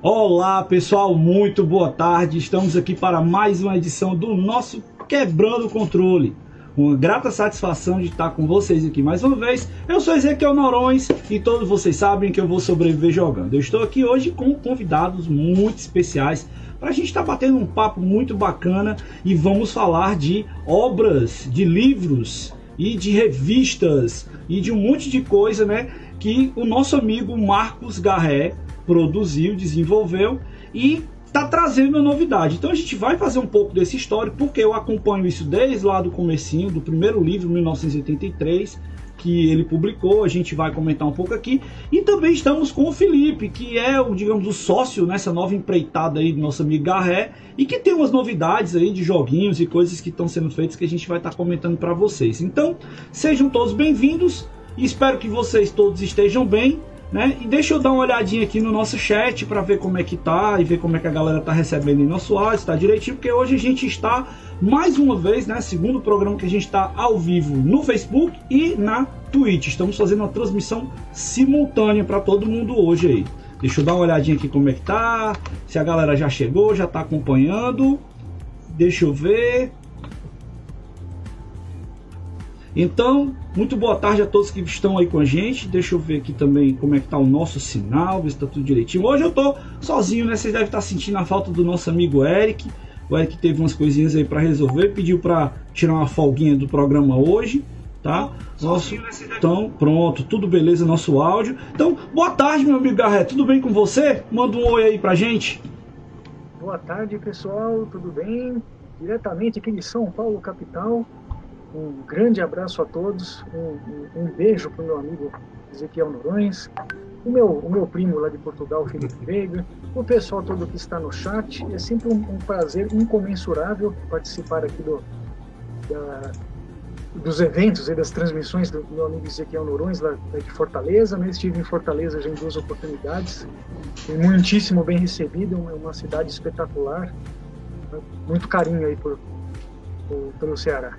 Olá pessoal, muito boa tarde. Estamos aqui para mais uma edição do nosso Quebrando o Controle. Uma grata satisfação de estar com vocês aqui mais uma vez. Eu sou Ezequiel Norões e todos vocês sabem que eu vou sobreviver jogando. Eu estou aqui hoje com convidados muito especiais para a gente estar tá batendo um papo muito bacana e vamos falar de obras, de livros e de revistas e de um monte de coisa, né? Que o nosso amigo Marcos Garré produziu, desenvolveu e tá trazendo novidade. Então a gente vai fazer um pouco desse histórico, porque eu acompanho isso desde lá do comecinho, do primeiro livro, 1983, que ele publicou, a gente vai comentar um pouco aqui. E também estamos com o Felipe, que é o, digamos, o sócio nessa nova empreitada aí do nosso amigo Garré, e que tem umas novidades aí de joguinhos e coisas que estão sendo feitas que a gente vai estar tá comentando para vocês. Então, sejam todos bem-vindos, espero que vocês todos estejam bem. Né? E deixa eu dar uma olhadinha aqui no nosso chat para ver como é que tá e ver como é que a galera tá recebendo em nosso áudio, está direitinho, porque hoje a gente está mais uma vez, né, segundo programa que a gente está ao vivo no Facebook e na Twitch. Estamos fazendo uma transmissão simultânea para todo mundo hoje aí. Deixa eu dar uma olhadinha aqui como é que tá, se a galera já chegou, já está acompanhando. Deixa eu ver. Então, muito boa tarde a todos que estão aí com a gente. Deixa eu ver aqui também como é que tá o nosso sinal, ver se tá tudo direitinho. Hoje eu tô sozinho, né? Vocês devem estar sentindo a falta do nosso amigo Eric. O Eric teve umas coisinhas aí para resolver, pediu para tirar uma folguinha do programa hoje, tá? Nosso, então, pronto, tudo beleza, nosso áudio. Então, boa tarde, meu amigo Garré, tudo bem com você? Manda um oi aí pra gente. Boa tarde, pessoal, tudo bem? Diretamente aqui de São Paulo, capital. Um grande abraço a todos, um, um, um beijo para o meu amigo Ezequiel Norões, o meu, o meu primo lá de Portugal, Felipe Veiga, o pessoal todo que está no chat. É sempre um, um prazer incomensurável participar aqui do, da, dos eventos e das transmissões do meu amigo Ezequiel Norões, lá, de Fortaleza. Né? Estive em Fortaleza já em duas oportunidades. Fui muitíssimo bem recebido, é uma, cidade espetacular. Muito carinho aí por, por, pelo Ceará.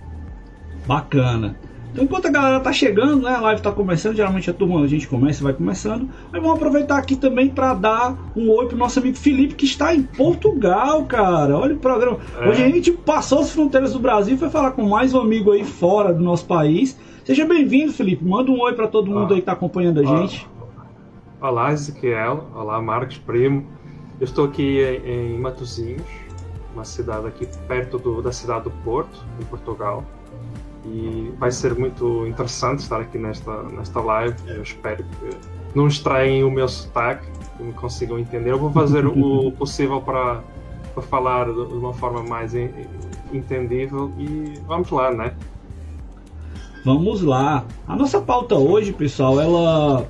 Bacana. Então, enquanto a galera tá chegando, né, a live tá começando, geralmente a turma a gente começa e vai começando. Mas vamos aproveitar aqui também para dar um oi pro nosso amigo Felipe, que está em Portugal, cara. Olha o programa. É. Hoje a gente passou as fronteiras do Brasil e foi falar com mais um amigo aí fora do nosso país. Seja bem-vindo, Felipe. Manda um oi para todo mundo aí que tá acompanhando a gente. Olá, Ezequiel. Olá, Marcos, primo. Eu estou aqui em, em Matosinhos, uma cidade aqui perto do, da cidade do Porto, em Portugal e vai ser muito interessante estar aqui nesta, nesta live. Eu espero que não extraem o meu sotaque, que me consigam entender. Eu vou fazer o possível para, para falar de uma forma mais entendível e vamos lá, né? Vamos lá. A nossa pauta hoje, pessoal, ela,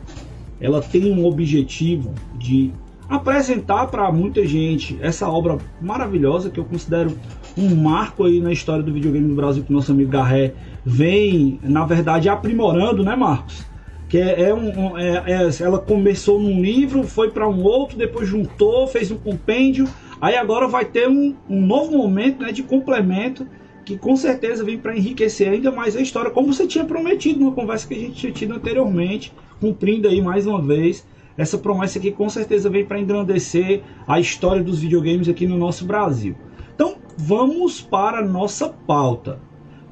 ela tem um objetivo de apresentar para muita gente essa obra maravilhosa que eu considero um marco aí na história do videogame no Brasil que nosso amigo Garré vem, na verdade, aprimorando, né, Marcos? Que é, é um, é, é, ela começou num livro, foi para um outro, depois juntou, fez um compêndio, aí agora vai ter um, um novo momento né, de complemento que com certeza vem para enriquecer ainda mais a história, como você tinha prometido numa conversa que a gente tinha tido anteriormente, cumprindo aí mais uma vez essa promessa aqui com certeza vem para engrandecer a história dos videogames aqui no nosso Brasil. Então, vamos para a nossa pauta.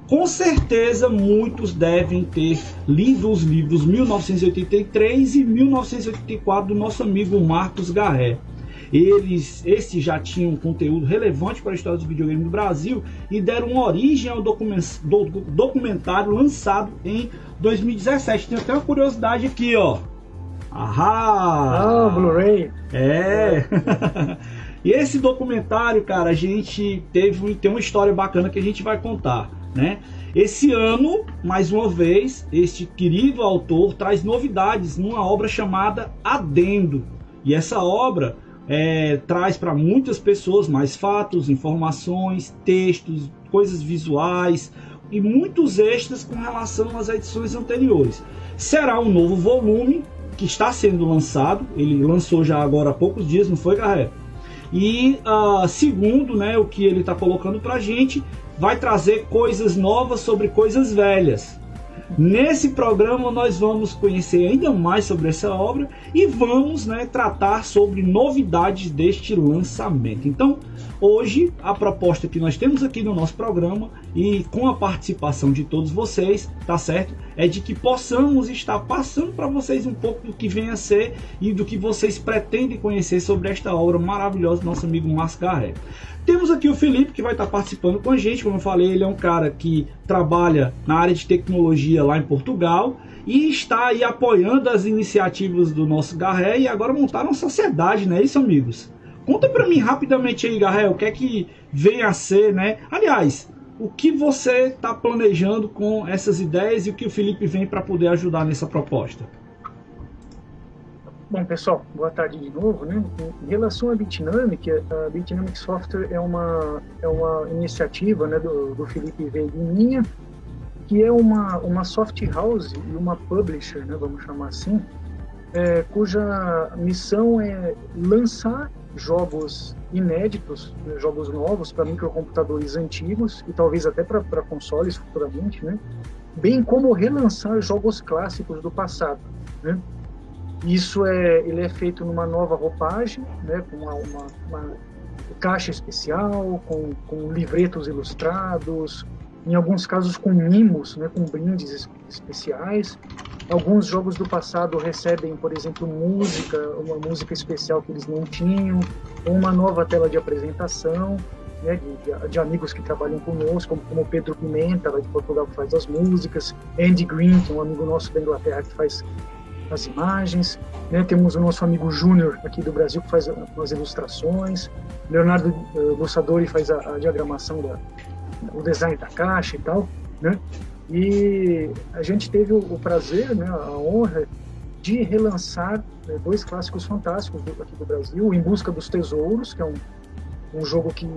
Com certeza muitos devem ter lido os livros 1983 e 1984 do nosso amigo Marcos Garré. Eles, esses já tinham conteúdo relevante para a história dos videogames no Brasil e deram origem ao documentário lançado em 2017. Tem até uma curiosidade aqui, ó. Ahá! Ah, Blu-ray! É! e esse documentário, cara, a gente teve tem uma história bacana que a gente vai contar, né? Esse ano, mais uma vez, este querido autor traz novidades numa obra chamada Adendo. E essa obra é, traz para muitas pessoas mais fatos, informações, textos, coisas visuais e muitos extras com relação às edições anteriores. Será um novo volume que está sendo lançado. Ele lançou já agora há poucos dias, não foi, Garré? E uh, segundo, né, o que ele está colocando para gente, vai trazer coisas novas sobre coisas velhas. Nesse programa nós vamos conhecer ainda mais sobre essa obra e vamos né, tratar sobre novidades deste lançamento. Então, hoje a proposta que nós temos aqui no nosso programa e com a participação de todos vocês, tá certo? É de que possamos estar passando para vocês um pouco do que vem a ser e do que vocês pretendem conhecer sobre esta obra maravilhosa do nosso amigo Garré. Temos aqui o Felipe que vai estar participando com a gente. Como eu falei, ele é um cara que trabalha na área de tecnologia lá em Portugal e está aí apoiando as iniciativas do nosso Garré e agora montaram uma sociedade, não é isso, amigos? Conta para mim rapidamente aí, Garré, o que é que vem a ser, né? Aliás, o que você está planejando com essas ideias e o que o Felipe vem para poder ajudar nessa proposta? Bom, pessoal, boa tarde de novo. Né? Em relação à Bitnamic, a Bitnamic Software é uma, é uma iniciativa né, do, do Felipe Veiga e minha, que é uma, uma soft house e uma publisher, né, vamos chamar assim, é, cuja missão é lançar jogos inéditos, né, jogos novos para microcomputadores antigos e talvez até para consoles futuramente, né? bem como relançar jogos clássicos do passado. Né? Isso é, ele é feito numa nova roupagem, né, com uma, uma, uma caixa especial, com, com, livretos ilustrados, em alguns casos com mimos, né, com brindes especiais. Alguns jogos do passado recebem, por exemplo, música, uma música especial que eles não tinham, ou uma nova tela de apresentação. Né, de, de, amigos que trabalham conosco, como, como Pedro Pimenta, lá de Portugal, que faz as músicas, Andy Green, que é um amigo nosso da Inglaterra, que faz as imagens. Né? Temos o nosso amigo Júnior aqui do Brasil que faz as ilustrações. Leonardo uh, faz a, a diagramação, da, o design da caixa e tal. Né? E a gente teve o, o prazer, né, a honra de relançar né, dois clássicos fantásticos do, aqui do Brasil, Em Busca dos Tesouros, que é um, um jogo que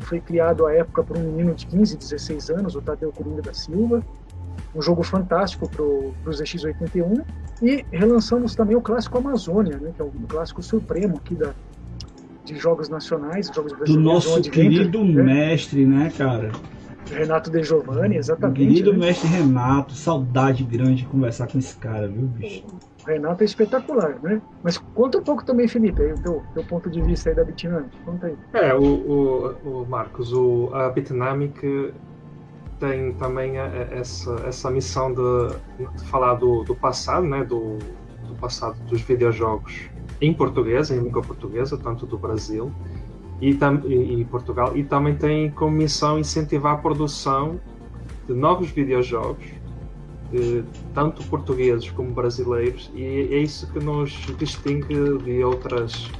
foi criado à época por um menino de 15, 16 anos, o Tadeu Coringa da Silva, um jogo fantástico para o ZX81, e relançamos também o clássico Amazônia, né, que é o clássico supremo aqui da, de jogos nacionais, jogos Do nosso querido né? mestre, né, cara? Renato De Giovanni, exatamente. Querido né? mestre Renato, saudade grande de conversar com esse cara, viu, bicho? O Renato é espetacular, né? Mas conta um pouco também, Felipe, aí, o teu, teu ponto de vista aí da Bitnamic. Conta aí. É, o, o, o Marcos, o, a Bitnamic tem também essa, essa missão de, de falar do, do, passado, né, do, do, passado dos videojogos em português, em língua portuguesa, tanto do Brasil e, tam, e, e Portugal, e também tem como missão incentivar a produção de novos videojogos, de, tanto portugueses como brasileiros, e é isso que nos distingue de outras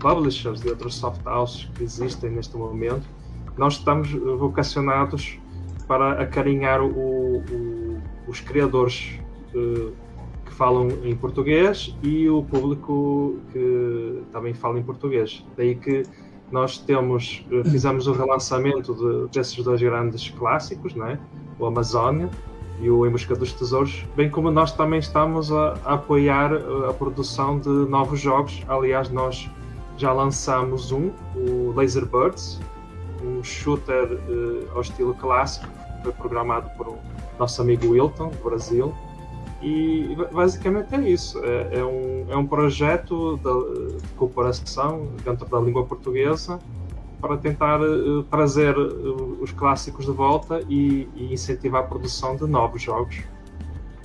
publishers, de outras soft houses que existem neste momento. Nós estamos vocacionados para acarinhar o, o, os criadores uh, que falam em português e o público que também fala em português. Daí que nós temos, uh, fizemos o relançamento de, desses dois grandes clássicos, né? o Amazônia e o Em Busca dos Tesouros, bem como nós também estamos a, a apoiar a, a produção de novos jogos. Aliás, nós já lançamos um, o Laser Birds, um shooter uh, ao estilo clássico, foi programado por nosso amigo Wilton, do Brasil. E basicamente é isso. É, é um, é um projeto de, de, cooperação dentro da língua portuguesa para tentar uh, trazer uh, os clássicos de volta e, e, incentivar a produção de novos jogos.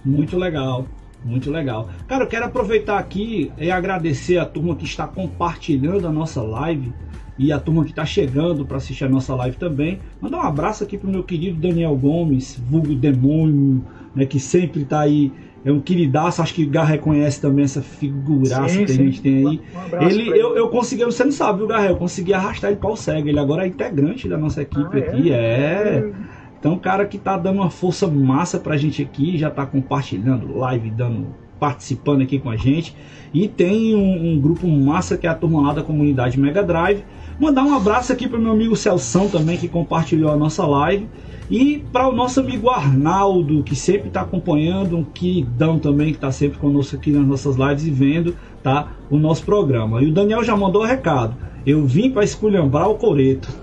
Muito legal, muito legal. Cara, eu quero aproveitar aqui e agradecer a turma que está compartilhando a nossa live e a turma que está chegando para assistir a nossa live também. Mandar um abraço aqui pro meu querido Daniel Gomes, vulgo demônio, né, que sempre está aí. É um queridaço, acho que o Gar reconhece também essa figuraça sim, que a gente tem aí. Um ele, eu, eu consegui, você não sabe, viu, Garré? Eu consegui arrastar ele para o cego. Ele agora é integrante da nossa equipe ah, aqui. É? é. Então, cara que tá dando uma força massa pra gente aqui, já tá compartilhando live, dando participando aqui com a gente. E tem um, um, grupo massa que é a turma lá da comunidade Mega Drive. Mandar um abraço aqui para meu amigo Celção também, que compartilhou a nossa live. E para o nosso amigo Arnaldo, que sempre está acompanhando, um queridão também, que está sempre conosco aqui nas nossas lives e vendo tá, o nosso programa. E o Daniel já mandou o recado. Eu vim para esculhambar o coreto.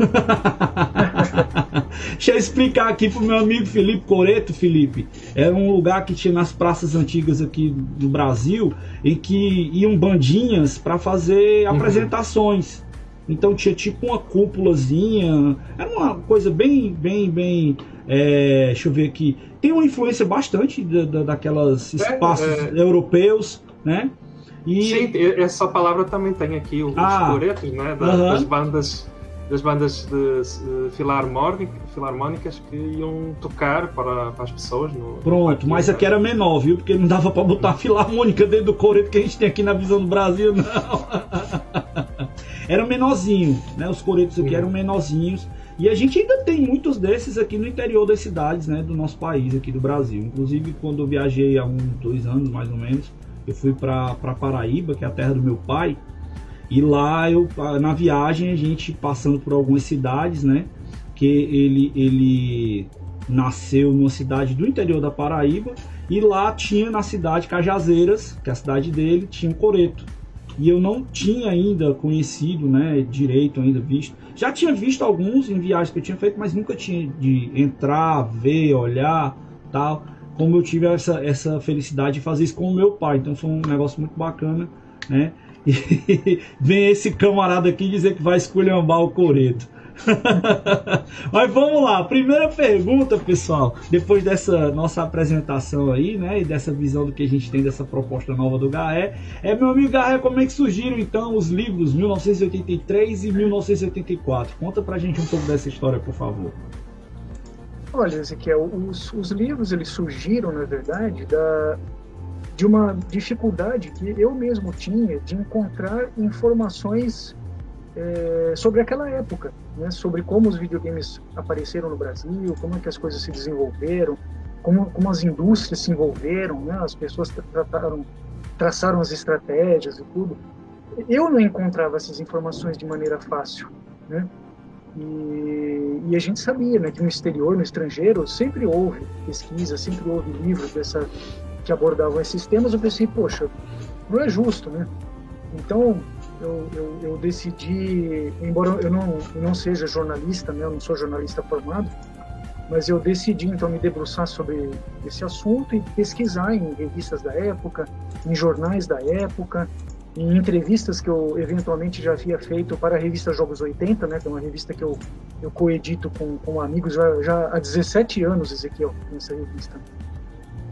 Deixa eu explicar aqui pro meu amigo Felipe Coreto, Felipe. Era um lugar que tinha nas praças antigas aqui do Brasil, em que iam bandinhas para fazer uhum. apresentações. Então tinha tipo uma cúpulazinha. Era uma coisa bem, bem, bem. É, deixa eu ver aqui. Tem uma influência bastante da, da daquelas é, espaços é, é... europeus, né? E... Sim, essa palavra também tem aqui os ah, coretos, né? Da, uh -huh. Das bandas das bandas de, filarmónicas que iam tocar para, para as pessoas. No, Pronto, no mas aqui era menor, viu? Porque não dava para botar filarmônica dentro do coreto que a gente tem aqui na visão do Brasil, não. Era menorzinho, né? Os coretos aqui eram menorzinhos. E a gente ainda tem muitos desses aqui no interior das cidades, né? Do nosso país, aqui do Brasil. Inclusive, quando eu viajei há uns dois anos, mais ou menos, eu fui para Paraíba, que é a terra do meu pai. E lá eu na viagem a gente passando por algumas cidades, né? Que ele ele nasceu numa cidade do interior da Paraíba e lá tinha na cidade Cajazeiras, que é a cidade dele, tinha um coreto. E eu não tinha ainda conhecido, né, direito ainda visto. Já tinha visto alguns em viagens que eu tinha feito, mas nunca tinha de entrar, ver, olhar, tal. Como eu tive essa, essa felicidade de fazer isso com o meu pai. Então foi um negócio muito bacana, né? E vem esse camarada aqui dizer que vai esculhambar o Coreto. Mas vamos lá, primeira pergunta, pessoal. Depois dessa nossa apresentação aí, né, e dessa visão do que a gente tem dessa proposta nova do Garré, é meu amigo Garré, como é que surgiram então os livros 1983 e 1984? Conta pra gente um pouco dessa história, por favor. Olha, Ezequiel, os, os livros eles surgiram, na verdade, da, de uma dificuldade que eu mesmo tinha de encontrar informações é, sobre aquela época, né? sobre como os videogames apareceram no Brasil, como é que as coisas se desenvolveram, como, como as indústrias se envolveram, né? as pessoas trataram, traçaram as estratégias e tudo. Eu não encontrava essas informações de maneira fácil, né? E, e, a gente sabia né, que no exterior, no estrangeiro, sempre houve pesquisa, sempre houve livros dessa, que abordavam esses temas, eu pensei, poxa, não é justo, né? Então, eu, eu, eu decidi, embora eu não, eu não seja jornalista, né, eu não sou jornalista formado, mas eu decidi então me debruçar sobre esse assunto e pesquisar em revistas da época, em jornais da época, em entrevistas que eu eventualmente já havia feito para a revista Jogos 80, né, que é uma revista que eu, eu coedito com, com amigos já, já há 17 anos, Ezequiel, nessa revista.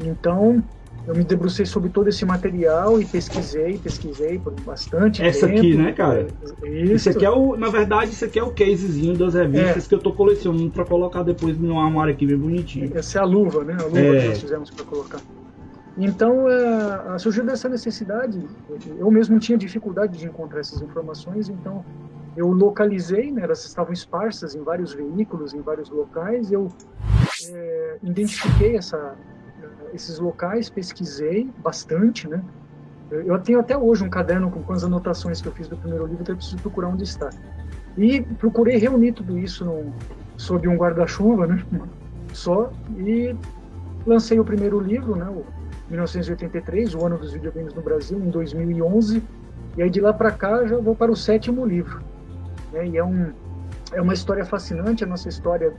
Então, eu me debrucei sobre todo esse material e pesquisei, pesquisei por bastante Essa tempo. aqui, né, cara? Isso. Isso aqui é o, na verdade, isso aqui é o casezinho das revistas é. que eu tô colecionando para colocar depois no armário aqui bem bonitinho. Essa é a luva, né? A luva é. que nós fizemos para colocar. Então, é, surgiu dessa necessidade. Eu mesmo tinha dificuldade de encontrar essas informações, então eu localizei, né, elas estavam esparsas em vários veículos, em vários locais. Eu é, identifiquei essa, esses locais, pesquisei bastante, né? Eu tenho até hoje um caderno com, com as anotações que eu fiz do primeiro livro, então eu preciso procurar onde está. E procurei reunir tudo isso no, sob um guarda-chuva, né? Só, e lancei o primeiro livro, né? O 1983, o ano dos videogames no Brasil, em 2011. E aí de lá para cá já vou para o sétimo livro. Né? E é, um, é uma história fascinante, a nossa história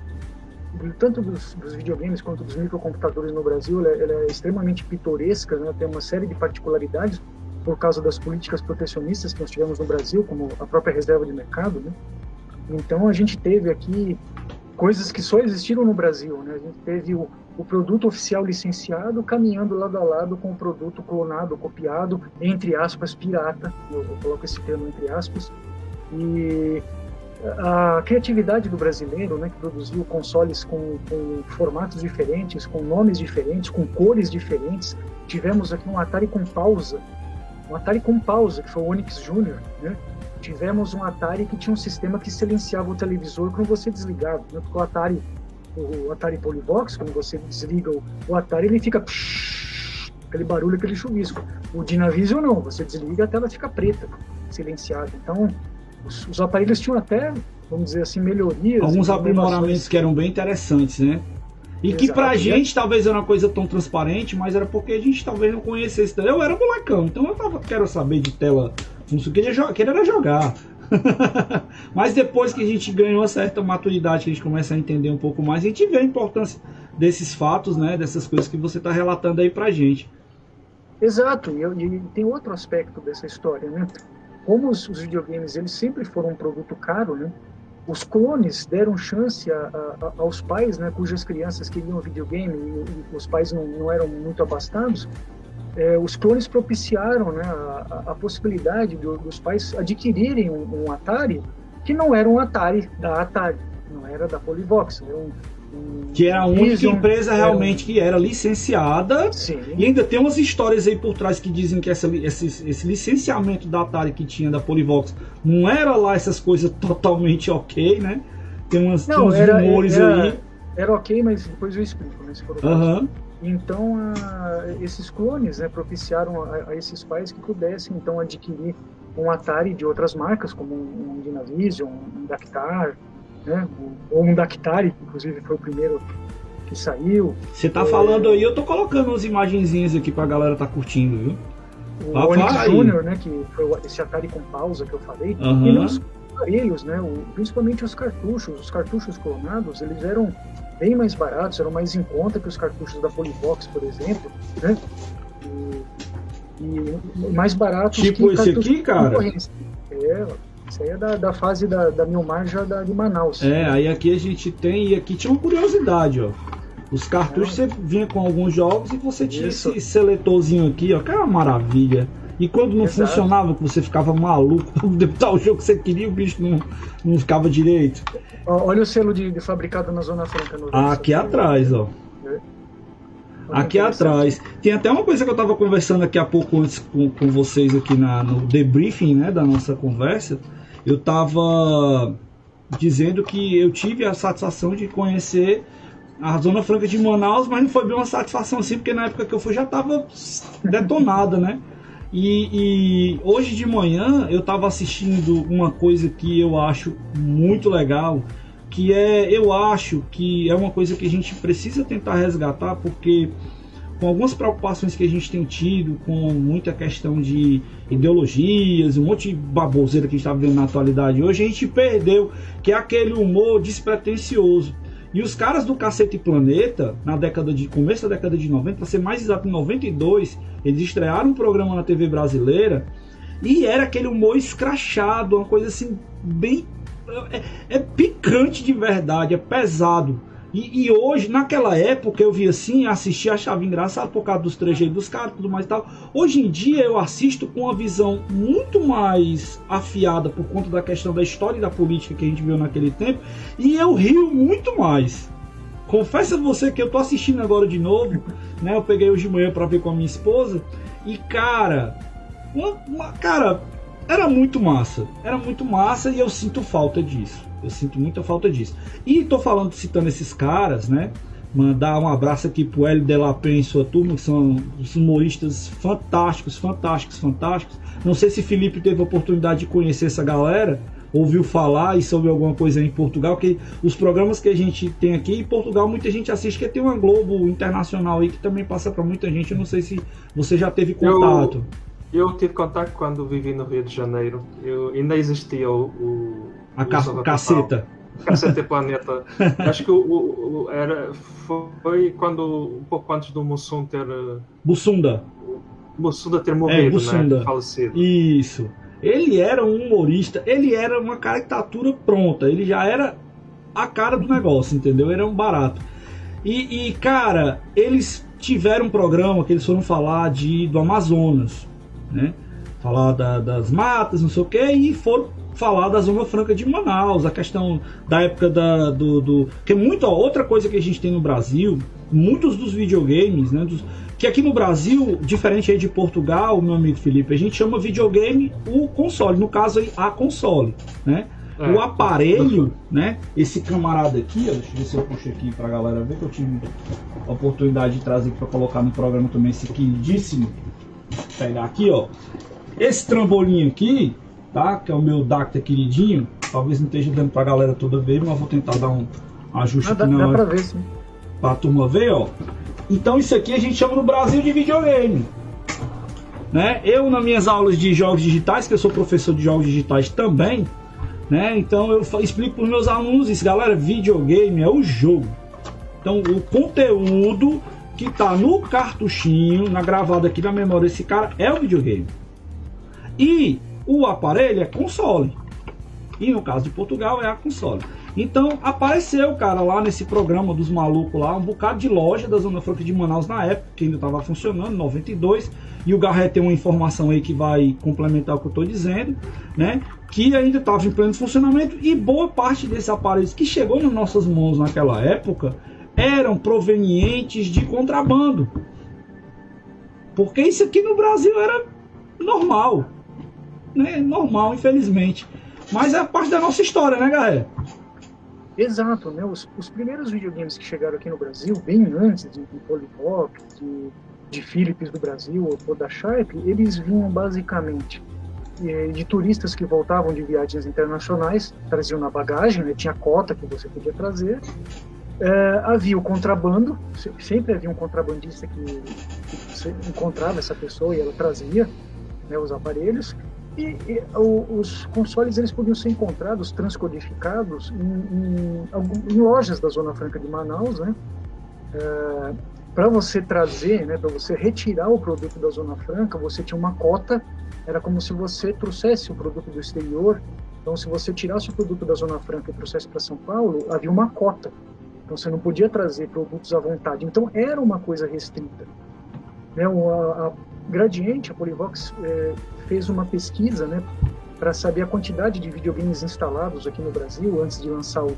tanto dos, dos, videogames quanto dos microcomputadores no Brasil, ela, ela é extremamente pitoresca, né? tem uma série de particularidades por causa das políticas protecionistas que nós tivemos no Brasil, como a própria reserva de mercado. Né? Então a gente teve aqui coisas que só existiram no Brasil. Né? A gente teve o, o produto oficial licenciado caminhando lado a lado com o produto clonado, copiado, entre aspas, pirata. Eu, eu coloco esse termo entre aspas. E a criatividade do brasileiro, né, que produziu consoles com, com, formatos diferentes, com nomes diferentes, com cores diferentes. Tivemos aqui um Atari com pausa, um Atari com pausa, que foi o Onix Junior, né? Tivemos um Atari que tinha um sistema que silenciava o televisor quando você desligava, né? Porque o Atari, o Atari Polybox, quando você desliga o, o Atari, ele fica aquele barulho, aquele chuvisco. O Dynavision não, você desliga a tela fica preta, silenciada. Então, os, os aparelhos tinham até, vamos dizer assim, melhorias. Alguns aprimoramentos que eram bem interessantes, né? E Exato. que pra gente talvez era uma coisa tão transparente, mas era porque a gente talvez não conhecesse. Eu era molecão, então eu tava, quero saber de tela. Não queria, queria jogar. Mas depois que a gente ganhou uma certa maturidade, que a gente começa a entender um pouco mais, a gente vê a importância desses fatos, né? Dessas coisas que você está relatando aí pra gente. Exato, e, e, tem outro aspecto dessa história, né? Como os, os, videogames eles sempre foram um produto caro, né? Os clones deram chance a, a, aos pais, né, cujas crianças queriam videogame e, e os pais não, não eram muito abastados, é, os clones propiciaram né, a, a possibilidade do, dos pais adquirirem um, um, Atari que não era um Atari da Atari, não era da Polyvox, era um que era a única empresa realmente que era licenciada. Sim. E ainda tem umas histórias aí por trás que dizem que essa, esse, esse licenciamento da Atari que tinha da Polyvox não era lá essas coisas totalmente ok, né? Tem, umas, não, tem uns era, rumores era, aí. Era ok, mas depois eu explico, né? Se for uhum. Então, a, esses clones né, propiciaram a, a, esses pais que pudessem então adquirir um Atari de outras marcas, como um, um Dynavision, um Dactar, né, ou um Dactari, que inclusive foi o primeiro que saiu. Você tá é... falando aí, eu tô colocando umas imagenzinhas aqui pra galera tá curtindo, viu? O ah, Onyx Junior, né, que foi esse Atari com pausa que eu falei, uhum. e nos aparelhos, né, o, principalmente os cartuchos, os cartuchos clonados, eles eram bem mais baratos, eram mais em conta que os cartuchos da Polybox, por exemplo, né? E, e mais baratos tipo que esse aqui, cara? É, isso aí é da, da fase da, da Milmar já da, de Manaus. É, aí aqui a gente tem, e aqui tinha uma curiosidade, ó. Os cartuchos é. você vinha com alguns jogos e você tinha Isso. esse seletorzinho aqui, ó, que é uma maravilha. E quando não Exato. funcionava, que você ficava maluco para botar o jogo que você queria, o bicho não, não ficava direito. Olha o selo de, de fabricado na Zona Franca. No aqui atrás, ó. É. Aqui atrás. Tem até uma coisa que eu estava conversando aqui há pouco antes com, com vocês aqui na, no debriefing né, da nossa conversa. Eu estava dizendo que eu tive a satisfação de conhecer a Zona Franca de Manaus, mas não foi bem uma satisfação assim, porque na época que eu fui já estava detonada, né? E, e, hoje de manhã eu estava assistindo uma coisa que eu acho muito legal, que é, eu acho que é uma coisa que a gente precisa tentar resgatar, porque com algumas preocupações que a gente tem tido, com muita questão de ideologias, um monte de baboseira que a gente está vendo na atualidade hoje, a gente perdeu que é aquele humor despretensioso. E os caras do Cacete Planeta, na década de começo da década de 90, para ser mais exato, em 92, eles estrearam um programa na TV brasileira e era aquele humor escrachado, uma coisa assim bem é, é picante de verdade, é pesado. E, e, hoje, naquela época, eu vi assim, assisti, achava engraçado por causa dos trejeitos dos caras tudo mais e tal. Hoje em dia eu assisto com uma visão muito mais afiada por conta da questão da história e da política que a gente viu naquele tempo. E eu rio muito mais. Confesso a você que eu tô assistindo agora de novo, né? Eu peguei hoje de manhã para ver com a minha esposa. E cara, uma, uma, cara, era muito massa. Era muito massa e eu sinto falta disso. Eu sinto muita falta disso. E tô falando, citando esses caras, né? Mandar um abraço aqui pro Hélio Delapé e sua turma, que são humoristas fantásticos, fantásticos, fantásticos. Não sei se Felipe teve a oportunidade de conhecer essa galera, ouviu falar e soube alguma coisa em Portugal, que os programas que a gente tem aqui em Portugal, muita gente assiste, que tem uma Globo Internacional aí que também passa para muita gente. Eu não sei se você já teve contato. Eu, eu tive contato quando vivi no Rio de Janeiro. Eu, ainda existia o, o a ca caceta. Caceta Planeta. Acho que o, o, o, era, foi quando, um pouco antes do Mussum ter. Bussunda. Bussunda ter morrido, é, Bussunda. né? Falecido. Isso. Ele era um humorista, ele era uma caricatura pronta, ele já era a cara do negócio, entendeu? Ele era um barato. E, e, cara, eles tiveram um programa que eles foram falar de, do Amazonas, né? Falar da, das matas, não sei o que, e foram falar da Zona Franca de Manaus, a questão da época da, do, do. Que muita outra coisa que a gente tem no Brasil, muitos dos videogames, né? Dos, que aqui no Brasil, diferente aí de Portugal, meu amigo Felipe, a gente chama videogame o console, no caso aí a console, né? É. O aparelho, né? Esse camarada aqui, ó, deixa eu ver se eu puxo aqui pra galera ver que eu tive a oportunidade de trazer para colocar no programa também esse queridíssimo. Pegar aqui, ó. Esse trambolim aqui, tá? Que é o meu Dacta queridinho. Talvez não esteja dando pra galera toda ver, mas vou tentar dar um ajuste ah, aqui dá, na hora. Dá pra ver, sim. Pra turma ver, ó. Então isso aqui a gente chama no Brasil de videogame. Né? Eu, nas minhas aulas de jogos digitais, que eu sou professor de jogos digitais também, né? então eu explico para os meus alunos isso, galera, videogame é o jogo. Então, o conteúdo que está no cartuchinho, na gravada aqui na memória desse cara, é o videogame. E o aparelho é console. E no caso de Portugal é a console. Então apareceu, cara, lá nesse programa dos malucos lá, um bocado de loja da Zona Franca de Manaus na época, que ainda estava funcionando, 92. E o Garret tem uma informação aí que vai complementar o que eu estou dizendo, né? Que ainda estava em pleno funcionamento e boa parte desses aparelhos que chegou nas nossas mãos naquela época eram provenientes de contrabando. Porque isso aqui no Brasil era normal. Né? Normal, infelizmente. Mas é parte da nossa história, né, galera? Exato, né? Os, os, primeiros videogames que chegaram aqui no Brasil, bem antes de, de Polypop, de, de Philips do Brasil ou, da Sharp, eles vinham basicamente de, de turistas que voltavam de viagens internacionais, traziam na bagagem, né? tinha cota que você podia trazer. É, havia o contrabando, sempre havia um contrabandista que, que encontrava essa pessoa e ela trazia né, os aparelhos. E, e o, os consoles eles podiam ser encontrados transcodificados em, em, em, lojas da Zona Franca de Manaus, né? É, para você trazer, né, para você retirar o produto da Zona Franca, você tinha uma cota. Era como se você trouxesse o produto do exterior. Então, se você tirasse o produto da Zona Franca e trouxesse para São Paulo, havia uma cota. Então, você não podia trazer produtos à vontade. Então, era uma coisa restrita. Né, a, Gradiente, a Polivox, é, fez uma pesquisa né, para saber a quantidade de videogames instalados aqui no Brasil antes de lançar o,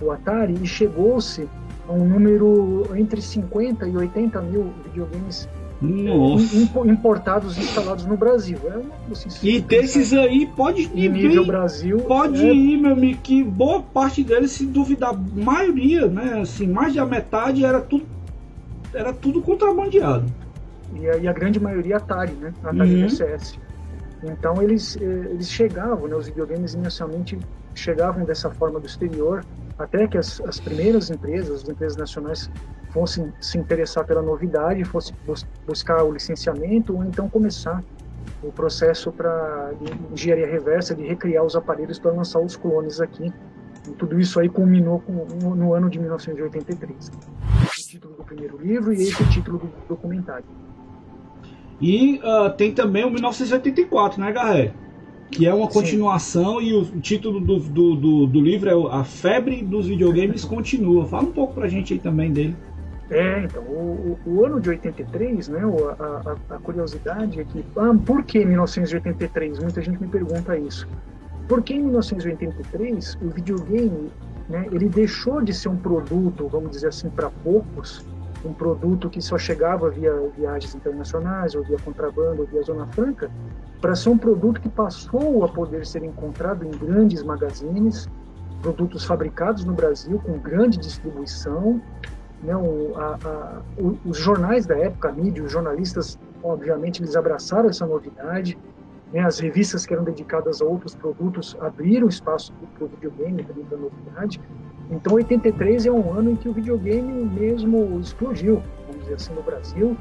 o Atari e chegou-se a um número entre 50 e 80 mil videogames Nossa. importados instalados no Brasil. É assim, e desses aí pode ir nível bem, Brasil pode é... ir, meu amigo, que boa parte deles, se duvidar, maioria, né, assim, mais da metade era tudo era tudo contrabandeado. E a, e a grande maioria Atari, né? Atari uhum. VCS. Então eles, eh, eles chegavam, né, os videogames inicialmente chegavam dessa forma do exterior, até que as, as primeiras empresas, as empresas nacionais, fossem se interessar pela novidade, fossem bus buscar o licenciamento ou então começar o processo para engenharia reversa de recriar os aparelhos para lançar os clones aqui. E tudo isso aí culminou com, no, no ano de 1983. O título do primeiro livro e esse é o título do documentário. E uh, tem também o 1984, né, Garré? Que é uma continuação Sim. e o título do, do, do, do, livro é A Febre dos Videogames Continua. Fala um pouco pra gente aí também dele. É, então, o, o, ano de 83, né, a, a, a curiosidade é que, ah, por que 1983? Muita gente me pergunta isso. Porque em 1983 o videogame, né, ele deixou de ser um produto, vamos dizer assim, para poucos, um produto que só chegava via viagens internacionais, ou via contrabando, ou via Zona Franca, para ser um produto que passou a poder ser encontrado em grandes magazines, produtos fabricados no Brasil com grande distribuição. Né, o, a, a, os jornais da época, a mídia, os jornalistas, obviamente, eles abraçaram essa novidade. Né, as revistas que eram dedicadas a outros produtos abriram espaço para o videogame, para a novidade. Então, 83 é um ano em que o videogame mesmo explodiu, vamos dizer assim, no Brasil,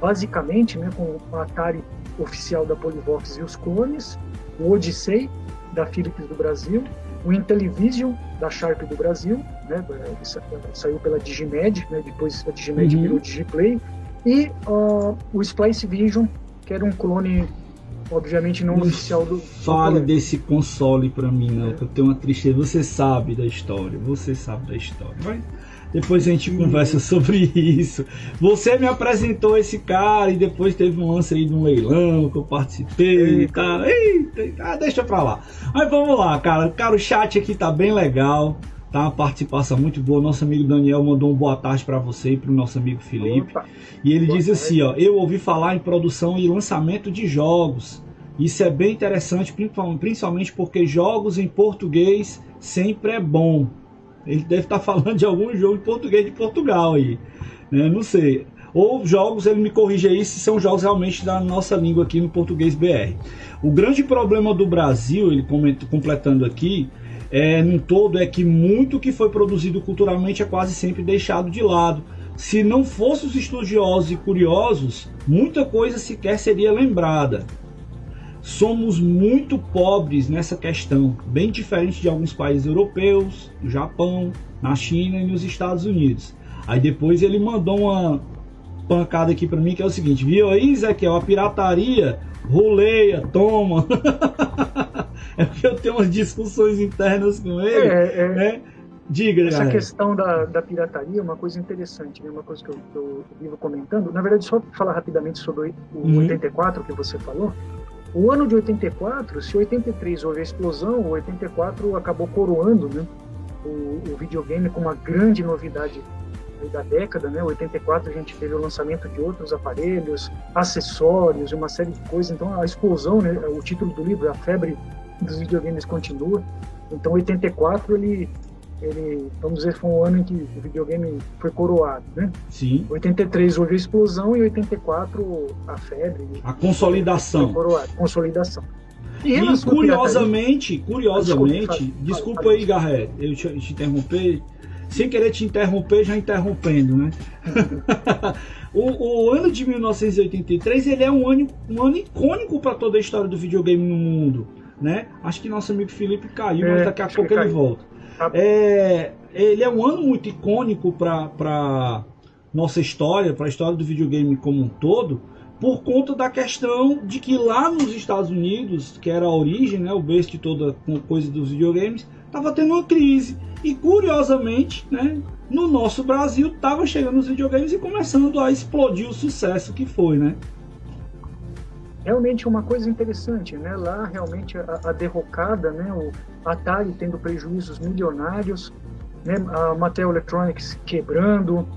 basicamente, né, com o Atari oficial da Polivox e os clones, o Odyssey da Philips do Brasil, o Intellivision da Sharp do Brasil, né, saiu pela Digimed, né, depois a Digimed uhum. virou Digiplay, e uh, o Splice Vision, que era um clone obviamente não, não oficial do. Fale do desse console para mim, não, é. que eu tenho uma tristeza. Você sabe da história, você sabe da história. Mas depois a gente conversa sobre isso. Você me apresentou esse cara e depois teve um lance aí de um leilão que eu participei e tal. Eita, ah, deixa pra lá. Mas vamos lá, cara. Cara, o chat aqui tá bem legal. Tá uma participação muito boa. Nosso amigo Daniel mandou um boa tarde para você e para o nosso amigo Felipe. Opa. E ele boa diz tarde. assim, ó, eu ouvi falar em produção e lançamento de jogos. Isso é bem interessante, principalmente porque jogos em português sempre é bom. Ele deve estar falando de algum jogo em português de Portugal aí, né? Não sei. Ou jogos, ele me corrige aí se são jogos realmente da nossa língua aqui no português BR. O grande problema do Brasil, ele comenta, completando aqui, é, no todo é que muito que foi produzido culturalmente é quase sempre deixado de lado se não fossem os estudiosos e curiosos, muita coisa sequer seria lembrada. Somos muito pobres nessa questão, bem diferente de alguns países europeus, no Japão, na China e nos Estados Unidos. Aí depois ele mandou uma pancada aqui para mim que é o seguinte: viu aí, Ezequiel, a pirataria roleia, toma. é porque eu tenho umas discussões internas com ele. É, é. Né? Diga, Essa galera. questão da, da pirataria é uma coisa interessante, né? uma coisa que eu, que eu vivo comentando. Na verdade, só falar rapidamente sobre o uhum. 84 que você falou. O ano de 84, se 83 houve a explosão, o 84 acabou coroando né, o, o videogame com uma grande novidade da década, né? 84 a gente teve o lançamento de outros aparelhos, acessórios, uma série de coisas. Então a explosão, né? O título do livro, a febre dos videogames continua. Então 84 ele ele, vamos dizer, foi um ano em que o videogame foi coroado, né? Sim. 83 houve a explosão e 84 a febre. A consolidação. Coroado, consolidação. E, e curiosamente, curiosamente, desculpa, desculpa aí, Garré, eu te, te interromper, sem querer te interromper, já interrompendo, né? o, o, ano de 1983 ele é um ano, um ano icônico para toda a história do videogame no mundo, né? Acho que nosso amigo Felipe caiu, é, mas daqui a pouco ele caiu. volta. Tá é, ele é um ano muito icônico para nossa história, para a história do videogame como um todo, por conta da questão de que lá nos Estados Unidos, que era a origem, né, o berço de toda coisa dos videogames, estava tendo uma crise. E curiosamente, né, no nosso Brasil estava chegando os videogames e começando a explodir o sucesso que foi, né? realmente uma coisa interessante, né? Lá realmente a, a derrocada, né? O Atari tendo prejuízos milionários, né? A Mattel Electronics quebrando,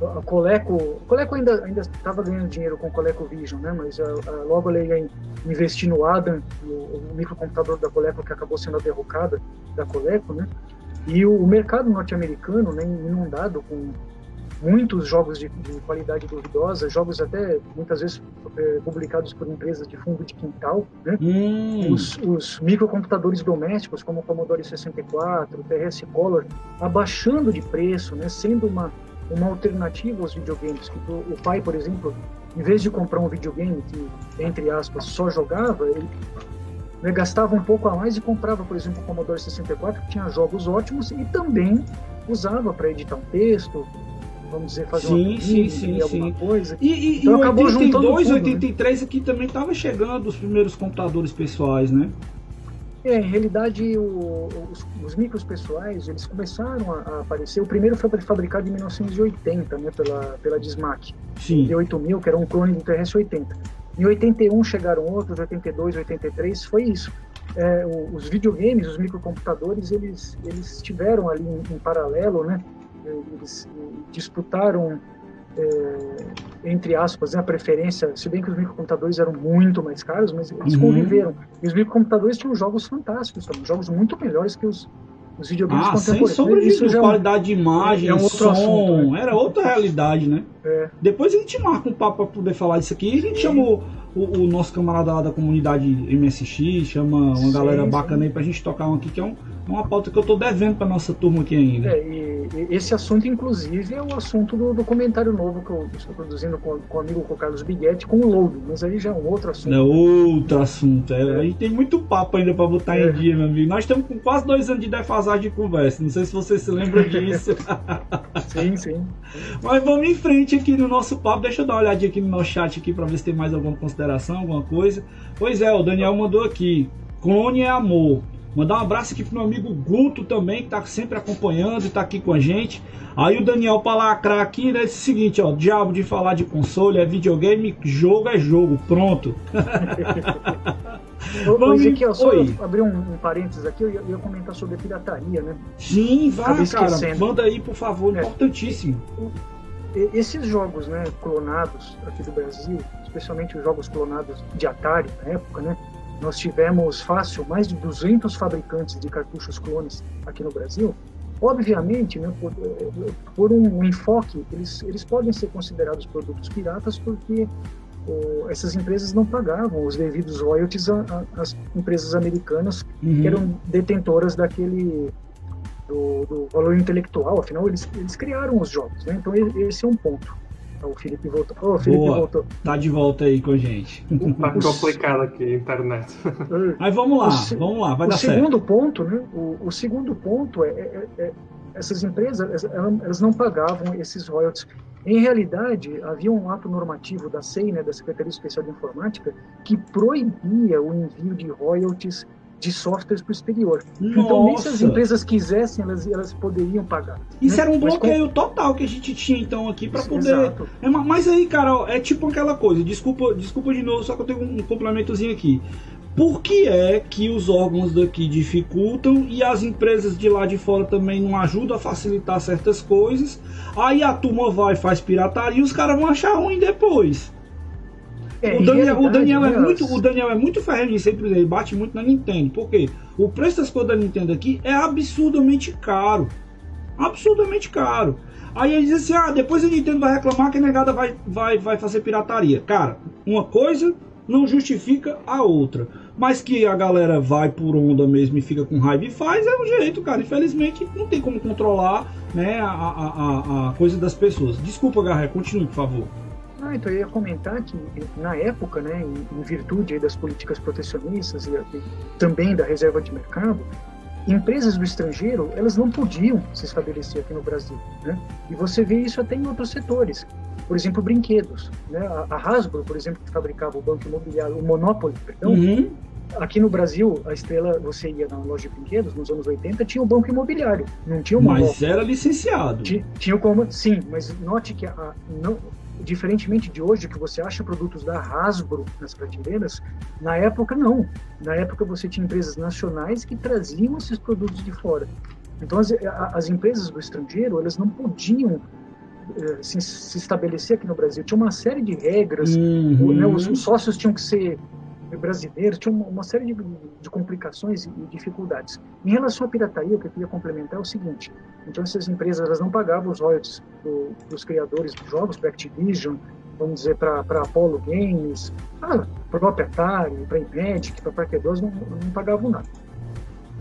a Coleco, a Coleco ainda ainda estava ganhando dinheiro com o Coleco Vision, né? Mas a, a, logo ela ia investir no Adam, o, o, microcomputador da Coleco que acabou sendo a derrocada da Coleco, né? E o, o mercado norte-americano, né? Inundado com muitos jogos de, de, qualidade duvidosa, jogos até muitas vezes é, publicados por empresas de fundo de quintal, né? hum. os, os, microcomputadores domésticos como o Commodore 64, o TRS Color, abaixando de preço, né? sendo uma, uma alternativa aos videogames. Que o, pai, por exemplo, em vez de comprar um videogame que, entre aspas, só jogava, ele né, gastava um pouco a mais e comprava, por exemplo, o Commodore 64, que tinha jogos ótimos e também usava para editar um texto, vamos dizer, fazer sim, uma sim, sim, alguma sim. coisa. E, e, então, e acabou 82, 83 né? aqui também estava chegando os primeiros computadores pessoais, né? É, em realidade, o, os, os, micros pessoais, eles começaram a, a, aparecer. O primeiro foi fabricado em 1980, né, pela, pela Dismac. Sim. De 8000, que era um clone do TRS-80. Em 81 chegaram outros, 82, 83, foi isso. É, os videogames, os microcomputadores, eles, eles tiveram ali em, em paralelo, né? eles disputaram, é, entre aspas, né, a preferência, se bem que os microcomputadores eram muito mais caros, mas eles uhum. conviveram. E os microcomputadores tinham jogos fantásticos também, jogos muito melhores que os, os videogames ah, contemporâneos. Sem sombra de é qualidade de imagem, é um som, assunto, né? era outra realidade, né? É. Depois a gente marca um papo para poder falar isso aqui. A gente chamou o, o, nosso camarada lá da comunidade MSX, chama uma sim, galera bacana sim. aí pra gente tocar um aqui, que é um, uma pauta que eu tô devendo pra nossa turma aqui ainda. É, e esse assunto, inclusive, é o assunto do documentário novo que eu estou produzindo com, com o amigo com o Carlos Biguetti, com o Load, mas aí já é um outro assunto. É outro assunto. É, é. A gente tem muito papo ainda para botar é. em dia, meu amigo. Nós estamos com quase dois anos de defasagem de conversa. Não sei se você se lembra disso. sim, sim. Mas vamos em frente aqui no nosso papo. Deixa eu dar uma olhadinha aqui no nosso chat aqui para ver se tem mais alguma consideração, alguma coisa. Pois é, o Daniel mandou aqui. Clone é amor. Mandar um abraço aqui pro meu amigo Guto também, que tá sempre acompanhando e tá aqui com a gente. Aí o Daniel para lacrar aqui, né, disse o seguinte, ó, diabo de falar de console, é videogame, jogo é jogo, pronto. Vamos aqui, ó, só abrir um, um, parênteses aqui, eu ia, eu ia, comentar sobre a pirataria, né? Sim, vai, cara, manda aí, por favor, é, importantíssimo. Esses jogos, né, clonados aqui do Brasil, especialmente os jogos clonados de Atari na época, né? Nós tivemos fácil mais de 200 fabricantes de cartuchos clones aqui no Brasil. Obviamente, né, por, por um enfoque, eles, eles podem ser considerados produtos piratas porque essas empresas não pagavam os devidos royalties às empresas americanas uhum. que eram detentoras daquele do, do valor intelectual, afinal eles, eles criaram os jogos, né? Então esse é um ponto. Então, o Felipe voltou. Oh, o Felipe Boa. voltou. Tá de volta aí com a gente. Tá complicado aqui a internet. Mas vamos lá, O vamos lá, vai o dar certo. segundo ponto, né? O, o segundo ponto é, é- é- essas empresas elas não pagavam esses royalties. Em realidade, havia um ato normativo da SEI, né, da Secretaria Especial de Informática, que proibia o envio de royalties de softwares para o exterior. Então, nem se as Nossa, empresas quisessem, elas, elas poderiam pagar. isso né? era um Mas com- bloqueio total que a gente tinha então aqui pra poder Exato. É, ma- mas aí, Carol, é tipo aquela coisa, desculpa, desculpa de novo, só que eu tenho um complementozinho aqui. Por que é que os órgãos daqui dificultam e as empresas de lá de fora também não ajudam a facilitar certas coisas? Aí a turma vai faz pirataria e os caras vão achar ruim depois. É, o, em Daniel, o, Daniel é né, muito, o Daniel é muito ferrenho nisso, sempre ele bate muito na Nintendo. Por quê? O preço das coisas da Nintendo aqui é absurdamente caro. Absurdamente caro. Aí ele diz assim: ah, depois a Nintendo vai reclamar que a negada vai, vai, vai fazer pirataria. Cara, uma coisa não justifica a outra. Mas que a galera vai por onda mesmo e fica com raiva e faz, é um jeito, cara. Infelizmente não tem como controlar né, a, a, a, a coisa das pessoas. Desculpa, Garré, continue, por favor. Ah, então eu ia comentar que na época, né, em, virtude das políticas protecionistas e, e também da reserva de mercado, empresas do estrangeiro elas não podiam se estabelecer aqui no Brasil, né? E você vê isso até em outros setores. Por exemplo, brinquedos. Né? A, Hasbro, por exemplo, que fabricava o banco imobiliário, o Monopoly, perdão, Uhum. aqui no Brasil, a Estrela, você ia na loja de brinquedos, nos anos 80, tinha o banco imobiliário, não tinha o Monopoly. Mas era licenciado. Ti- Tinha o comando, sim, mas note que a- não, diferentemente de hoje, que você acha produtos da Hasbro nas prateleiras, na época não. Na época você tinha empresas nacionais que traziam esses produtos de fora. Então as, as empresas do estrangeiro, elas não podiam eh, se, se estabelecer aqui no Brasil. Tinha uma série de regras, o- né, Uhum. os, os sócios tinham que ser brasileiros, tinha uma, uma série de, de complicações e dificuldades. Em relação à pirataria, o que eu queria complementar é o seguinte: então essas empresas elas não pagavam os royalties do, dos criadores dos jogos, para Activision, vamos dizer, para Apollo Games, para a própria Atari, para Imagic, para Parque 2, não, não pagavam nada.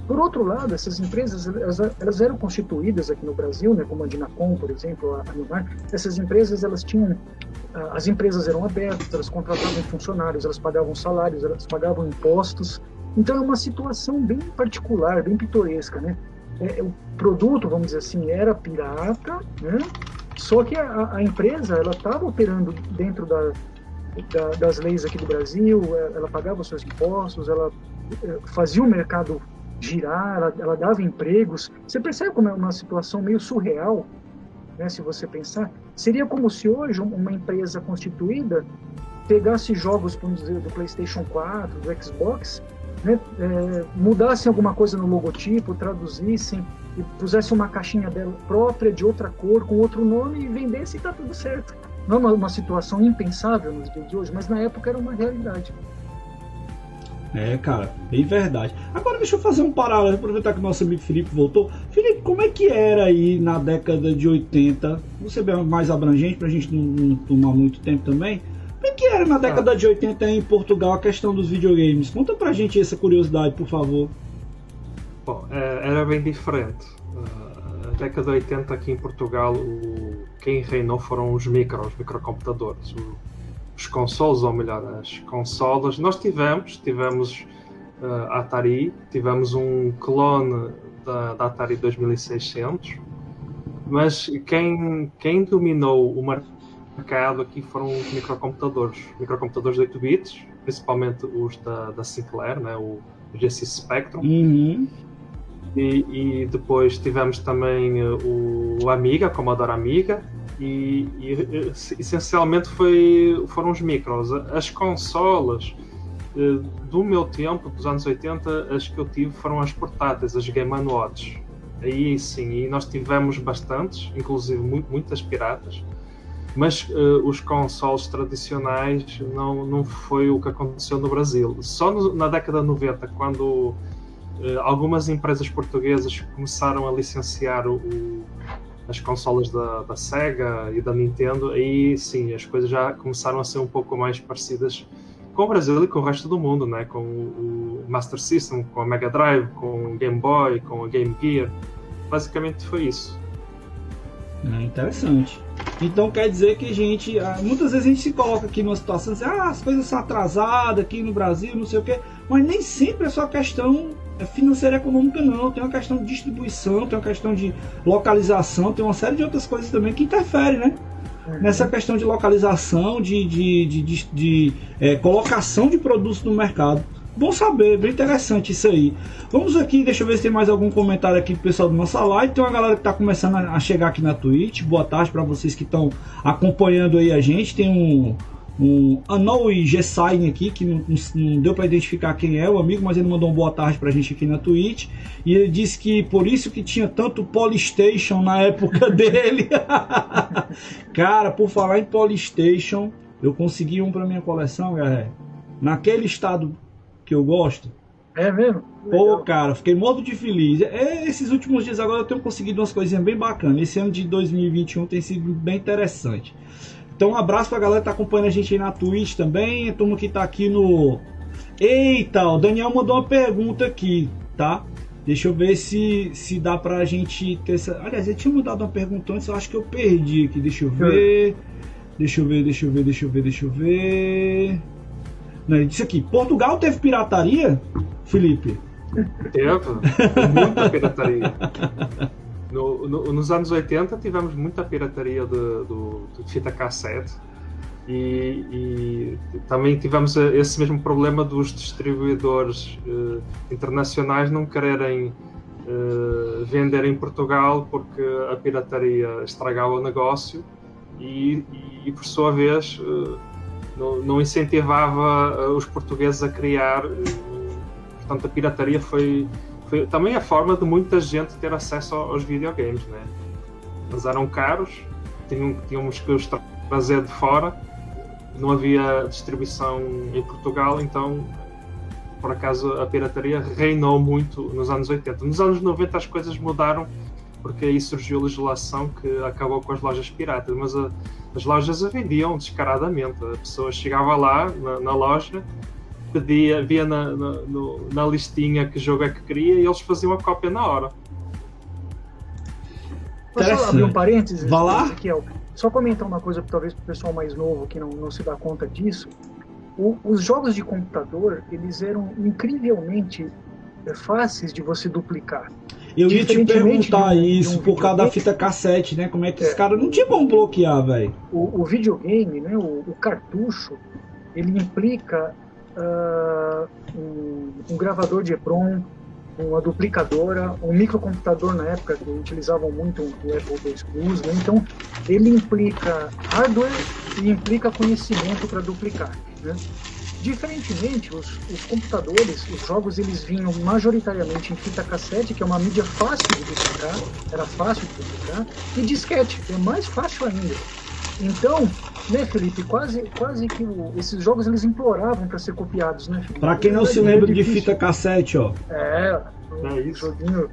Por outro lado, essas empresas elas, elas eram constituídas aqui no Brasil, né, como a Dinacom, por exemplo, a Nilmar. Essas empresas elas tinham ah, as empresas eram abertas, elas contratavam funcionários, elas pagavam salários, elas pagavam impostos. Então é uma situação bem particular, bem pitoresca, né? É, o produto, vamos dizer assim, era pirata, né? Só que a, a empresa ela estava operando dentro da, da, das leis aqui do Brasil, ela, ela pagava os seus impostos, ela eh, fazia o mercado girar, ela, ela dava empregos. Você percebe como é uma situação meio surreal, né? Se você pensar, seria como se hoje uma empresa constituída pegasse jogos, dizer, do PlayStation 4, do Xbox, né, é, mudassem alguma coisa no logotipo, traduzissem e pusessem uma caixinha dela própria, de outra cor, com outro nome e vendesse e tá tudo certo. Não é uma, uma situação impensável nos dias de hoje, mas na época era uma realidade. É, cara, bem verdade. Agora deixa eu fazer um paralelo, aproveitar que o nosso amigo Felipe voltou. Felipe, como é que era aí na década de 80? Você é mais abrangente pra gente não, não tomar muito tempo também. Como é que era na década de 80 aí em Portugal a questão dos videogames? Conta pra gente essa curiosidade, por favor. Bom, eh, era bem diferente. Eh, A década de 80 aqui em Portugal, quem reinou foram os micro, os microcomputadores. Os consoles, ou melhor, as consolas. Nós tivemos, tivemos a Atari, tivemos um clone da, da Atari 2600, mas quem, quem dominou o mercado aqui foram os microcomputadores. Microcomputadores de 8 bits, principalmente os da, da Sinclair, né, o GC Spectrum. Uhum. E, e depois tivemos também eh, o, Amiga, Commodore Amiga, e, e, essencialmente foi, foram os micros. As consolas eh, do meu tempo, dos anos 80, as que eu tive foram as portáteis, as Game Watch. Aí sim, e nós tivemos bastantes, inclusive mu- muitas piratas, mas eh, os consoles tradicionais não, não foi o que aconteceu no Brasil. Só no- na década de 90, quando eh, algumas empresas portuguesas começaram a licenciar o- as consolas da, da Sega e da Nintendo, aí sim, as coisas já começaram a ser um pouco mais parecidas com o Brasil e com o resto do mundo, né? com o, o Master System, com a Mega Drive, com o Game Boy, com a Game Gear. basicamente foi isso. É interessante. Então quer dizer que a gente, ah, muitas vezes a gente se coloca aqui numa situação de ah, as coisas são atrasadas aqui no Brasil, não sei o que, mas nem sempre é só questão financeira econômica não, tem uma questão de distribuição, tem uma questão de localização, tem uma série de outras coisas também que interferem, né? Uhum. Nessa questão de localização, de, de, de, de, de é, colocação de produtos no mercado. Bom saber, bem interessante isso aí. Vamos aqui, deixa eu ver se tem mais algum comentário aqui pro pessoal do nossa live. Tem uma galera que está começando a chegar aqui na Twitch. Boa tarde para vocês que estão acompanhando aí a gente. Tem um, um Anoui Gessain aqui, que não, não deu para identificar quem é o amigo, mas ele mandou uma boa tarde pra gente aqui na Twitch. E ele disse que por isso que tinha tanto Polystation na época dele. Cara, por falar em Polystation, eu consegui um pra minha coleção, galera. Naquele estado que eu gosto. É mesmo? Pô, cara, fiquei morto de feliz. É, esses últimos dias agora eu tenho conseguido umas coisinhas bem bacanas. Esse ano de 2021 tem sido bem interessante. Então, um abraço pra galera que tá acompanhando a gente aí na Twitch também. A turma que tá aqui no. Eita, o Daniel mandou uma pergunta aqui, tá? Deixa eu ver se, se dá pra gente ter essa. Aliás, ele tinha mandado uma pergunta antes, eu acho que eu perdi aqui. Deixa eu ver. Deixa eu ver, deixa eu ver, deixa eu ver, deixa eu ver. Não, ele disse aqui: Portugal teve pirataria, Felipe? Teve, muita pirataria. No, no, nos anos 80 tivemos muita pirataria de, de, de fita cassete e, e, também tivemos esse mesmo problema dos distribuidores uh, internacionais não quererem uh, vender em Portugal porque a pirataria estragava o negócio e, e por sua vez uh, não, não, incentivava os portugueses a criar portanto a pirataria foi foi também a forma de muita gente ter acesso aos videogames, né? Eles eram caros, tinham, tínhamos que os trazer de fora, não havia distribuição em Portugal, então por acaso a pirataria reinou muito nos anos 80. Nos anos 90 as coisas mudaram porque aí surgiu a legislação que acabou com as lojas piratas, mas a, as lojas a vendiam descaradamente. A pessoa chegava lá na, na loja pedia, via na, na, no, na listinha que jogo é que queria e eles faziam a cópia na hora. Posso só abrir um parênteses? Vá lá. Ezequiel? Só comentar uma coisa, talvez para o pessoal mais novo que não, não se dá conta disso. O, os jogos de computador, eles eram incrivelmente é, fáceis de você duplicar. Eu ia te perguntar um, isso um por causa da fita cassete, né? Como é que é, os caras não tinham como bloquear, velho? O, o, videogame, né? O, o, cartucho, ele implica uh, um, um, gravador de EPROM, uma duplicadora, um microcomputador na época que utilizavam muito o Apple II Plus, né? então ele implica hardware e implica conhecimento para duplicar. Né? Diferentemente, os, os, computadores, os jogos, eles vinham majoritariamente em fita cassete, que é uma mídia fácil de duplicar, era fácil de duplicar, e disquete, que é mais fácil ainda. Então, né, Felipe, quase, quase que o, esses jogos eles imploravam para ser copiados, né, Felipe? Pra quem não se lembra de fita cassete, ó. É, um é isso. joguinho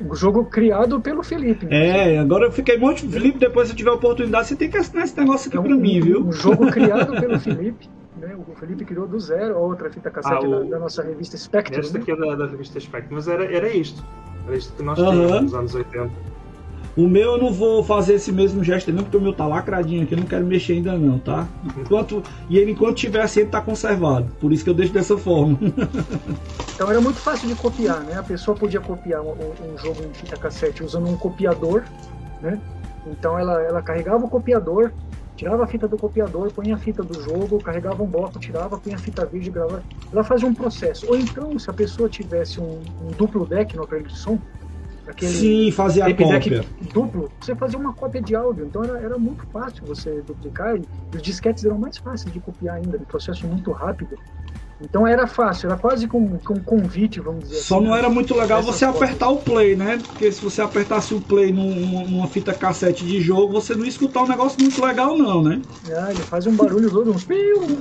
um jogo criado pelo Felipe. Né? É, agora eu fiquei muito. Felipe, depois se tiver oportunidade, você tem que assinar esse negócio aqui é um, pra mim, viu? Um jogo criado pelo Felipe. Né? O Felipe criou do zero a outra fita cassete ah, o... da, da, nossa revista Spectre. Esta né? aqui é da, da, revista Spectre, mas era, era isto. Era isto que nós tínhamos nos anos 80. O meu eu não vou fazer esse mesmo gesto não, porque o meu tá lacradinho aqui, eu não quero mexer ainda não, tá? Enquanto, e ele enquanto tiver assim, ele tá conservado. Por isso que eu deixo dessa forma. então era muito fácil de copiar, né? A pessoa podia copiar um, um jogo em fita cassete usando um copiador, né? Então ela, ela carregava o copiador, tirava a fita do copiador, punha a fita do jogo, carregava um bloco, tirava, punha a fita vídeo, gravava. Ela fazia um processo. Ou então, se a pessoa tivesse um, um duplo deck no aparelho de som, aquele Sim, fazer a cópia. duplo, você fazia uma cópia de áudio. Então era, era muito fácil você duplicar e os disquetes eram mais fáceis de copiar ainda, um processo muito rápido. Então era fácil, era quase com, com um convite, vamos dizer Só assim, não era muito legal você apertar o play, né? Porque se você apertasse o play num, numa fita cassete de jogo, você não ia escutar um negócio muito legal, não, né? Ah, ele faz um barulho todo, uns piu, um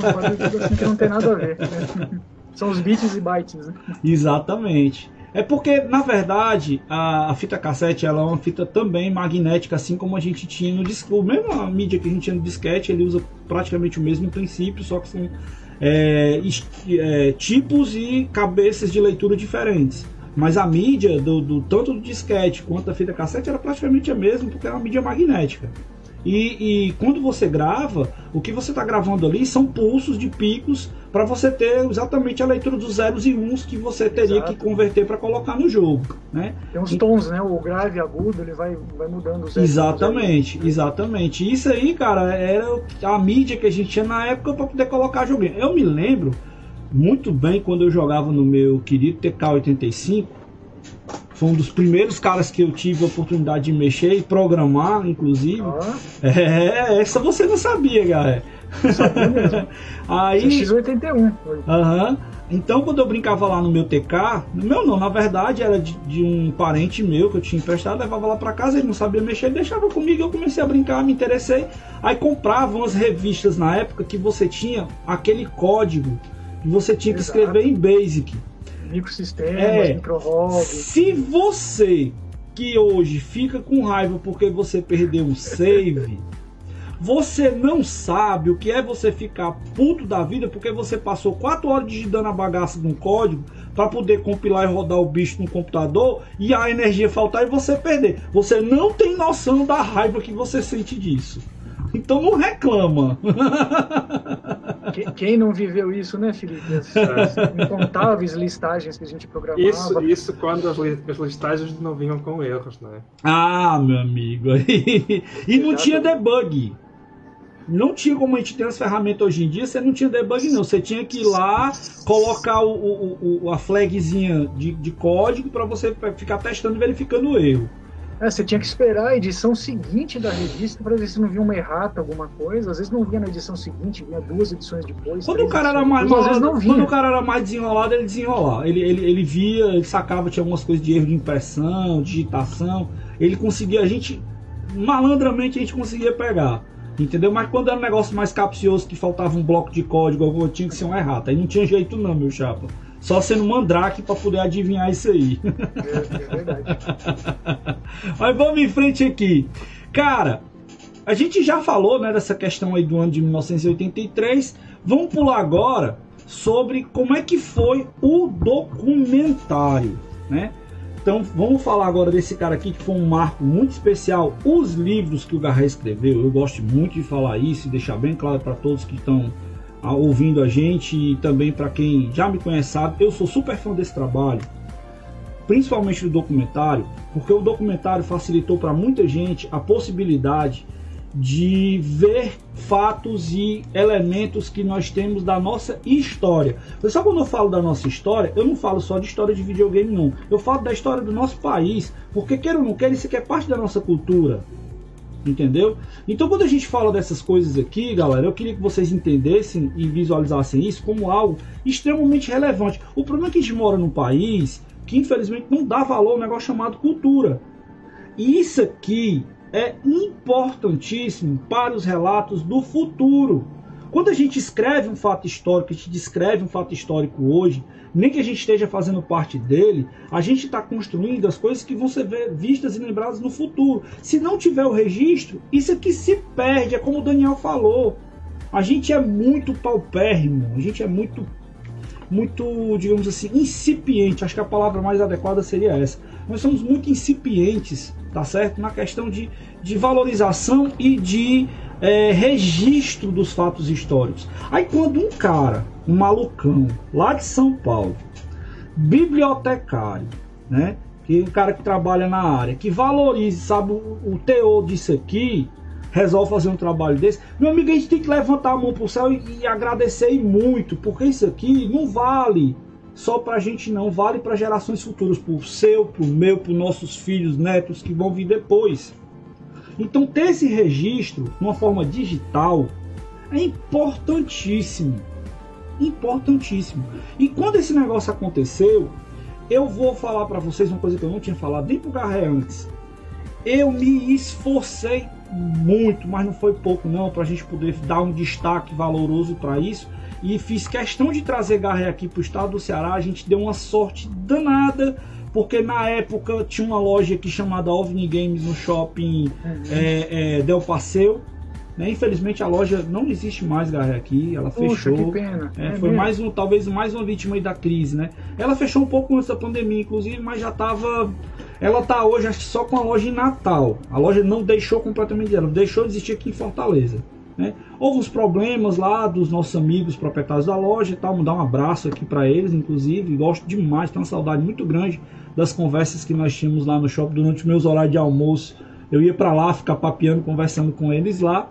barulho assim que não tem nada a ver. Né? São os bits e bytes, né? Exatamente. É porque, na verdade, a, a, fita cassete ela é uma fita também magnética, assim como a gente tinha no disco. Mesmo a mídia que a gente tinha no disquete, ele usa praticamente o mesmo princípio, só que são é, é, tipos e cabeças de leitura diferentes. Mas a mídia, do, do, tanto do disquete quanto da fita cassete, era praticamente a mesma, porque era uma mídia magnética. E, e quando você grava, o que você está gravando ali são pulsos de picos para você ter exatamente a leitura dos zeros e uns que você teria Exato. que converter para colocar no jogo, né? Tem uns tons, né? O grave agudo, ele vai, vai mudando os zeros. Exatamente, exatamente. Isso aí, cara, era a mídia que a gente tinha na época para poder colocar joguinho. Eu me lembro muito bem quando eu jogava no meu querido TK85 foi um dos primeiros caras que eu tive a oportunidade de mexer e programar, inclusive. Ah. É, essa você não sabia, galera. Sabia mesmo. Aí, X81. Aham. Então, quando eu brincava lá no meu TK, no meu não, na verdade era de, de, um parente meu que eu tinha emprestado, levava lá para casa, ele não sabia mexer, deixava comigo, eu comecei a brincar, me interessei. Aí comprava umas revistas na época que você tinha aquele código que você tinha que escrever em Basic microsistemas, é, micro Se você que hoje fica com raiva porque você perdeu um save, você não sabe o que é você ficar puto da vida porque você passou 4 horas digitando a bagaça de um código para poder compilar e rodar o bicho no computador e a energia faltar e você perder. Você não tem noção da raiva que você sente disso. Então não reclama. Quem não viveu isso, né, Felipe? As, as incontáveis listagens que a gente programava. Isso, isso quando as, as listagens não vinham com erros, né? Ah, meu amigo. e não tinha debug. Não tinha como a gente tem as ferramentas hoje em dia, você não tinha debug não. Você tinha que ir lá, colocar o, o, o a flagzinha de, de código para você ficar testando e verificando o erro. É, você tinha que esperar a edição seguinte da revista para ver se não vinha uma errata, alguma coisa. Às vezes não vinha na edição seguinte, vinha duas edições depois. Quando o cara era mais depois, vezes não vinha. Quando o cara era mais desenrolado, ele desenrolava. Ele, ele, ele via, ele sacava, tinha algumas coisas de erro de impressão, digitação. Ele conseguia, a gente, malandramente, a gente conseguia pegar. Entendeu? Mas quando era um negócio mais capcioso, que faltava um bloco de código, tinha que ser uma errata. Aí não tinha jeito não, meu chapa. Só sendo mandrake para poder adivinhar isso aí. É, é verdade. Mas vamos em frente aqui. Cara, a gente já falou né, dessa questão aí do ano de 1983. Vamos pular agora sobre como é que foi o documentário, né? Então vamos falar agora desse cara aqui que foi um marco muito especial. Os livros que o Garret escreveu, eu gosto muito de falar isso e deixar bem claro para todos que estão ouvindo a gente e também para quem já me conhece sabe, eu sou super fã desse trabalho, principalmente do documentário, porque o documentário facilitou para muita gente a possibilidade de ver fatos e elementos que nós temos da nossa história. Só quando eu falo da nossa história, eu não falo só de história de videogame não. Eu falo da história do nosso país, porque queira ou não queira, isso aqui é parte da nossa cultura. Entendeu? Então, quando a gente fala dessas coisas aqui, galera, eu queria que vocês entendessem e visualizassem isso como algo extremamente relevante. O problema é que a gente mora num país que, infelizmente, não dá valor ao negócio chamado cultura. E isso aqui é importantíssimo para os relatos do futuro. Quando a gente escreve um fato histórico, a gente descreve um fato histórico hoje, nem que a gente esteja fazendo parte dele, a gente está construindo as coisas que vão ser vistas e lembradas no futuro. Se não tiver o registro, isso aqui se perde, é como o Daniel falou. A gente é muito paupérrimo, a gente é muito, muito, digamos assim, incipiente. Acho que a palavra mais adequada seria essa. Nós somos muito incipientes, tá certo? Na questão de, de valorização e de é, registro dos fatos históricos. Aí quando um cara, um malucão, lá de São Paulo, bibliotecário, né? Que um cara que trabalha na área, que valorize, sabe, o, o teor disso aqui, resolve fazer um trabalho desse, meu amigo, a gente tem que levantar a mão pro céu e, e agradecer muito, porque isso aqui não vale só pra gente não, vale para gerações futuras, pro seu, pro meu, pro nossos filhos, netos que vão vir depois. Então, ter esse registro de uma forma digital é importantíssimo. Importantíssimo. E quando esse negócio aconteceu, eu vou falar para vocês uma coisa que eu não tinha falado nem pro Garré antes. Eu me esforcei muito, mas não foi pouco não, para a gente poder dar um destaque valoroso para isso. E fiz questão de trazer Garré aqui para o estado do Ceará. A gente deu uma sorte danada porque na época tinha uma loja aqui chamada OVNI Games no shopping uhum. é, é, Del Passeio, Né? Infelizmente a loja não existe mais, Garré, aqui. Ela Puxa, fechou. que pena. É, É foi mesmo? mais um, talvez mais uma vítima da crise, né? Ela fechou um pouco antes da pandemia, inclusive, mas já estava. Ela tá hoje acho que só com a loja em Natal. A loja não deixou completamente ela, deixou de existir aqui em Fortaleza. Né? Houve uns problemas lá dos nossos amigos proprietários da loja e tal. Vou dar um abraço aqui para eles, inclusive. Gosto demais, tenho uma saudade muito grande das conversas que nós tínhamos lá no shopping durante meus horários de almoço. Eu ia para lá ficar papeando, conversando com eles lá,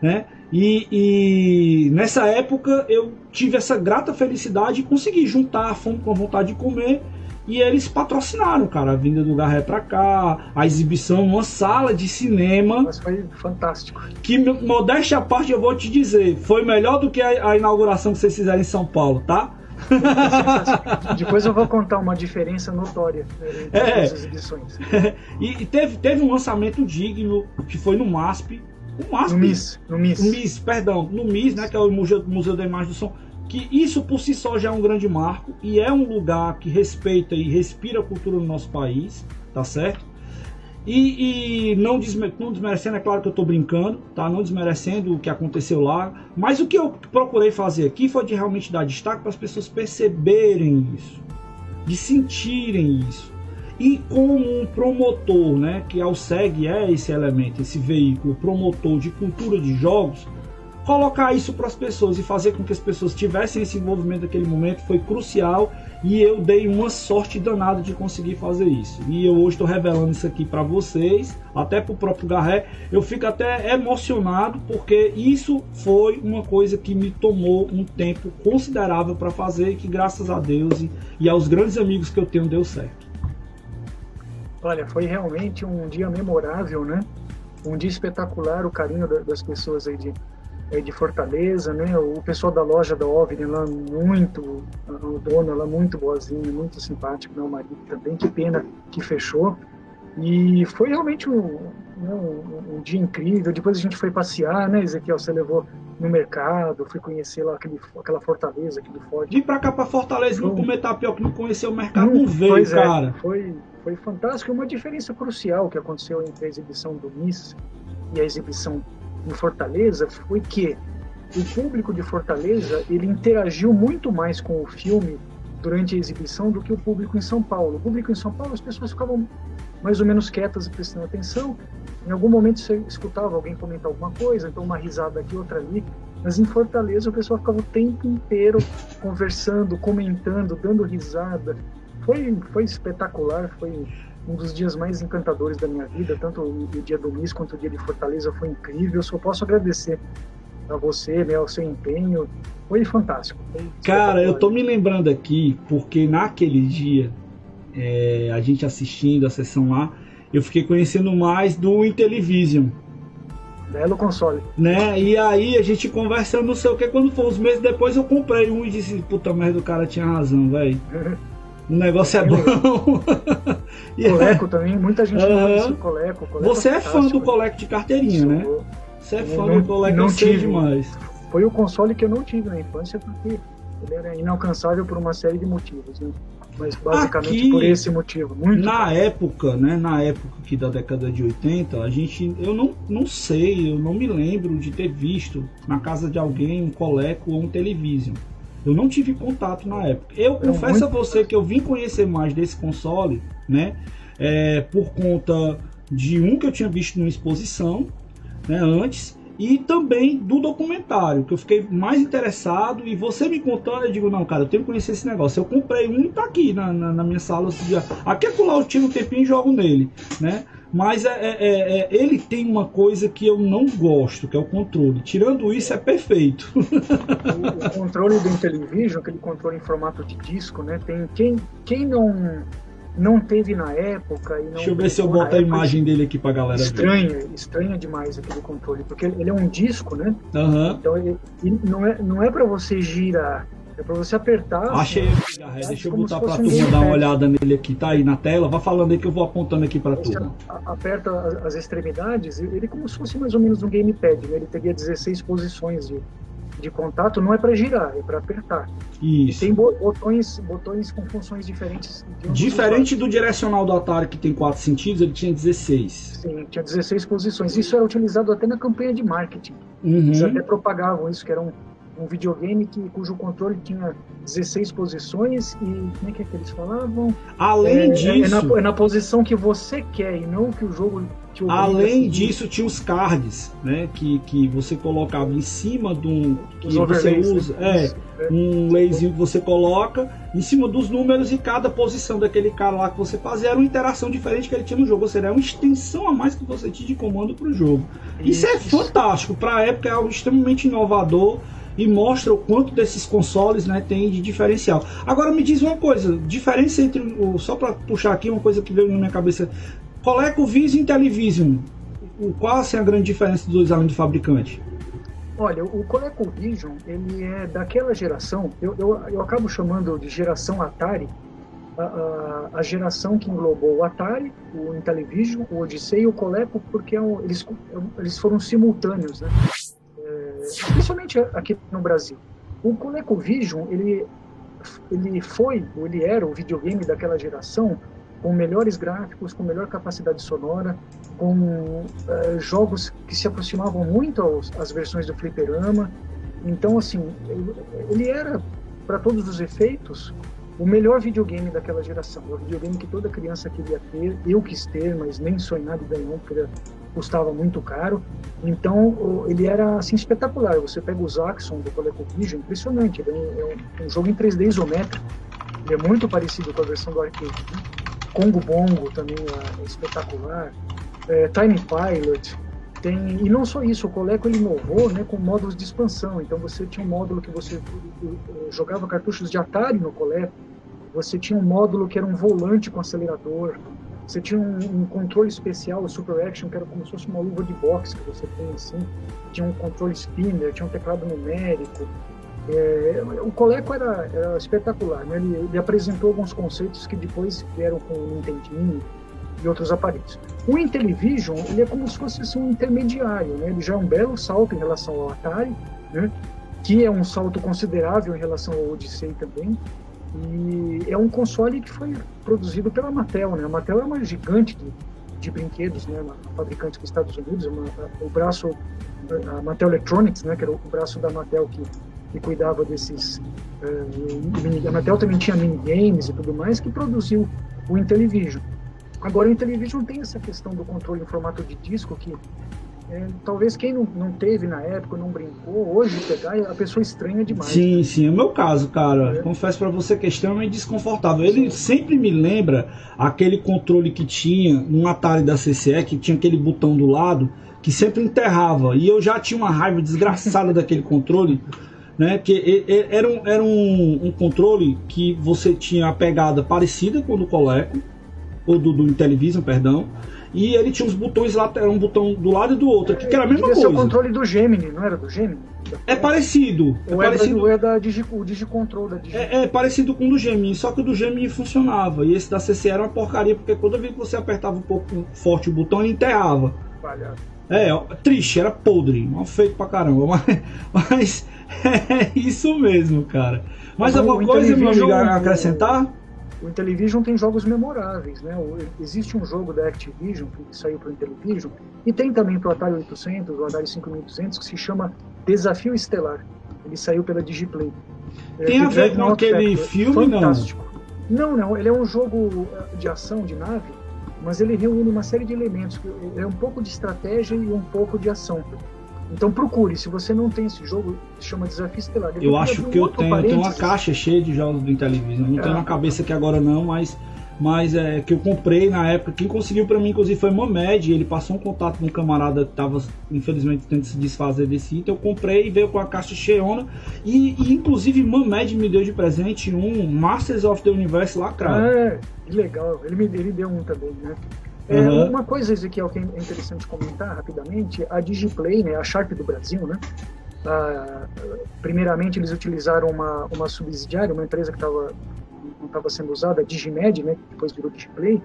né? E, e nessa época eu tive essa grata felicidade de conseguir juntar a fome com a vontade de comer. E eles patrocinaram, cara, a vinda do Garré pra cá, a exibição numa sala de cinema Mas foi fantástico. que modéstia à parte eu vou te dizer, foi melhor do que a, a inauguração que vocês fizeram em São Paulo, tá? Depois eu vou contar uma diferença notória né, entre É. as exibições. e teve, teve um lançamento digno, que foi no MASP. O MASP. No MIS. No MIS. MIS, perdão, no MIS, né, que é o Museu, Museu da Imagem do Som, que isso por si só já é um grande marco e é um lugar que respeita e respira a cultura do nosso país, tá certo? E, e não, desme- não desmerecendo, é claro que eu estou brincando, tá? Não desmerecendo o que aconteceu lá, mas o que eu procurei fazer aqui foi de realmente dar destaque para as pessoas perceberem isso, de sentirem isso. E como um promotor, né, que ao SEG é esse elemento, esse veículo promotor de cultura de jogos, colocar isso para as pessoas e fazer com que as pessoas tivessem esse envolvimento naquele momento foi crucial e eu dei uma sorte danada de conseguir fazer isso. E eu hoje estou revelando isso aqui para vocês, até para o próprio Garré. Eu fico até emocionado porque isso foi uma coisa que me tomou um tempo considerável para fazer e que graças a Deus e, e aos grandes amigos que eu tenho deu certo. Olha, foi realmente um dia memorável, né? Um dia espetacular, o carinho da- das pessoas aí de, aí de Fortaleza, né? O pessoal da loja da OVNI lá, muito, a a dona lá, muito boazinha, muito simpático, meu marido também, que pena que fechou. E foi realmente um, né, um, um dia incrível. Depois a gente foi passear, né, Ezequiel? Você levou no mercado, fui conhecer lá aquele, aquela fortaleza, aquele forte. Vim pra cá pra Fortaleza, não Hum. comer tapioca, não conhecer o mercado, Hum, não veio, pois é, cara. foi, foi fantástico. Uma diferença crucial que aconteceu entre a exibição do Miss e a exibição em Fortaleza foi que o público de Fortaleza ele interagiu muito mais com o filme durante a exibição do que o público em São Paulo. O público em São Paulo, as pessoas ficavam mais ou menos quietas e prestando atenção. Em algum momento você escutava alguém comentar alguma coisa, então uma risada aqui, outra ali. Mas em Fortaleza o pessoal ficava o tempo inteiro conversando, comentando, dando risada. Foi, foi espetacular, foi um dos dias mais encantadores da minha vida, tanto o, o dia do Miss quanto o dia de Fortaleza foi incrível. Só posso agradecer a você, né, ao seu empenho. Foi fantástico. foi Cara, eu tô me lembrando aqui porque naquele dia, é, a gente assistindo a sessão lá, eu fiquei conhecendo mais do Intellivision, Belo console. né? E aí a gente conversando, não sei o que, quando foi uns meses depois eu comprei um e disse, puta merda, o cara tinha razão, velho. O negócio é bom. E Coleco também, muita gente Aham. conhece o Coleco. Coleco você é fã do. Coleco de carteirinha, né? Sou- Você é fã não- do Coleco, não eu sei tive. demais. Foi o console que eu não tive na infância porque ele era inalcançável por uma série de motivos, né? Mas basicamente Aqui, por esse motivo. Muito Na época, né, na época aqui da década de 80, a gente, eu não, não sei, eu não me lembro de ter visto na casa de alguém um Coleco ou um Television. Eu não tive contato na época. Eu Era confesso a muito você que eu vim conhecer mais desse console, né, é, por conta de um que eu tinha visto numa exposição, né, antes, e também do documentário, que eu fiquei mais interessado. E você me contando, eu digo: não, cara, eu tenho que conhecer esse negócio. Eu comprei um e tá aqui na, na, na minha sala. dia. Aqui é lá eu tiro um tempinho e jogo nele, né? Mas é, é- é- é- ele tem uma coisa que eu não gosto, que é o controle. Tirando isso, é perfeito. o, o controle do Intellivision, aquele controle em formato de disco, né? Tem quem, quem não não teve na época e não Deixa eu ver se eu boto a imagem dele aqui pra galera ver. estranha, estranha demais aquele controle, porque ele é um disco, né? Aham. Então ele, ele não é não é para você girar, é para você apertar. Achei aqui, Garré. Deixa eu botar pra um turma dar uma olhada nele aqui. Tá aí na tela. Vá falando aí que eu vou apontando aqui pra Você turma. aperta as- extremidades, ele é como se fosse mais ou menos um gamepad, né? Ele teria 16 posições de, de contato não é para girar, é para apertar. Isso. Tem botões, botões com funções diferentes. Diferente do direcional do Atari que tem quatro sentidos, ele tinha 16. Sim, tinha 16 posições. Isso era utilizado até na campanha de marketing. Uhum. Eles até propagavam isso, que era um, um videogame que, cujo controle tinha 16 posições e como é que, é que eles falavam? Além é, disso. É na, é na, posição que você quer e não que o jogo te Além disso, tinha os cards, né? Que, que você colocava em cima de um. Que você né? usa. É, um laserzinho que você coloca em cima dos números e cada posição daquele cara lá que você fazia era uma interação diferente que ele tinha no jogo. Ou seja, é uma extensão a mais que você tinha de comando para o jogo. Isso, é isso é fantástico. Para a época é algo extremamente inovador e mostra o quanto desses consoles né, tem de diferencial. Agora me diz uma coisa, diferença entre o só para puxar aqui uma coisa que veio na minha cabeça, ColecoVision e Intellivision, qual assim, a grande diferença dos dois além do fabricante? Olha, o ColecoVision ele é daquela geração, eu, eu, eu acabo chamando de geração Atari, a, a, a, geração que englobou o Atari, o Intellivision, o Odyssey e o Coleco, porque é um, eles, eles foram simultâneos, né? Principalmente aqui no Brasil. O ColecoVision, ele, ele foi, ou ele era o videogame daquela geração com melhores gráficos, com melhor capacidade sonora, com uh, jogos que se aproximavam muito aos, às versões do fliperama. Então, assim, ele, era, para todos os efeitos, o melhor videogame daquela geração. O videogame que toda criança queria ter. Eu quis ter, mas nem sonhado em ganhar, porque custava muito caro. Então, ele era assim espetacular. Você pega o Zaxxon do ColecoVision, impressionante. Ele é um, é um, jogo em 3D isométrico. Ele é muito parecido com a versão do arcade. Né? Congo Bongo também é, é espetacular. É, Tiny Pilot. Tem, e não só isso, o Coleco ele inovou né, com módulos de expansão. Então você tinha um módulo que você jogava cartuchos de Atari no Coleco, você tinha um módulo que era um volante com acelerador, você tinha um, um, controle especial, o Super Action, que era como se fosse uma luva de boxe que você tem assim. Tinha um controle spinner, tinha um teclado numérico. É, o Coleco era, era espetacular, né? ele, ele, apresentou alguns conceitos que depois vieram com o Nintendinho e outros aparelhos. O Intellivision ele é como se fosse assim, um intermediário, né? ele já é um belo salto em relação ao Atari, né? que é um salto considerável em relação ao Odyssey também, e é um console que foi produzido pela Mattel, né? A Mattel é uma gigante de, de brinquedos, né? Uma fabricante dos Estados Unidos, uma, o braço, a Mattel Electronics, né? Que era o braço da Mattel que, que cuidava desses... Uh, a Mattel também tinha minigames e tudo mais, que produziu o Intellivision. Agora, o Intellivision tem essa questão do controle em formato de disco que é, talvez quem não, não teve na época, não brincou, hoje pegar, a pessoa estranha demais. Sim, sim. É o meu caso, cara, é. confesso para você que é extremamente desconfortável. Ele sempre me lembra aquele controle que tinha no Atari da CCE, que tinha aquele botão do lado, que sempre enterrava. E eu já tinha uma raiva desgraçada daquele controle. Né, que era, um, era um, um, controle que você tinha a pegada parecida com o do Coleco, ou do, do Intellivision, perdão, e ele tinha uns botões lá, era um botão do lado e do outro, que, que era a mesma coisa. Esse é o controle do Gemini, não era do Gemini? É parecido. É, parecido. É da, Digi, o Digicontrol da Digi. É, é, parecido com o do Gemini, só que o do Gemini funcionava. E esse da CC era uma porcaria, porque toda vez que você apertava um pouco forte o botão, ele enterrava. Palhaço. É, triste, era podre, mal feito pra caramba. Mas, mas é isso mesmo, cara. Mais alguma coisa, meu amigo, acrescentar? O Intellivision tem jogos memoráveis, né? Existe um jogo da Activision que saiu para o Intellivision e tem também para o Atari 800, o Atari 5200 que se chama Desafio Estelar. Ele saiu pela Digiplay. É, tem é, a ver com aquele Factor. filme, Fantástico. não? Não, não. Ele é um jogo eh, de ação de nave, mas ele reúne uma série de elementos. É um pouco de estratégia e um pouco de ação. Então procure, se você não tem esse jogo, chama Desafio Estelar. Eu acho que eu tenho, eu tenho uma caixa cheia de jogos do Intellivision. Não é. tenho na cabeça aqui agora não, mas mas é que eu comprei na época. Quem conseguiu para mim, inclusive, foi Mamed. Ele passou um contato com um camarada que estava, infelizmente, tentando se desfazer desse item. Eu comprei e veio com a caixa cheiona. E, e inclusive, Mamed me deu de presente um Masters of the Universe lacrado. É, que legal. Ele me ele deu um também, né? É, uhum. Uma coisa, Ezequiel, que é interessante comentar rapidamente, a Digiplay, né, a Sharp do Brasil, né, primeiramente eles utilizaram uma, uma subsidiária, uma empresa que tava, não estava sendo usada, a Digimed, né, que depois virou Digiplay,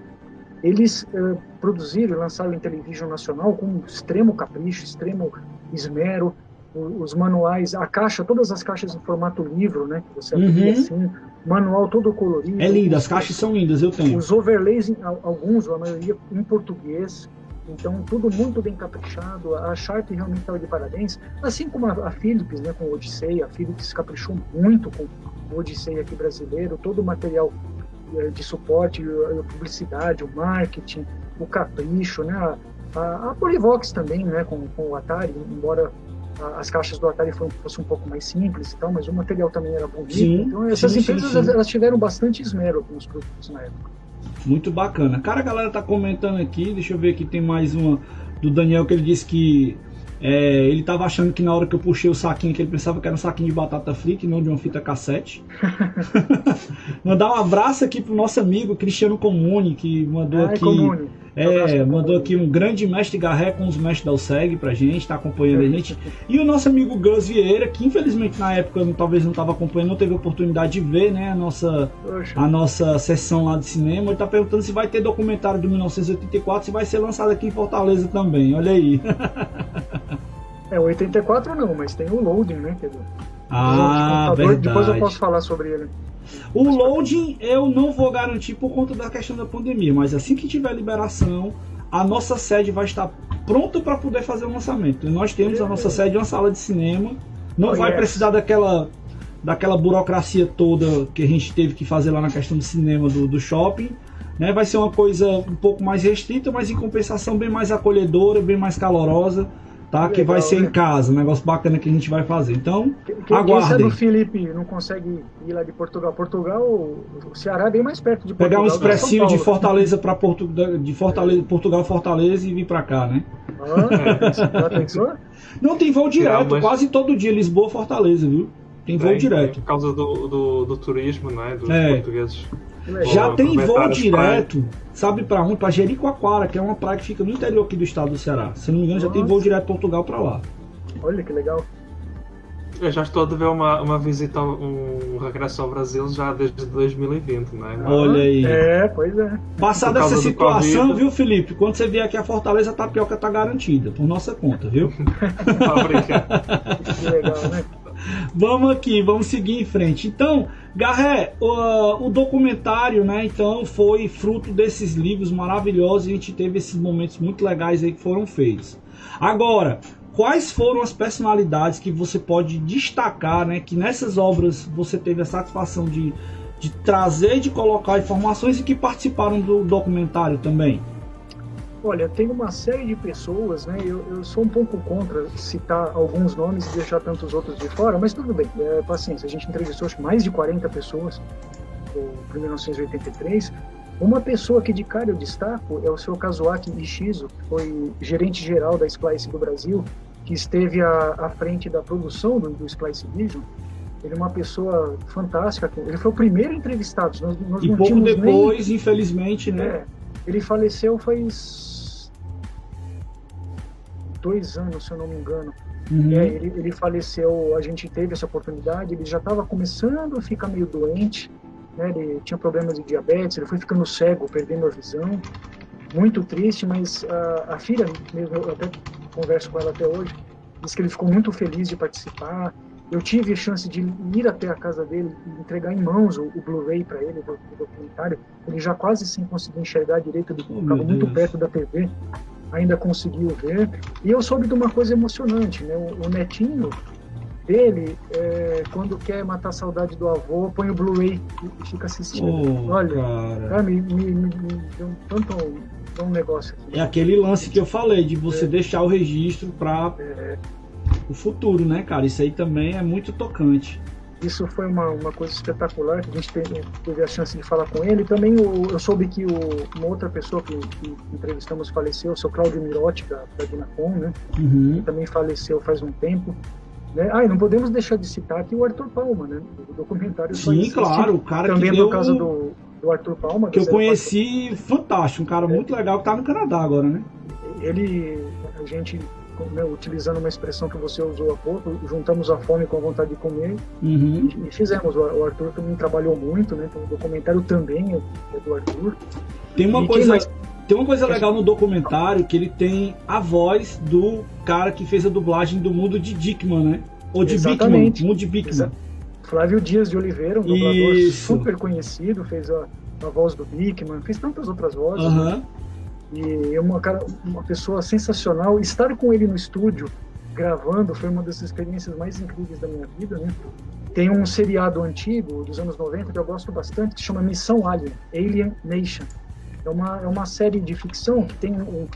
eles eh, produziram e lançaram em televisão nacional com extremo capricho, extremo esmero, os manuais, a caixa, todas as caixas em formato livro, né? Que você Uhum. assim, manual todo colorido. É lindo, as caixas são lindas, eu tenho. Os overlays, alguns, a maioria em português. Então, tudo muito bem caprichado. A Sharp realmente estava de parabéns. Assim como a, Philips, né, com o Odyssey. A Philips caprichou muito com o Odyssey aqui brasileiro. Todo o material eh, de suporte, a, publicidade, o marketing, o capricho, né? A, a, Polivox também, né, com, com o Atari, embora as caixas do Atari foram- fossem um pouco mais simples e tal, mas o material também era bonito. Sim, então, essas sim, empresas sim. elas tiveram bastante esmero aqui nos produtos na época. Muito bacana. Cara, a galera tá comentando aqui, deixa eu ver aqui, tem mais uma do Daniel que ele disse que é, ele tava achando que na hora que eu puxei o saquinho, que ele pensava que era um saquinho de batata frita e não de uma fita cassete. Mandar um abraço aqui pro nosso amigo Cristiano Comune, que mandou Ai, aqui. Comune. É, mandou aqui um grande mestre Garré com os mestres da USEG pra gente, tá acompanhando a gente. E o nosso amigo Gus Vieira, que infelizmente na época talvez não estava acompanhando, não teve oportunidade de ver, né, a nossa a nossa sessão lá de cinema. Ele tá perguntando se vai ter documentário de 1984, se vai ser lançado aqui em Fortaleza também. Olha aí. É, o 84 não, mas tem o Loading, né? Ah, computador. Depois eu verdade. posso falar sobre ele. O loading eu não vou garantir por conta da questão da pandemia, mas assim que tiver liberação, a nossa sede vai estar pronta para poder fazer o lançamento. E nós temos a nossa sede uma sala de cinema. Não Oh, vai yes. precisar daquela daquela burocracia toda que a gente teve que fazer lá na questão do cinema do, do shopping. Né? Vai ser uma coisa um pouco mais restrita, mas em compensação bem mais acolhedora, bem mais calorosa. Tá? que vai Legal, ser né? em casa, um negócio bacana que a gente vai fazer. Então, Quem, quem Aguardem. sabe o Felipe não consegue ir lá de Portugal. Portugal, o Ceará é bem mais perto de Portugal. Pegar um que expressinho de. Fortaleza para Portu... de Fortaleza, Portugal, Fortaleza e vir para cá, né? Ah, já pensou? Não tem voo direto, Tirar, mas- quase todo dia Lisboa, Fortaleza, viu? Tem voo Tem- direto. Por causa do, do, do turismo, né? Dos É. portugueses. Já Vou tem voo direto, sabe para onde? Para Jericoacoara, que é uma praia que fica no interior aqui do estado do Ceará. Se não me engano, já tem Nossa. voo direto Portugal para lá. Olha que legal. Eu já estou a ver uma, uma visita, um regresso ao Brasil já desde 2020, né? Olha aí. É, pois é. Passada essa situação, Covid. viu, Felipe? Quando você vier aqui a Fortaleza, a tapioca tá garantida, por nossa conta, viu? Fábrica. Que legal, né? Vamos aqui, vamos seguir em frente. Então, Garré, o, o documentário, né, então, foi fruto desses livros maravilhosos e a gente teve esses momentos muito legais aí que foram feitos. Agora, quais foram as personalidades que você pode destacar, né, que nessas obras você teve a satisfação de, de trazer, de colocar informações e que participaram do documentário também? Olha, tem uma série de pessoas, né? Eu, eu sou um pouco contra citar alguns nomes e deixar tantos outros de fora, mas tudo bem, é, paciência. A gente entrevistou acho, mais de 40 pessoas por 1983. Uma pessoa que de cara eu destaco é o seu Kazuaki Ishizo, que foi gerente geral da Splice do Brasil, que esteve à, à frente da produção do, do Splice Vision. Ele é uma pessoa fantástica. Ele foi o primeiro entrevistado. Nós, nós E pouco tínhamos nem- depois, infelizmente, né? é, ele faleceu faz dois anos, se eu não me engano. Uhum. É, ele, ele faleceu, a gente teve essa oportunidade, ele já estava começando a ficar meio doente, né? ele tinha problemas de diabetes, ele foi ficando cego, perdendo a visão. Muito triste, mas a, a filha, mesmo, eu até converso com ela até hoje, disse que ele ficou muito feliz de participar. Eu tive a chance de ir até a casa dele e entregar em mãos o, o Blu-ray para ele, do, do documentário. Ele já quase sem conseguir enxergar direito, ele Oh, ficava meu muito Deus. perto da TV, ainda conseguiu ver. E eu soube de uma coisa emocionante, né? O, o netinho dele, é, quando quer matar a saudade do avô, põe o Blu-ray e, fica assistindo. Oh, Olha, cara. me, me, me, deu um tanto um negócio aqui. É aquele lance que eu falei, de você deixar o registro para É, o futuro, né, cara? Isso aí também é muito tocante. Isso foi uma, uma coisa espetacular que a gente teve, teve a chance de falar com ele. Também o, eu soube que o, uma outra pessoa que, que entrevistamos faleceu, o seu Claudio Mirotti, da, da Dinacom, né? Uhum. também faleceu faz um tempo. Né? Ah, e não podemos deixar de citar aqui o Arthur Palma, né? O documentário Sim, claro, o cara também que por deu, causa do, do Arthur Palma. que eu conheci, fantástico, um cara muito legal que tá no Canadá agora, né? Ele, a gente, né, utilizando uma expressão que você usou há pouco, juntamos a fome com a vontade de comer Uhum. e, e fizemos. O, Arthur também trabalhou muito, né? Então, o documentário também é, do Arthur. Tem uma E coisa, mais? Tem uma coisa legal no documentário que ele tem a voz do cara que fez a dublagem do mundo de Dickman, né? Ou de Exatamente. Bickman, mundo de Bickman. Exa Flávio Dias de Oliveira, um dublador Isso. super conhecido, fez a, a, voz do Bickman, fez tantas outras vozes. Uhum. Né? E é uma, cara, uma pessoa sensacional. Estar com ele no estúdio, gravando, foi uma das experiências mais incríveis da minha vida, né? Tem um seriado antigo, dos anos 90, que eu gosto bastante, que chama Missão Alien, Alien Nation. É uma, é uma série de ficção que tem um,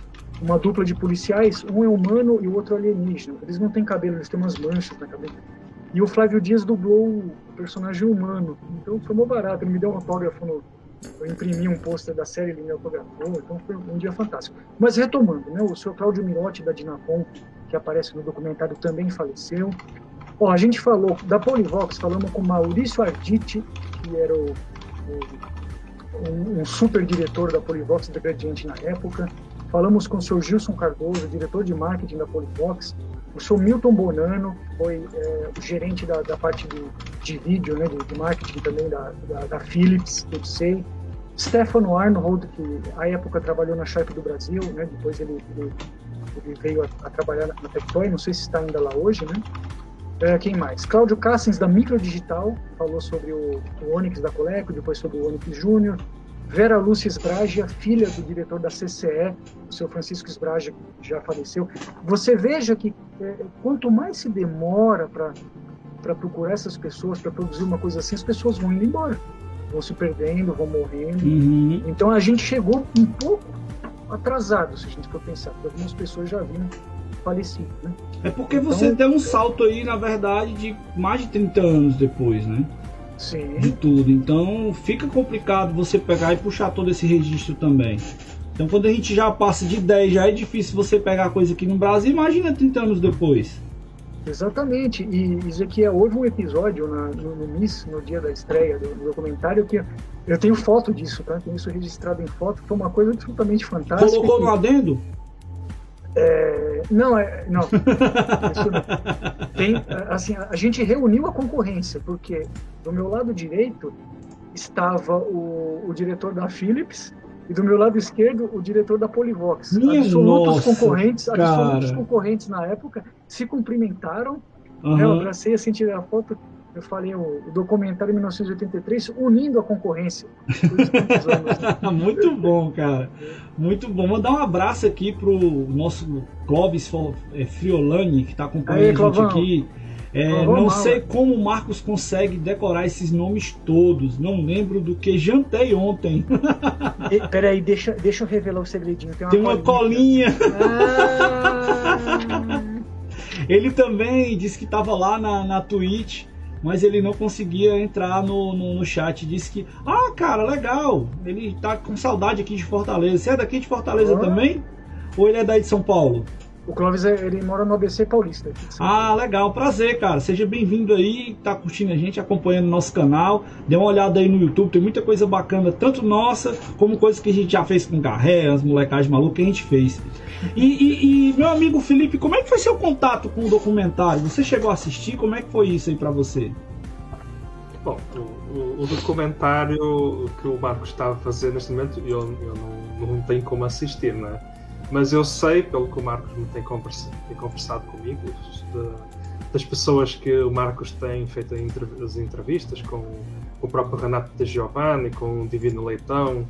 uma dupla de policiais, um é humano e o outro alienígena. Eles não têm cabelo, eles têm umas manchas na cabeça. E o Flávio Dias dublou o personagem humano. Então foi muito barato. Ele me deu um autógrafo no. Eu imprimi um pôster da série, ele me autografou. Então foi um dia fantástico. Mas retomando, né, o senhor Cláudio Mirotti da Dinapom, que aparece no documentário, também faleceu. Ó, a gente falou da Polivox, falamos com Maurício Arditi, que era o, o um, um, super diretor da Polivox da Gradiente na época. Falamos com o senhor Gilson Cardoso, diretor de marketing da Polivox. O Milton Bonano foi é, o gerente da, da parte de, de, vídeo, né, de, de marketing também da, da, da Philips, eu sei. Stefano Arnold, que à época trabalhou na Sharp do Brasil, né, depois ele, ele, ele veio a, a, trabalhar na Tectoy, não sei se está ainda lá hoje, né? É, quem mais? Cláudio Cassens, da Microdigital, falou sobre o, o Onix da Coleco, depois sobre o Onix Júnior. Vera Lúcia Esbragia, filha do diretor da CCE, o seu Francisco Esbragia, que já faleceu. Você veja que é, quanto mais se demora para procurar essas pessoas, para produzir uma coisa assim, as pessoas vão indo embora, vão se perdendo, vão morrendo. Uhum. Então a gente chegou um pouco atrasado, se a gente for pensar, porque algumas pessoas já viram falecido. Né? É porque você então, deu um salto aí, na verdade, de mais de 30 anos depois, né? Sim. de tudo. Então fica complicado você pegar e puxar todo esse registro também. Então quando a gente já passa de 10, já é difícil você pegar coisa aqui no Brasil, imagina 30 anos depois. Exatamente, e Ezequiel, houve um episódio na, no, no MIS, no dia da estreia do, do, documentário, que eu tenho foto disso, tá? Tenho isso registrado em foto, foi uma coisa absolutamente fantástica. Colocou no adendo? É, não, é, não. não. Tem, assim, a gente reuniu a concorrência, porque do meu lado direito estava o, o diretor da Philips e do meu lado esquerdo o diretor da Polivox. Minha absolutos nossa, concorrentes, absolutos concorrentes na época se cumprimentaram. Uhum. Né, eu abracei assim, tirei a foto eu falei o, o documentário 1983 unindo a concorrência. Anos? Muito bom, cara. Muito bom. Vou dar um abraço aqui pro nosso Clóvis é, Friolani, que está acompanhando Aí, a gente Clovão. aqui. É, não sei como o Marcos consegue decorar esses nomes todos. Não lembro do que jantei ontem. E, peraí, deixa, deixa eu revelar o segredinho. Tem uma, Tem uma colinha. colinha. Ah. Ele também disse que estava lá na, na Twitch mas ele não conseguia entrar no, no, no, chat. Disse que, ah, cara, legal, ele tá com saudade aqui de Fortaleza. Você é daqui de Fortaleza ah. também? Ou ele é daí de São Paulo? O Clóvis, é, ele mora no ABC Paulista. Ah, legal, prazer, cara. Seja bem-vindo aí, tá curtindo a gente, acompanhando o nosso canal. Dê uma olhada aí no YouTube, tem muita coisa bacana, tanto nossa, como coisa que a gente já fez com Garré, as molecagens malucas que a gente fez. E, e, e, meu amigo Felipe, como é que foi seu contato com o documentário? Você chegou a assistir? Como é que foi isso aí para você? Bom, o, o, documentário que o Marcos estava a fazer neste momento, eu, eu não, não tenho como assistir, né? Mas eu sei, pelo que o Marcos me tem conversado, tem conversado comigo, de, das pessoas que o Marcos tem feito as entrevistas com o próprio Renato de Giovanni, com o Divino Leitão,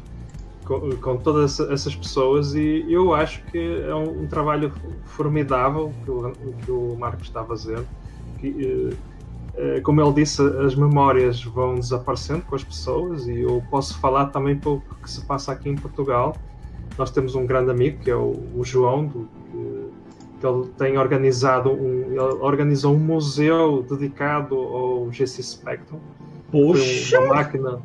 com, com, todas essas pessoas e eu acho que é um, um trabalho formidável que o, que o Marcos está a fazer. Que, eh, eh, como ele disse, as memórias vão desaparecendo com as pessoas e eu posso falar também pelo que se passa aqui em Portugal nós temos um grande amigo que é o, o João, do, que, que, ele tem organizado um, ele organizou um museu dedicado ao GC Spectrum. Poxa! Uma máquina.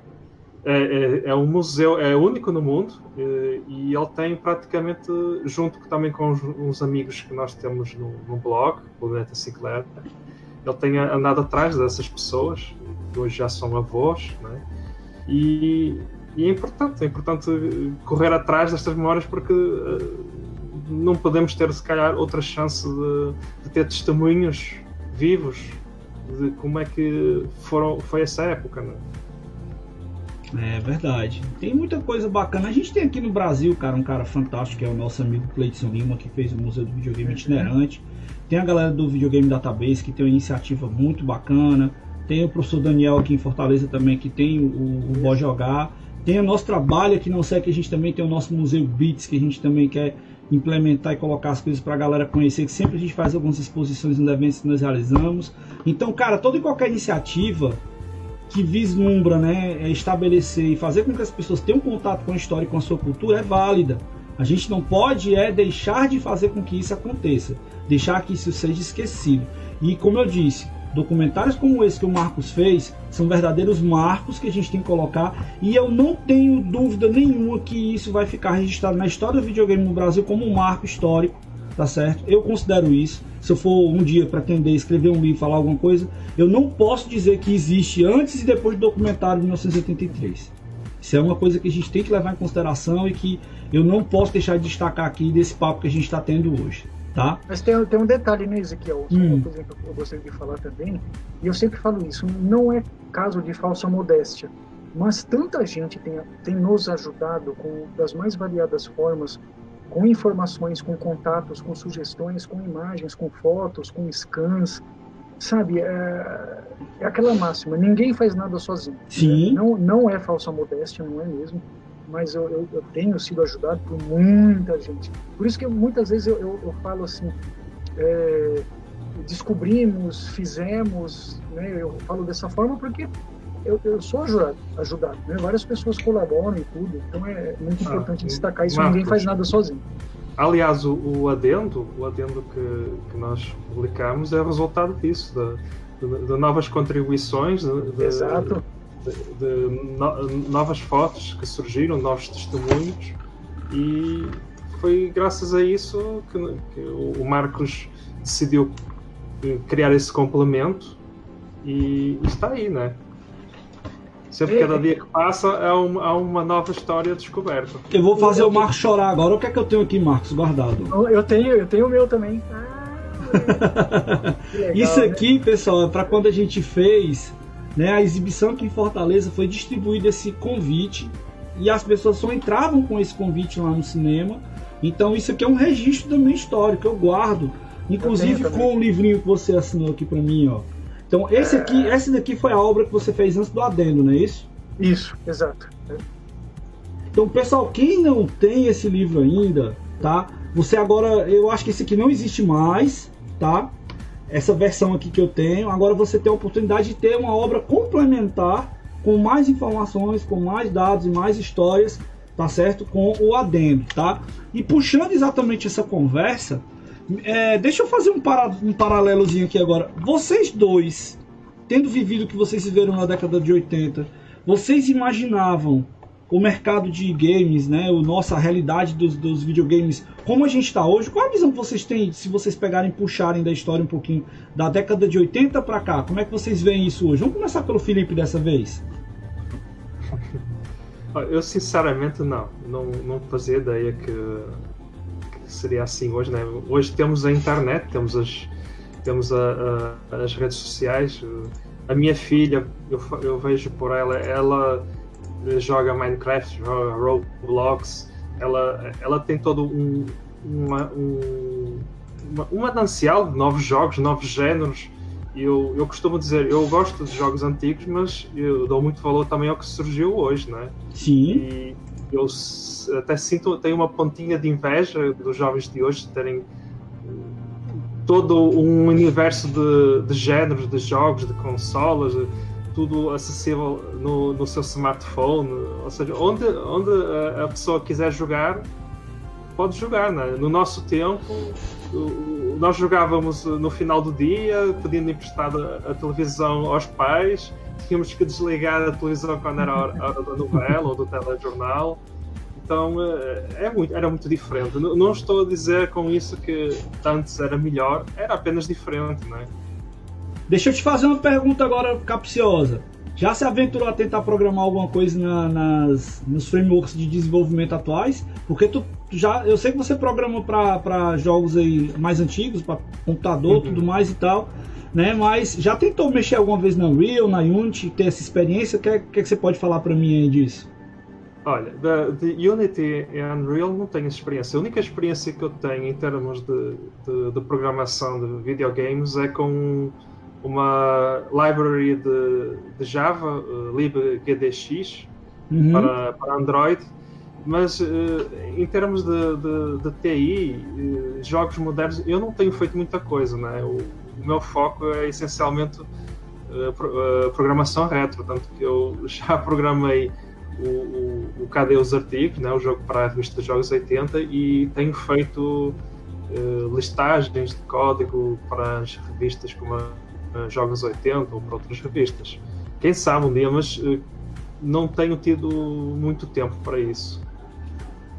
É, é, é, um museu, é único no mundo e, ele tem praticamente, junto também com uns, uns amigos que nós temos no, no blog, Planeta Sinclair, ele tem andado atrás dessas pessoas, que hoje já são avós, né? e e é importante, é importante correr atrás destas memórias porque uh, não podemos ter, se calhar, outra chance de, de, ter testemunhos vivos de como é que foram, foi essa época. Não? É? Verdade. Tem muita coisa bacana. A gente tem aqui no Brasil, cara, um cara fantástico que é o nosso amigo Cleiton Lima, que fez o Museu do Videogame uhum. Itinerante. Tem a galera do Videogame Database, que tem uma iniciativa muito bacana. Tem o professor Daniel aqui em Fortaleza também, que tem o, o Bo Jogar. Tem o nosso trabalho aqui não sei que a gente também tem o nosso Museu Beats, que a gente também quer implementar e colocar as coisas para a galera conhecer, que sempre a gente faz algumas exposições nos eventos que nós realizamos. Então, cara, toda e qualquer iniciativa que vislumbra né, é estabelecer e fazer com que as pessoas tenham contato com a história e com a sua cultura é válida. A gente não pode é deixar de fazer com que isso aconteça, deixar que isso seja esquecido. E como eu disse, documentários como esse que o Marcos fez são verdadeiros marcos que a gente tem que colocar e eu não tenho dúvida nenhuma que isso vai ficar registrado na história do videogame no Brasil como um marco histórico, tá certo? Eu considero isso. Se eu for um dia pretender escrever um livro, falar alguma coisa, eu não posso dizer que existe antes e depois do documentário de 1983. Isso é uma coisa que a gente tem que levar em consideração e que eu não posso deixar de destacar aqui desse papo que a gente está tendo hoje. Tá? Mas tem, tem um detalhe, né, Ezequiel? Hum. Uma coisa que eu gostaria de falar também, e eu sempre falo isso, não é caso de falsa modéstia, mas tanta gente tem, tem nos ajudado com das mais variadas formas, com informações, com contatos, com sugestões, com imagens, com fotos, com scans, sabe? É, é aquela máxima, ninguém faz nada sozinho. Sim. Né? Não, não é falsa modéstia, não é mesmo mas eu, eu, eu, tenho sido ajudado por muita gente. Por isso que eu, muitas vezes eu, eu falo assim, é, descobrimos, fizemos, né, eu falo dessa forma porque eu, eu sou ajudado, ajudado né? várias pessoas colaboram e tudo, então é muito ah, importante destacar isso, Marcos, ninguém faz nada sozinho. Aliás, o, o adendo, o adendo que, que nós publicamos é resultado disso, de, de, de novas contribuições, de, de, de no, novas fotos que surgiram, novos testemunhos, e foi graças a isso que, que o Marcos decidiu criar esse complemento e está aí, né? Sempre, cada dia que passa, há uma, há uma nova história descoberta. Eu vou fazer o Marcos chorar agora. O que é que eu tenho aqui, Marcos, guardado? Eu tenho, eu tenho o meu também. Ah, legal, Isso né? aqui, né? pessoal, é para quando a gente fez né, a exibição aqui em Fortaleza foi distribuído esse convite e as pessoas só entravam com esse convite lá no cinema. Então isso aqui é um registro também histórico, eu guardo, inclusive com o livrinho que você assinou aqui para mim, ó. Então esse aqui, essa daqui foi a obra que você fez antes do adendo, não é isso? Isso, exato. Então, pessoal, quem não tem esse livro ainda, tá? Você agora, eu acho que esse aqui não existe mais, tá? essa versão aqui que eu tenho. Agora você tem a oportunidade de ter uma obra complementar com mais informações, com mais dados e mais histórias, tá certo? Com o adendo, tá? E puxando exatamente essa conversa, é, deixa eu fazer um, para, um paralelozinho aqui agora. Vocês dois, tendo vivido o que vocês viveram na década de 80, vocês imaginavam o mercado de games, né, o nossa realidade dos, dos videogames, como a gente está hoje, qual a visão que vocês têm, se vocês pegarem e puxarem da história um pouquinho, da década de 80 para cá, como é que vocês veem isso hoje? Vamos começar pelo Felipe dessa vez. Eu sinceramente não, não, não fazia ideia que, seria assim hoje, né? Hoje temos a internet, temos as, temos a, a, as redes sociais. A minha filha, eu, eu vejo por ela, ela joga Minecraft, joga Roblox, ela, ela tem todo um, uma, um, uma, um manancial de novos jogos, novos géneros. Eu, eu costumo dizer, eu gosto de jogos antigos, mas eu dou muito valor também ao que surgiu hoje, né? Sim. E eu até sinto, tenho uma pontinha de inveja dos jovens de hoje terem todo um universo de, de géneros, de jogos, de consolas, tudo acessível no, no seu smartphone, ou seja, onde, onde a, pessoa quiser jogar, pode jogar. Né? No nosso tempo, nós jogávamos no final do dia, pedindo emprestada a televisão aos pais, tínhamos que desligar a televisão quando era a hora, a hora da novela ou do telejornal. Então eh, é muito, era muito diferente. Não estou a dizer com isso que antes era melhor, era apenas diferente, não é? Deixa eu te fazer uma pergunta agora capciosa. Já se aventurou a tentar programar alguma coisa na, nas, nos frameworks de desenvolvimento atuais? Porque tu, tu já, eu sei que você programa para jogos aí mais antigos, para computador, uhum. tudo mais e tal. né? Mas já tentou mexer alguma vez na Unreal, na Unity, ter essa experiência? O que, é, que, é que você pode falar para mim aí disso? Olha, de Unity e Unreal não tenho experiência. A única experiência que eu tenho em termos de, de, de programação de videogames é com uma library de, de Java, uh, libgdx, uhum. para, para Android. Mas uh, em termos de, de, de TI, uh, eh, jogos modernos, eu não tenho feito muita coisa. Né? O, o meu foco é essencialmente pro, programação retro, tanto que eu já programei o, o, o Cadê os Artigos, né? o jogo para a revista de Jogos 80, e tenho feito listagens de código para as revistas como a Jogos 80 ou para outras revistas. Quem sabe um dia, mas uh, não tenho tido muito tempo para isso.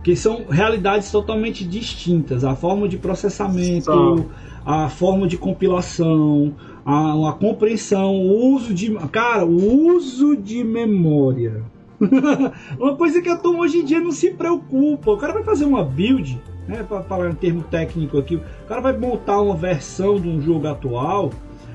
Que são realidades totalmente distintas. A forma de processamento, são. a forma de compilação, a, a compreensão, o uso de. Cara, o uso de memória. uma coisa que a turma hoje em dia não se preocupa. O cara vai fazer uma build, né, para falar em termo técnico aqui, o cara vai montar uma versão de um jogo atual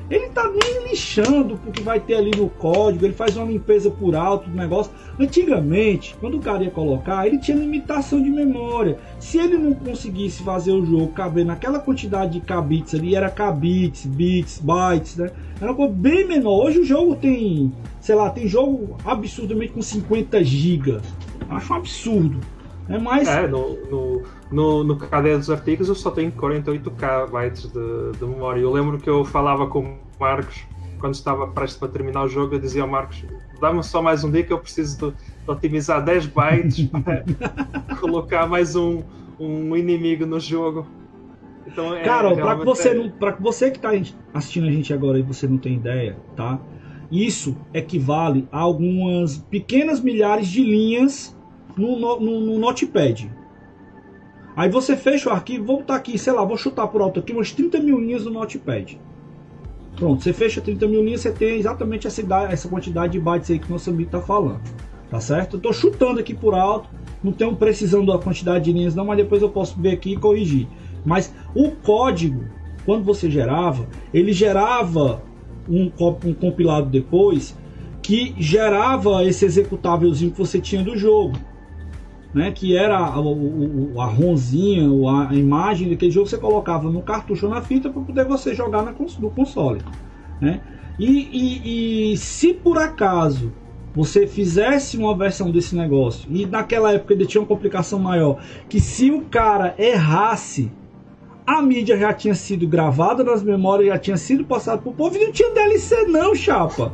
ele tá nem lixando porque vai ter ali no código, ele faz uma limpeza por alto do negócio. Antigamente, quando o cara ia colocar, ele tinha limitação de memória. Se ele não conseguisse fazer o jogo caber naquela quantidade de kbits ali, era kbits, bits, bytes, né? Era uma coisa bem menor. Hoje o jogo tem, sei lá, tem jogo absurdamente com 50 GB. Acho um absurdo. É mais. É, no, no, no, no caderno dos artigos eu só tenho 48k bytes de, de memória. Eu lembro que eu falava com o Marcos quando estava prestes para terminar o jogo. Eu dizia ao Marcos: dá-me só mais um dia que eu preciso de, de otimizar 10 bytes para colocar mais um, um inimigo no jogo. Então, é, Cara, para que você, é... para você que está assistindo a gente agora e você não tem ideia, tá? Isso equivale a algumas pequenas milhares de linhas no, no, no Notepad. Aí você fecha o arquivo, vou botar aqui, sei lá, vou chutar por alto aqui umas 30 mil linhas no Notepad. Pronto, você fecha 30 mil linhas, você tem exatamente essa, essa quantidade de bytes aí que nosso amigo está falando. Tá certo? Eu tô chutando aqui por alto, não tenho precisão da quantidade de linhas não, mas depois eu posso ver aqui e corrigir. Mas o código, quando você gerava, ele gerava um, um compilado depois que gerava esse executávelzinho que você tinha do jogo né, que era a, a, a ronzinha, a imagem daquele jogo que você colocava no cartucho ou na fita para poder você jogar na, no console. Né? E, e, e, se por acaso você fizesse uma versão desse negócio, e naquela época ele tinha uma complicação maior, que se o cara errasse, a mídia já tinha sido gravada nas memórias, já tinha sido passado pro povo e não tinha DLC não, chapa.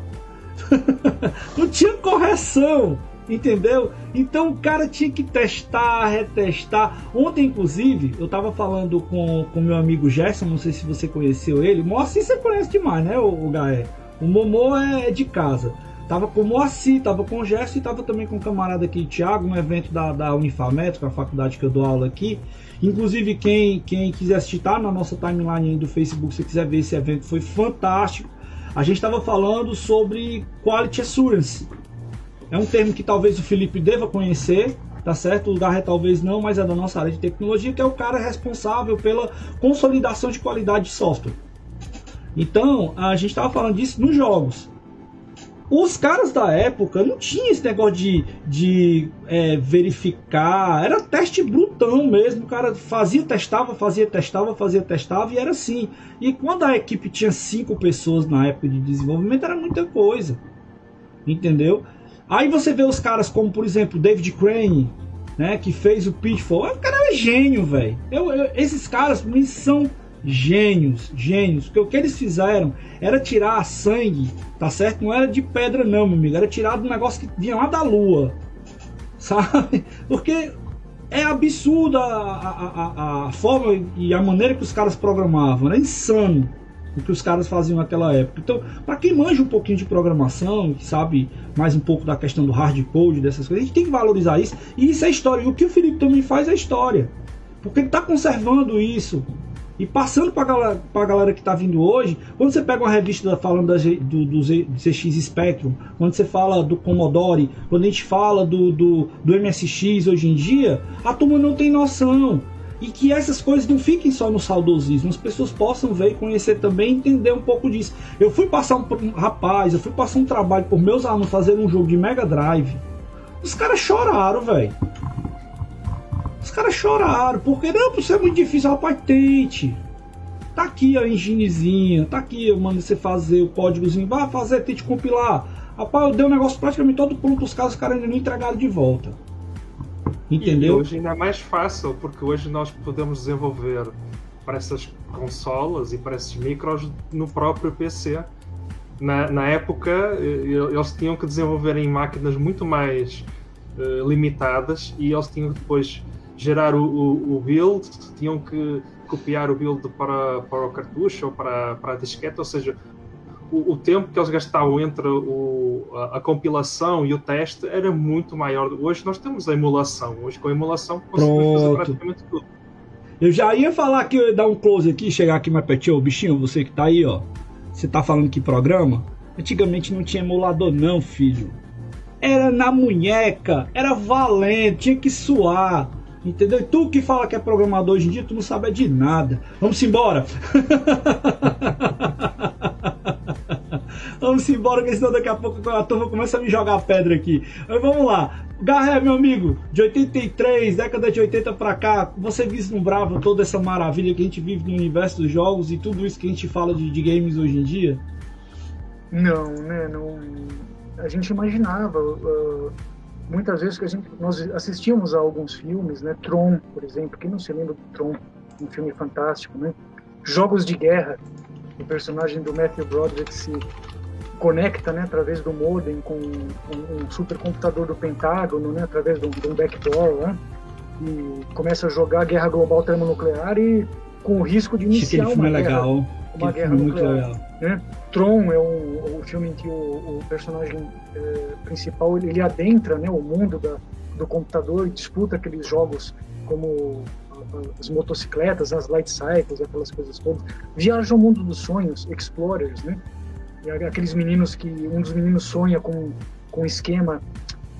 não tinha correção. Entendeu? Então o cara tinha que testar, retestar. Ontem, inclusive, eu tava falando com o meu amigo Gerson, não sei se você conheceu ele. Moacir você conhece demais, né, o, o Gaé? O Momô é, é de casa. Tava com o Moacir, tava com o Gerson e tava também com o camarada aqui, Thiago, no evento da, da Unifametro, a faculdade que eu dou aula aqui. Inclusive, quem, quem quiser assistir, tá na nossa timeline do Facebook, se quiser ver esse evento, foi fantástico. A gente estava falando sobre Quality Assurance é um termo que talvez o Felipe deva conhecer, tá certo? O Garret talvez não, mas é da nossa área de tecnologia, que é o cara responsável pela consolidação de qualidade de software. Então, a gente estava falando disso nos jogos. Os caras da época não tinham esse negócio de, de é, verificar, era teste brutão mesmo. O cara fazia, testava, fazia, testava, fazia, testava e era assim. E quando a equipe tinha cinco pessoas na época de desenvolvimento, era muita coisa. Entendeu? Aí você vê os caras como, por exemplo, David Crane, né, que fez o Pitfall. O cara é gênio, velho. Esses caras, pra mim, são gênios, gênios. Porque o que eles fizeram era tirar sangue, tá certo? Não era de pedra, não, meu amigo. Era tirado um negócio que vinha lá da lua, sabe? Porque é absurda a, a, a, a forma e a maneira que os caras programavam. Era insano o que os caras faziam naquela época. Então, para quem manja um pouquinho de programação, que sabe mais um pouco da questão do hard code, dessas coisas, a gente tem que valorizar isso. E isso é história. E o que o Felipe também faz é história. Porque ele está conservando isso. E passando para galera, a galera que está vindo hoje, quando você pega uma revista falando da, do, do, CX Spectrum, quando você fala do Commodore, quando a gente fala do, do, do MSX hoje em dia, a turma não tem noção. E que essas coisas não fiquem só no saudosismo, as pessoas possam ver e conhecer também e entender um pouco disso. Eu fui passar um, rapaz, eu fui passar um trabalho por meus alunos fazer um jogo de Mega Drive. Os caras choraram, velho. Os caras choraram, porque não, isso é muito difícil, rapaz, tente. Tá aqui a enginezinha, tá aqui, eu mando você fazer o códigozinho, vai fazer, tente compilar. Rapaz, eu dei um negócio praticamente todo pronto, os caras, os caras ainda não entregaram de volta. Entendeu? E hoje ainda é mais fácil, porque hoje nós podemos desenvolver para essas consolas e para esses micros no próprio PC. Na, na época, eles tinham que desenvolver em máquinas muito mais uh, limitadas e eles tinham que depois gerar o, o, o, build, tinham que copiar o build para, para o cartucho ou para, para a disquete, ou seja, o, o, tempo que eles gastavam entre o, a, a, compilação e o teste era muito maior. Hoje nós temos a emulação. Hoje com a emulação conseguimos fazer praticamente tudo. Eu já ia falar que eu ia dar um close aqui, chegar aqui mais pertinho, bichinho, você que tá aí, ó. Você tá falando que programa? Antigamente não tinha emulador não, filho. Era na munheca, era valente, tinha que suar. Entendeu? E tu que fala que é programador hoje em dia, tu não sabe de nada. Vamos embora. Vamos embora, que senão daqui a pouco a turma começa a me jogar pedra aqui. Mas vamos lá. Garré, meu amigo, de 83, década de 80 pra cá, você vislumbrava toda essa maravilha que a gente vive no universo dos jogos e tudo isso que a gente fala de, de games hoje em dia? Não, né? Não, a gente imaginava. Uh, muitas vezes que a gente, nós assistimos a alguns filmes, né? Tron, por exemplo. Quem não se lembra do Tron? Um filme fantástico, né? Jogos de Guerra. O personagem do Matthew Broderick se conecta né, através do modem com um, um supercomputador do Pentágono, né, através de um, de um backdoor, né, e começa a jogar guerra global termonuclear e com o risco de iniciar uma é guerra, legal. uma guerra nuclear. Né? Tron é um, o filme em que o, o personagem é, principal ele, ele, adentra né, o mundo da, do computador e disputa aqueles jogos como as motocicletas, as light cycles, aquelas coisas todas. Viaja ao mundo dos sonhos, explorers, né? Aqueles meninos que um dos meninos sonha com com esquema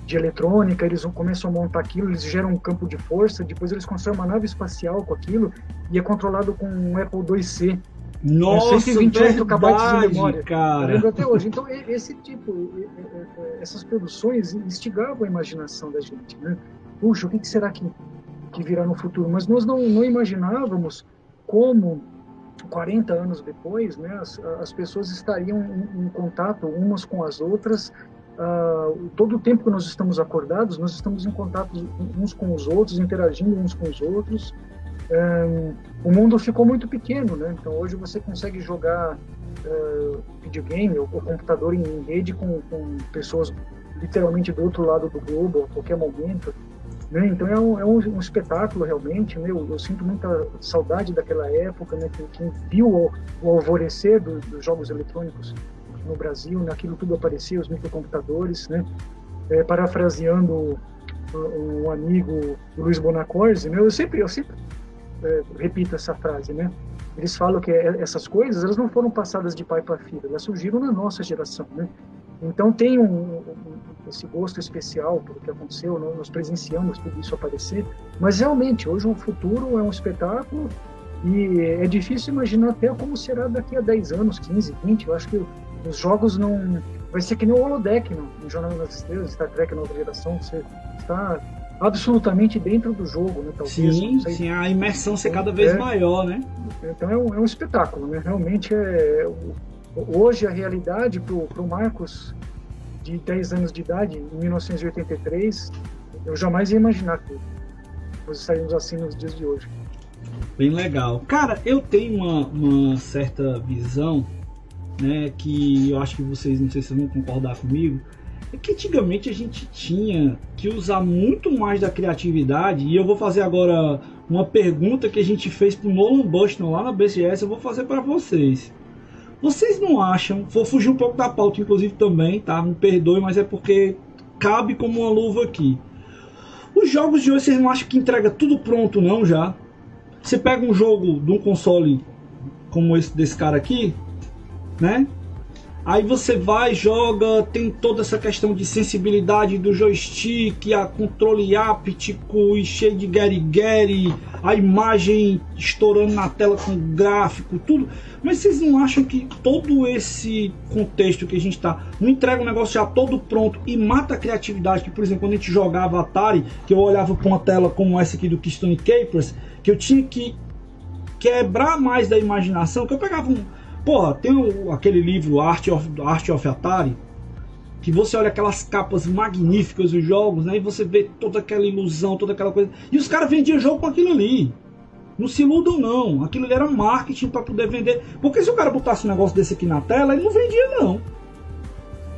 de eletrônica, eles começam a montar aquilo, eles geram um campo de força, depois eles constroem uma nave espacial com aquilo e é controlado com um Apple IIc. Nossa, 128 KB de memória. Cara. Tá até hoje. Então, esse tipo, essas produções instigavam a imaginação da gente, né? Puxa, o que será que, que virá no futuro? Mas nós não, não imaginávamos como 40 anos depois, né, as, as pessoas estariam em, em, contato umas com as outras. Uh, todo o tempo que nós estamos acordados, nós estamos em contato uns com os outros, interagindo uns com os outros. Um, o mundo ficou muito pequeno, né? Então hoje você consegue jogar uh, videogame ou, ou, computador em, em rede com, com pessoas literalmente do outro lado do globo a qualquer momento. Né? Então é um, é um, um espetáculo realmente, né? eu, eu, sinto muita saudade daquela época, né? quem, quem viu o, o alvorecer do, dos jogos eletrônicos no Brasil, naquilo né? tudo aparecia, os microcomputadores, né? É, parafraseando um, um amigo, Luiz Bonacorsi, né? eu sempre, eu sempre é, repito essa frase, né? eles falam que é, essas coisas elas não foram passadas de pai para filho, elas surgiram na nossa geração, né? Então tem um, esse gosto especial pelo que aconteceu, nós presenciamos tudo isso aparecer, mas realmente hoje o futuro é um espetáculo e é difícil imaginar até como será daqui a 10 anos, 15, 20. Eu acho que os jogos não. Vai ser que nem o holodeck no, no Jornal das Estrelas, Star Trek Nova Geração. Você está absolutamente dentro do jogo, né? Talvez, sim, sim, a imersão ser cada vez é, maior, né? Então é um, é um espetáculo, né? Realmente é. Hoje a realidade para o Marcos de 10 anos de idade, em 1983, eu jamais ia imaginar que nós estaríamos assim nos dias de hoje. Bem legal. Cara, eu tenho uma, uma certa visão, né, que eu acho que vocês, não sei se vão concordar comigo, é que antigamente a gente tinha que usar muito mais da criatividade, e eu vou fazer agora uma pergunta que a gente fez pro Nolan Bushnell lá na BCS, eu vou fazer para vocês. Vocês não acham, vou fugir um pouco da pauta, inclusive também, tá? Me perdoe, mas é porque cabe como uma luva aqui. Os jogos de hoje vocês não acham que entrega tudo pronto, não já? Você pega um jogo de um console como esse desse cara aqui, né? Aí você vai, joga, tem toda essa questão de sensibilidade do joystick, a controle áptico e cheio de gary a imagem estourando na tela com gráfico, tudo. Mas vocês não acham que todo esse contexto que a gente tá não entrega um negócio já todo pronto e mata a criatividade? Que, por exemplo, quando a gente jogava Atari, que eu olhava para uma tela como essa aqui do Keystone Capers, que eu tinha que quebrar mais da imaginação, que eu pegava um Porra, tem aquele livro Art of, Art of Atari, que você olha aquelas capas magníficas dos jogos, né? E você vê toda aquela ilusão, toda aquela coisa. E os caras vendiam jogo com aquilo ali. Não se iludam, não. Aquilo ali era marketing para poder vender. Porque se o cara botasse um negócio desse aqui na tela, ele não vendia, não.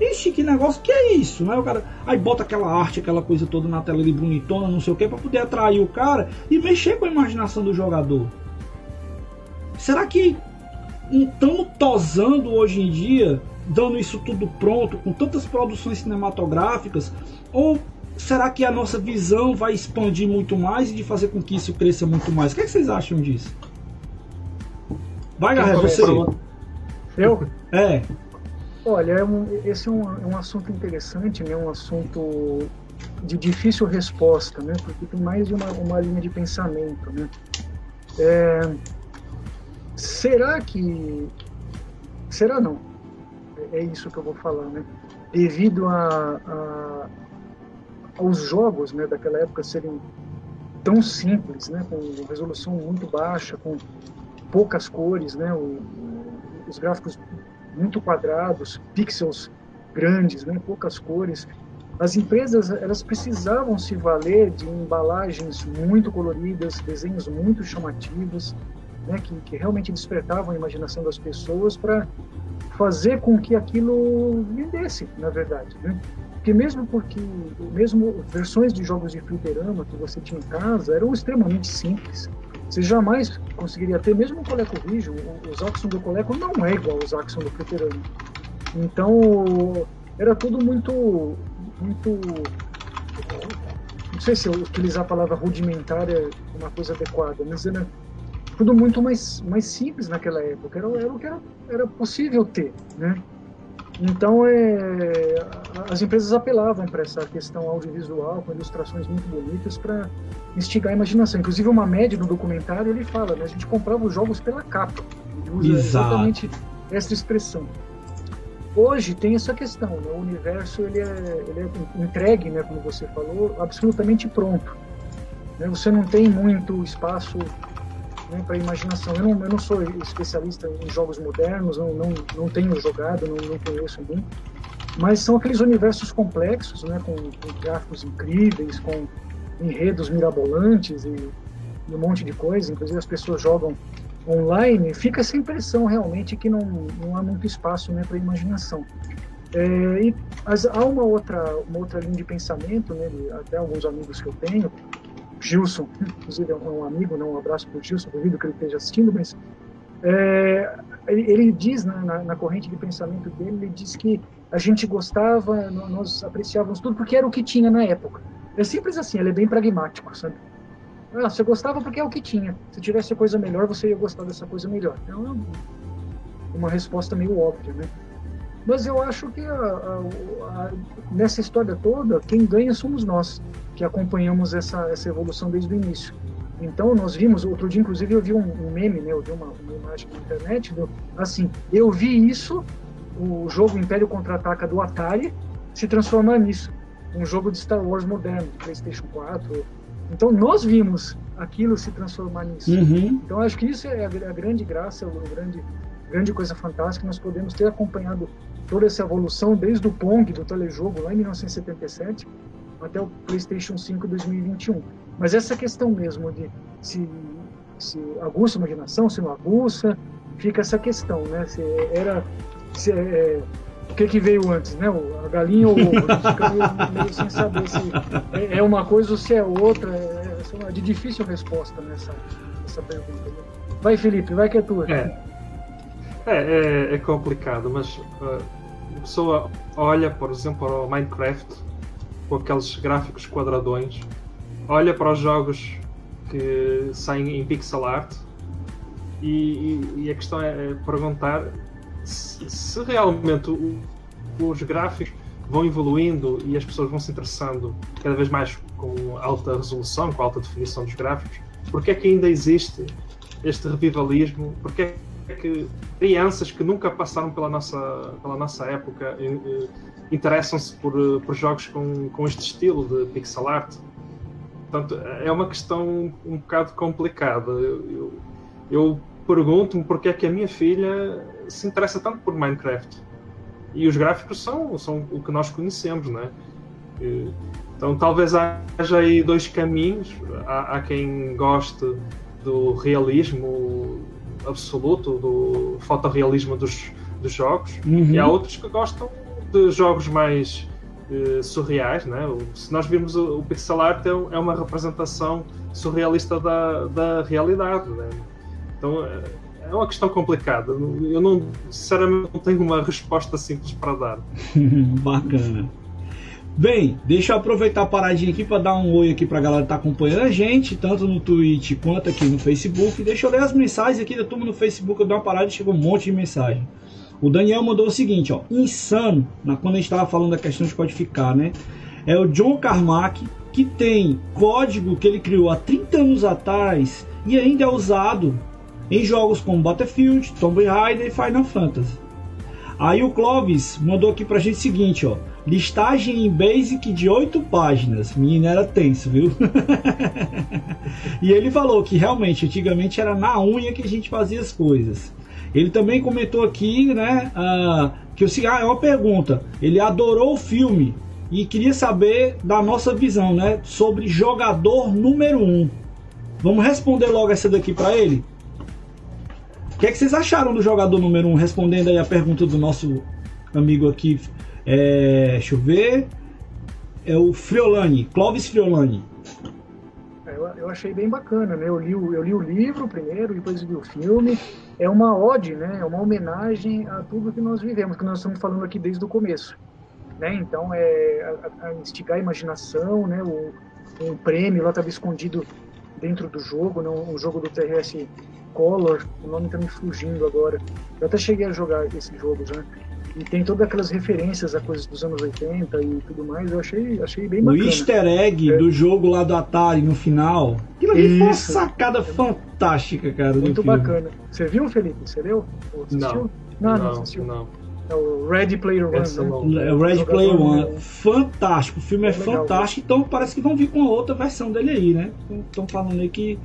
Ixi, que negócio, que é isso, né? O cara aí bota aquela arte, aquela coisa toda na tela ali bonitona, não sei o que, para poder atrair o cara e mexer com a imaginação do jogador. Será que estamos tosando hoje em dia, dando isso tudo pronto, com tantas produções cinematográficas? Ou será que a nossa visão vai expandir muito mais e de fazer com que isso cresça muito mais? O que, é que vocês acham disso? Vai, Garré, você. Eu? É. Olha, é um, esse é um, é um assunto interessante, né? um assunto de difícil resposta, né? porque tem mais de uma, uma linha de pensamento. Né? É, Será que. Será não? É isso que eu vou falar, né? Devido a, a aos jogos né, daquela época serem tão simples, né, com resolução muito baixa, com poucas cores, né, o, os gráficos muito quadrados, pixels grandes, né, poucas cores. As empresas elas precisavam se valer de embalagens muito coloridas, desenhos muito chamativos, né, que, que realmente despertavam a imaginação das pessoas para fazer com que aquilo vendesse, na verdade. Né? Porque mesmo porque mesmo versões de jogos de fliperama que você tinha em casa eram extremamente simples. Você jamais conseguiria ter, mesmo o ColecoVision, os Axon do Coleco não é igual aos Axon do fliperama. Então, era tudo muito, muito não sei se utilizar a palavra rudimentar é uma coisa adequada, mas era tudo muito mais, mais simples naquela época, era, era o que era, era possível ter, né? Então, é, as empresas apelavam para essa questão audiovisual, com ilustrações muito bonitas, para instigar a imaginação. Inclusive, uma média no documentário, ele fala, né, a gente comprava os jogos pela capa. Ele usa Exato. exatamente essa expressão. Hoje tem essa questão, né, o universo ele é, ele é entregue, né, como você falou, absolutamente pronto. Né, você não tem muito espaço né, para imaginação. Eu não, eu não sou especialista em jogos modernos, não, não, não tenho jogado, não, não conheço muito, mas são aqueles universos complexos, né, com, com gráficos incríveis, com enredos mirabolantes e, e, um monte de coisa. Inclusive as pessoas jogam online, fica essa impressão realmente que não, não há muito espaço né, para imaginação. É, e há uma outra, uma outra linha de pensamento, né, de, até alguns amigos que eu tenho, Gilson, inclusive é um amigo, né, um abraço para o Gilson, duvido que ele esteja assistindo, mas é, ele, ele, diz né, na, na, corrente de pensamento dele, ele diz que a gente gostava, nós apreciávamos tudo porque era o que tinha na época. É simples assim, ele é bem pragmático, sabe? Ah, você gostava porque é o que tinha. Se tivesse coisa melhor, você ia gostar dessa coisa melhor. É uma, uma resposta meio óbvia, né? Mas eu acho que a, a, a, nessa história toda, quem ganha somos nós, que acompanhamos essa, essa evolução desde o início. Então, nós vimos, outro dia, inclusive, eu vi um, um meme, né, eu vi uma, uma imagem na internet, do, assim, eu vi isso, o jogo Império Contra-Ataca do Atari, se transformar nisso. Um jogo de Star Wars moderno, de PlayStation 4. Então, nós vimos aquilo se transformar nisso. Uhum. Então, acho que isso é a, a grande graça, a grande, grande coisa fantástica, nós podemos ter acompanhado toda essa evolução desde o Pong, do telejogo, lá em 1977, até o PlayStation 5 2021. Mas essa questão mesmo de se, se aguça a imaginação, se não aguça, fica essa questão, né? Se era... Se, é, o que, que veio antes, né? A galinha ou o ovo? Fica meio, meio sem saber se é, é uma coisa ou se é outra. É, é de difícil resposta nessa, nessa pergunta. Né? Vai, Felipe, vai que é tua. É, é, é, é complicado, mas uh, a pessoa olha, por exemplo, para o Minecraft com aqueles gráficos quadradões, olha para os jogos que saem em pixel art e, e, e a questão é, é perguntar se, se realmente o, os gráficos vão evoluindo e as pessoas vão se interessando cada vez mais com alta resolução, com alta definição dos gráficos, porque é que ainda existe este revivalismo? Porque é que crianças que nunca passaram pela nossa, pela nossa época interessam-se por, por jogos com, com este estilo de pixel art? Portanto, é uma questão um bocado complicada. Eu, eu, pergunto-me porque é que a minha filha se interessa tanto por Minecraft. E os gráficos são, são o que nós conhecemos, né? Então talvez haja aí dois caminhos. Há, há quem goste do realismo absoluto, do fotorrealismo dos, dos jogos, uhum. e há outros que gostam de jogos mais uh, surreais, né? Se nós virmos o, o pixel art é, é, uma representação surrealista da, da realidade, né? Então é uma questão complicada. Eu não, sinceramente, não tenho uma resposta simples para dar. Bacana. Bem, deixa eu aproveitar a paradinha aqui para dar um oi aqui para a galera que tá acompanhando a gente, tanto no Twitch quanto aqui no Facebook. Deixa eu ler as mensagens aqui da turma no Facebook, eu dou uma parada e chegou um monte de mensagem. O Daniel mandou o seguinte, ó, insano, na, quando a gente estava falando da questão de codificar, né? É o John Carmack, que tem código que ele criou há 30 anos atrás e ainda é usado em jogos como Battlefield, Tomb Raider e Final Fantasy. Aí o Clovis mandou aqui pra gente o seguinte, ó. Listagem em Basic de 8 páginas. Menina, era tenso, viu? e ele falou que realmente, antigamente era na unha que a gente fazia as coisas. Ele também comentou aqui, né, uh, que o ah, é uma pergunta. Ele adorou o filme e queria saber da nossa visão, né, sobre jogador número 1. Um. Vamos responder logo essa daqui para ele? O que, é que vocês acharam do jogador número 1? Um? Respondendo aí a pergunta do nosso amigo aqui. É, deixa eu ver. É o Friolani, Clóvis Friolani. Eu, eu achei bem bacana, né? Eu li, o, eu li o livro primeiro, depois vi o filme. É uma ode, né? É uma homenagem a tudo que nós vivemos, que nós estamos falando aqui desde o começo. Né? Então, é a, a instigar a imaginação, né? O, um prêmio lá estava escondido dentro do jogo, né? um jogo do TRS Color, o nome tá me fugindo agora. Eu até cheguei a jogar esse jogo já. E tem todas aquelas referências a coisas dos anos 80 e tudo mais. Eu achei, achei bem bacana. O easter egg é. do jogo lá do Atari no final. Aquilo ali foi uma sacada fantástica, cara. Muito bacana. Você viu, Felipe? Você leu? Não. Não, não, não assistiu. Não. É o Ready Player One. Né? É o Ready Player One. Fantástico. O filme é, é fantástico. Então parece que vão vir com a outra versão dele aí, né? Estão falando aí que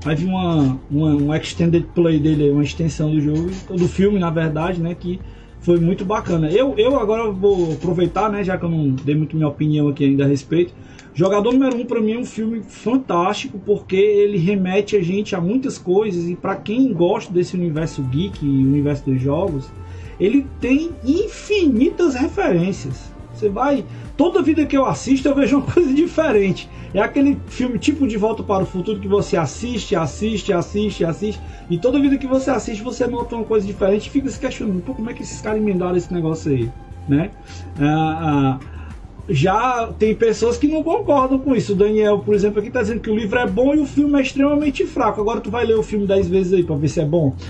Vai vir uma, uma, um extended play dele, uma extensão do jogo, do filme, na verdade, né? Que foi muito bacana. Eu, eu agora vou aproveitar, né? Já que eu não dei muito minha opinião aqui ainda a respeito. Jogador número 1 um, para mim é um filme fantástico porque ele remete a gente a muitas coisas e para quem gosta desse universo geek e universo dos jogos, ele tem infinitas referências. Você vai. Toda vida que eu assisto, eu vejo uma coisa diferente. É aquele filme tipo De Volta para o Futuro que você assiste, assiste, assiste, assiste. E toda vida que você assiste, você nota uma coisa diferente e fica se questionando: Pô, como é que esses caras emendaram esse negócio aí? Né? Ah, ah, já tem pessoas que não concordam com isso. O Daniel, por exemplo, aqui está dizendo que o livro é bom e o filme é extremamente fraco. Agora tu vai ler o filme dez vezes aí para ver se é bom.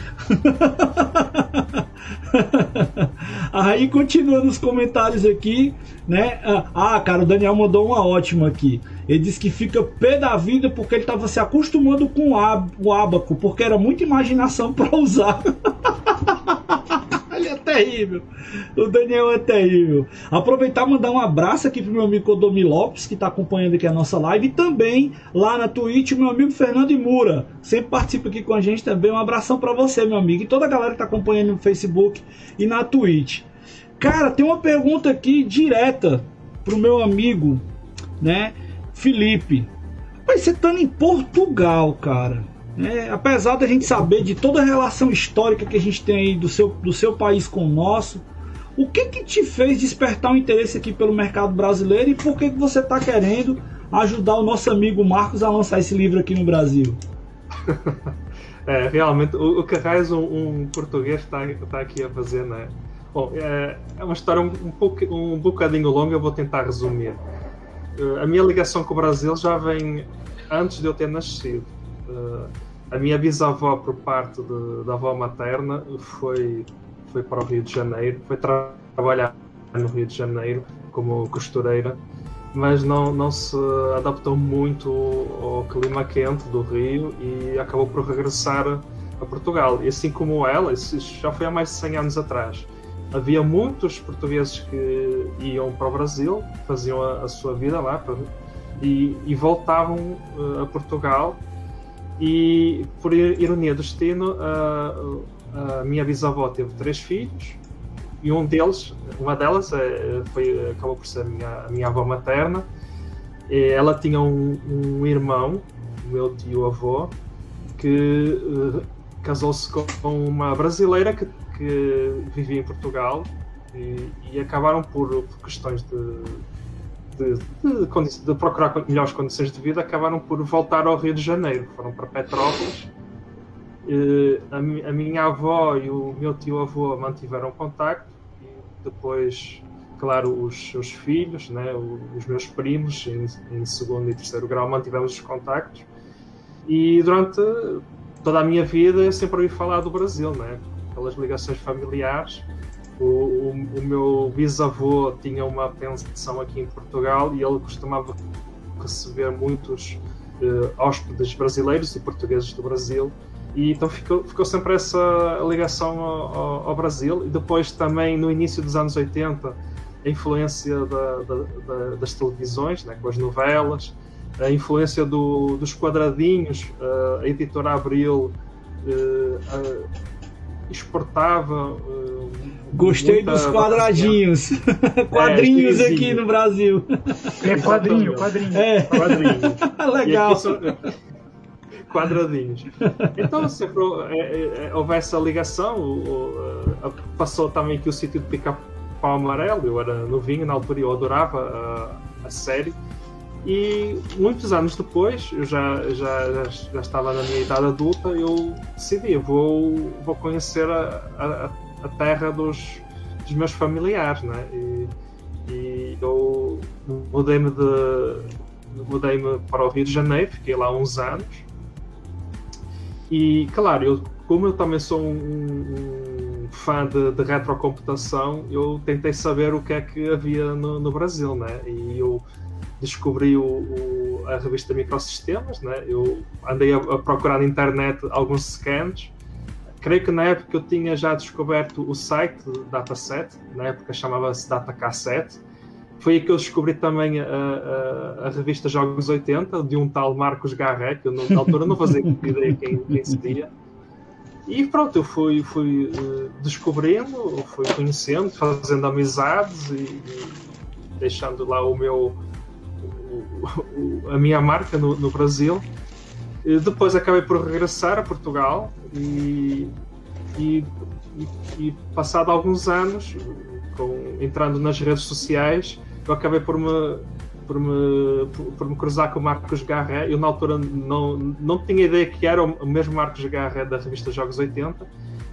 Aí continua nos comentários aqui, né? Ah, cara, o Daniel mandou uma ótima aqui. Ele disse que fica pé da vida porque ele estava se acostumando com o abaco, porque era muita imaginação para usar. ele é terrível. O Daniel é terrível. Aproveitar e mandar um abraço aqui pro meu amigo Kodomi Lopes, que está acompanhando aqui a nossa live, e também lá na Twitch, meu amigo Fernando Imura. Sempre participa aqui com a gente também. Um abração para você, meu amigo, e toda a galera que está acompanhando no Facebook e na Twitch. Cara, tem uma pergunta aqui direta pro meu amigo, né, Felipe. Mas você tá em Portugal, cara. É, apesar da gente saber de toda a relação histórica que a gente tem aí do seu, do seu país com o nosso, o que que te fez despertar o um interesse aqui pelo mercado brasileiro e por que, que você está querendo ajudar o nosso amigo Marcos a lançar esse livro aqui no Brasil? É, realmente, o, o que um, um português está tá aqui a fazer, né? Bom, é, é uma história um, um, pouco, um bocadinho longa, eu vou tentar resumir. Uh, a minha ligação com o Brasil já vem antes de eu ter nascido. Uh, a minha bisavó, por parte de, da avó materna, foi, foi para o Rio de Janeiro, foi tra trabalhar no Rio de Janeiro como costureira, mas não, não se adaptou muito ao clima quente do Rio e acabou por regressar a Portugal. E assim como ela, isso já foi há mais de 100 anos atrás. Havia muitos portugueses que iam para o Brasil, faziam a, a sua vida lá e, e voltavam uh, a Portugal. E por ironia do destino, uh, a minha bisavó teve três filhos e um deles, uma delas é, foi, acabou por ser a minha, a minha avó materna. E ela tinha um, um irmão, meu tio-avô, que uh, casou-se com uma brasileira que, que vivia em Portugal e, e acabaram por, por questões de, de, de, de, procurar melhores condições de vida, acabaram por voltar ao Rio de Janeiro. Foram para Petrópolis a, a, minha avó e o meu tio-avô mantiveram contacto e depois, claro, os seus filhos, né, os meus primos, em, em segundo e terceiro grau, mantivemos os contactos. E durante toda a minha vida eu sempre ouvi falar do Brasil, né, pelas ligações familiares. O, o, o meu bisavô tinha uma pensão aqui em Portugal e ele costumava receber muitos uh, hóspedes brasileiros e portugueses do Brasil e então ficou, ficou sempre essa ligação ao, ao, Brasil. E depois também no início dos anos 80, a influência da, da, da, das televisões, né, com as novelas, a influência do, dos quadradinhos, a editora Abril uh, exportava. Uh, Gostei dos quadradinhos. quadrinhos é, aqui no Brasil. É quadrinho, quadrinho. É. quadrinho. Legal quadradinhos. Então, sempre é, é, é, houve essa ligação, o, o, passou também que o sítio de Pica-Pau Amarelo, eu era novinho na altura e eu adorava a, a, série. E muitos anos depois, eu já, já, já estava na minha idade adulta, eu decidi, vou, vou conhecer a, a, a terra dos, dos meus familiares, né? E, e eu mudei-me de mudei-me para o Rio de Janeiro, fiquei lá uns anos e, claro, eu, como eu também sou um, um fã de, de, retrocomputação, eu tentei saber o que é que havia no, no Brasil, né? E eu descobri o, o, a revista Microsistemas, né? Eu andei a, a, procurar na internet alguns scans. Creio que na época eu tinha já descoberto o site Dataset, na época chamava-se DataK7, foi aí que eu descobri também a, a, a, revista Jogos 80, de um tal Marcos Garré, que eu na altura não fazia ideia quem, quem seria. E pronto, eu fui, fui uh, descobrindo, fui conhecendo, fazendo amizades e, e deixando lá o meu, o, o, a minha marca no, no Brasil. E depois acabei por regressar a Portugal e, e, e passado alguns anos, com, entrando nas redes sociais, eu acabei por me, por me, por me cruzar com o Marcos Garré. Eu, na altura, não, não tinha ideia que era o mesmo Marcos Garré da revista Jogos 80.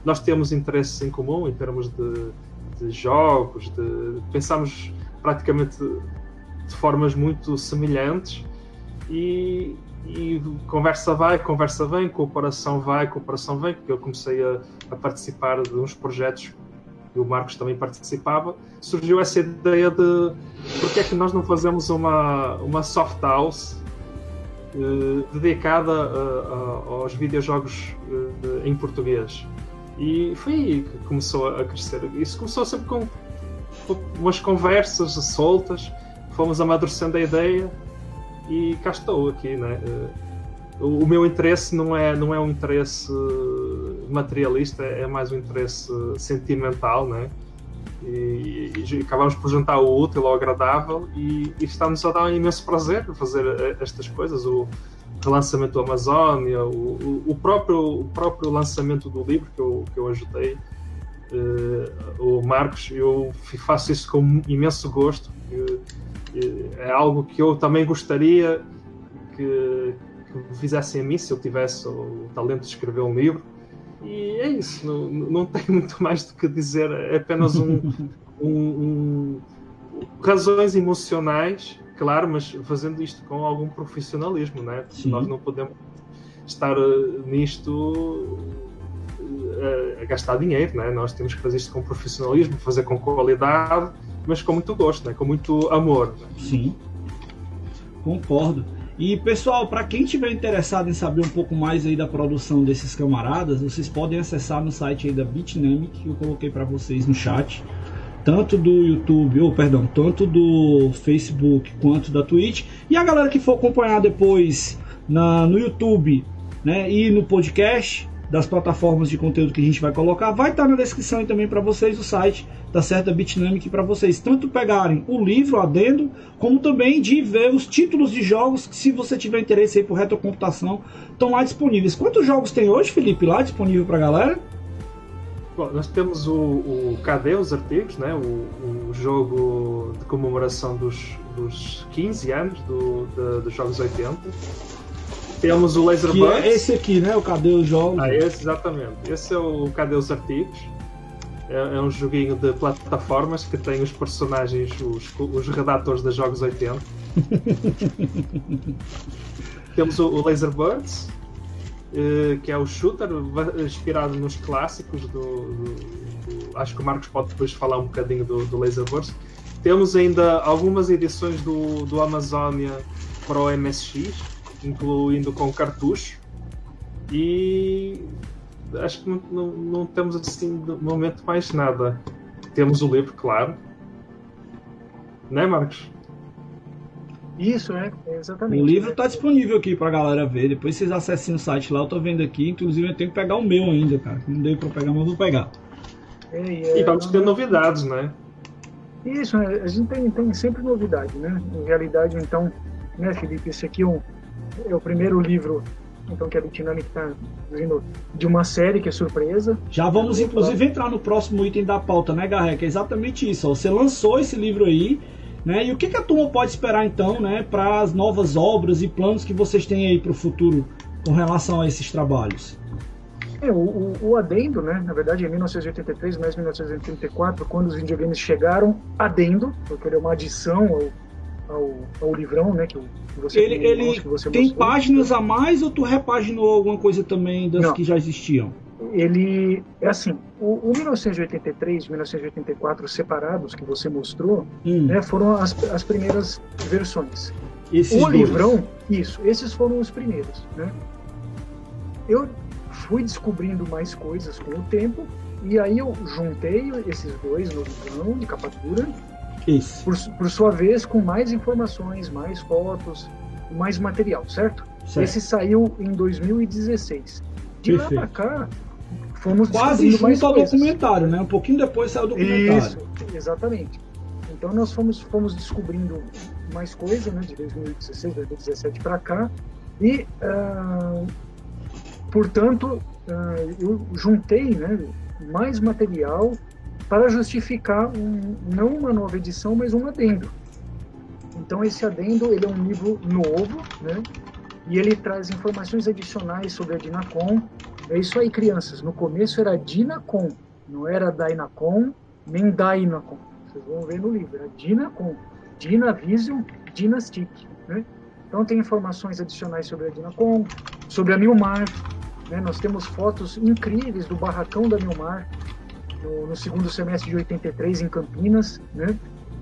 Nós temos interesses em comum em termos de, de jogos, de, pensamos praticamente de formas muito semelhantes e, e, conversa vai, conversa vem, cooperação vai, cooperação vem, porque eu comecei a, a participar de uns projetos e o Marcos também participava, surgiu essa ideia de porque é que nós não fazemos uma, uma soft house uh, dedicada uh, aos videojogos uh, em português. E foi aí que começou a crescer. Isso começou sempre com umas conversas soltas, fomos amadurecendo a ideia e cá estou aqui, né? o meu interesse não é, não é um interesse materialista, é mais um interesse sentimental, né? E, e acabamos por juntar o útil ao agradável e, e está-nos a dar um imenso prazer fazer eh, estas coisas. O relançamento do Amazônia, o, o, o, próprio, o próprio lançamento do livro que eu, que eu ajudei, uh, o Marcos, eu faço isso com imenso gosto. É algo que eu também gostaria que, que fizessem a mim se eu tivesse o talento de escrever um livro. E é isso, não, não tenho muito mais do que dizer, é apenas um, um, um, razões emocionais, claro, mas fazendo isto com algum profissionalismo, né? Nós não podemos estar eh, nisto a, a, gastar dinheiro, né? nós temos que fazer isto com profissionalismo, fazer com qualidade, mas com muito gosto, né? com muito amor. Né? Sim, concordo. E pessoal, para quem tiver interessado em saber um pouco mais aí da produção desses camaradas, vocês podem acessar no site aí da Bitnamic, que eu coloquei para vocês no chat, tanto do YouTube, ou perdão, tanto do Facebook quanto da Twitch. E a galera que for acompanhar depois na, no YouTube, né, e no podcast, das plataformas de conteúdo que a gente vai colocar, vai estar na descrição e também para vocês o site da certa Bitnamic para vocês tanto pegarem o livro adendo, como também de ver os títulos de jogos que se você tiver interesse aí por retrocomputação, estão lá disponíveis. Quantos jogos tem hoje, Felipe, lá disponível para galera? Bom, nós temos o, o os Artigos, né? o, o jogo de comemoração dos, dos 15 anos do, de, dos Jogos 80 temos o Laser que É esse aqui, né? O Cadê os Jogos? Ah, esse, exatamente. Esse é o Cadê os Artigos. É, é, um joguinho de plataformas que tem os personagens, os, os redatores dos Jogos 80. Temos o, o Laser Birds, eh, que é o shooter inspirado nos clássicos do, do, do, Acho que o Marcos pode depois falar um bocadinho do, do Laser Birds. Temos ainda algumas edições do, do Amazonia para o MSX incluindo com cartucho. E acho que não, não, não temos assim no momento mais nada. Temos o livro, claro. Né, Marcos? Isso, é, exatamente. O livro está disponível aqui para a galera ver. Depois vocês acessem o site lá, eu tô vendo aqui. Inclusive eu tenho que pegar o meu ainda, cara. Não deu para pegar, mas vou pegar. É, é, e vamos ter novidades, né? Isso, é, a gente tem, tem sempre novidade, né? Em realidade, então, né, Felipe, esse aqui é um, é o primeiro livro então que a Bitnamic está vindo de uma série que é surpresa. Já vamos inclusive entrar no próximo item da pauta, né, Garré? Que é exatamente isso. Você lançou esse livro aí, né? E o que, que a turma pode esperar então, né, para as novas obras e planos que vocês têm aí para o futuro com relação a esses trabalhos? É, o, o, o, adendo, né? Na verdade, em 1983, mais 1984, quando os videogames chegaram, adendo, porque ele é uma adição ao ao, ao livrão, né? Que, você ele, ele que você tem mostrou. páginas a mais ou tu repaginou alguma coisa também das Não. que já existiam? Ele é assim, o, o 1983 e 1984 separados que você mostrou, hum. né, foram as, as primeiras versões. Esses o dois. livrão, isso, esses foram os primeiros, né? Eu fui descobrindo mais coisas com o tempo e aí eu juntei esses dois no livrão de capa dura isso. Por, por sua vez, com mais informações, mais fotos, mais material, certo? certo. Esse saiu em 2016. De Perfeito. lá pra cá, fomos Quase junto ao documentário, né? Um pouquinho depois saiu o documentário. Isso, exatamente. Então nós fomos, fomos descobrindo mais coisas, né? De 2016, 2017 para cá. E, uh, portanto, uh, eu juntei né, mais material para justificar um, não uma nova edição, mas um adendo. Então esse adendo ele é um livro novo, né? E ele traz informações adicionais sobre a Dinacom. É isso aí, crianças. No começo era Dinacom, não era Dynacom nem Dynacom. Vocês vão ver no livro. Era Dinacom, Dynavision, Dynastic. Né? Então tem informações adicionais sobre a Dinacom, sobre a Milmar. Né? Nós temos fotos incríveis do barracão da Milmar, no, no, segundo semestre de 83 em Campinas, né?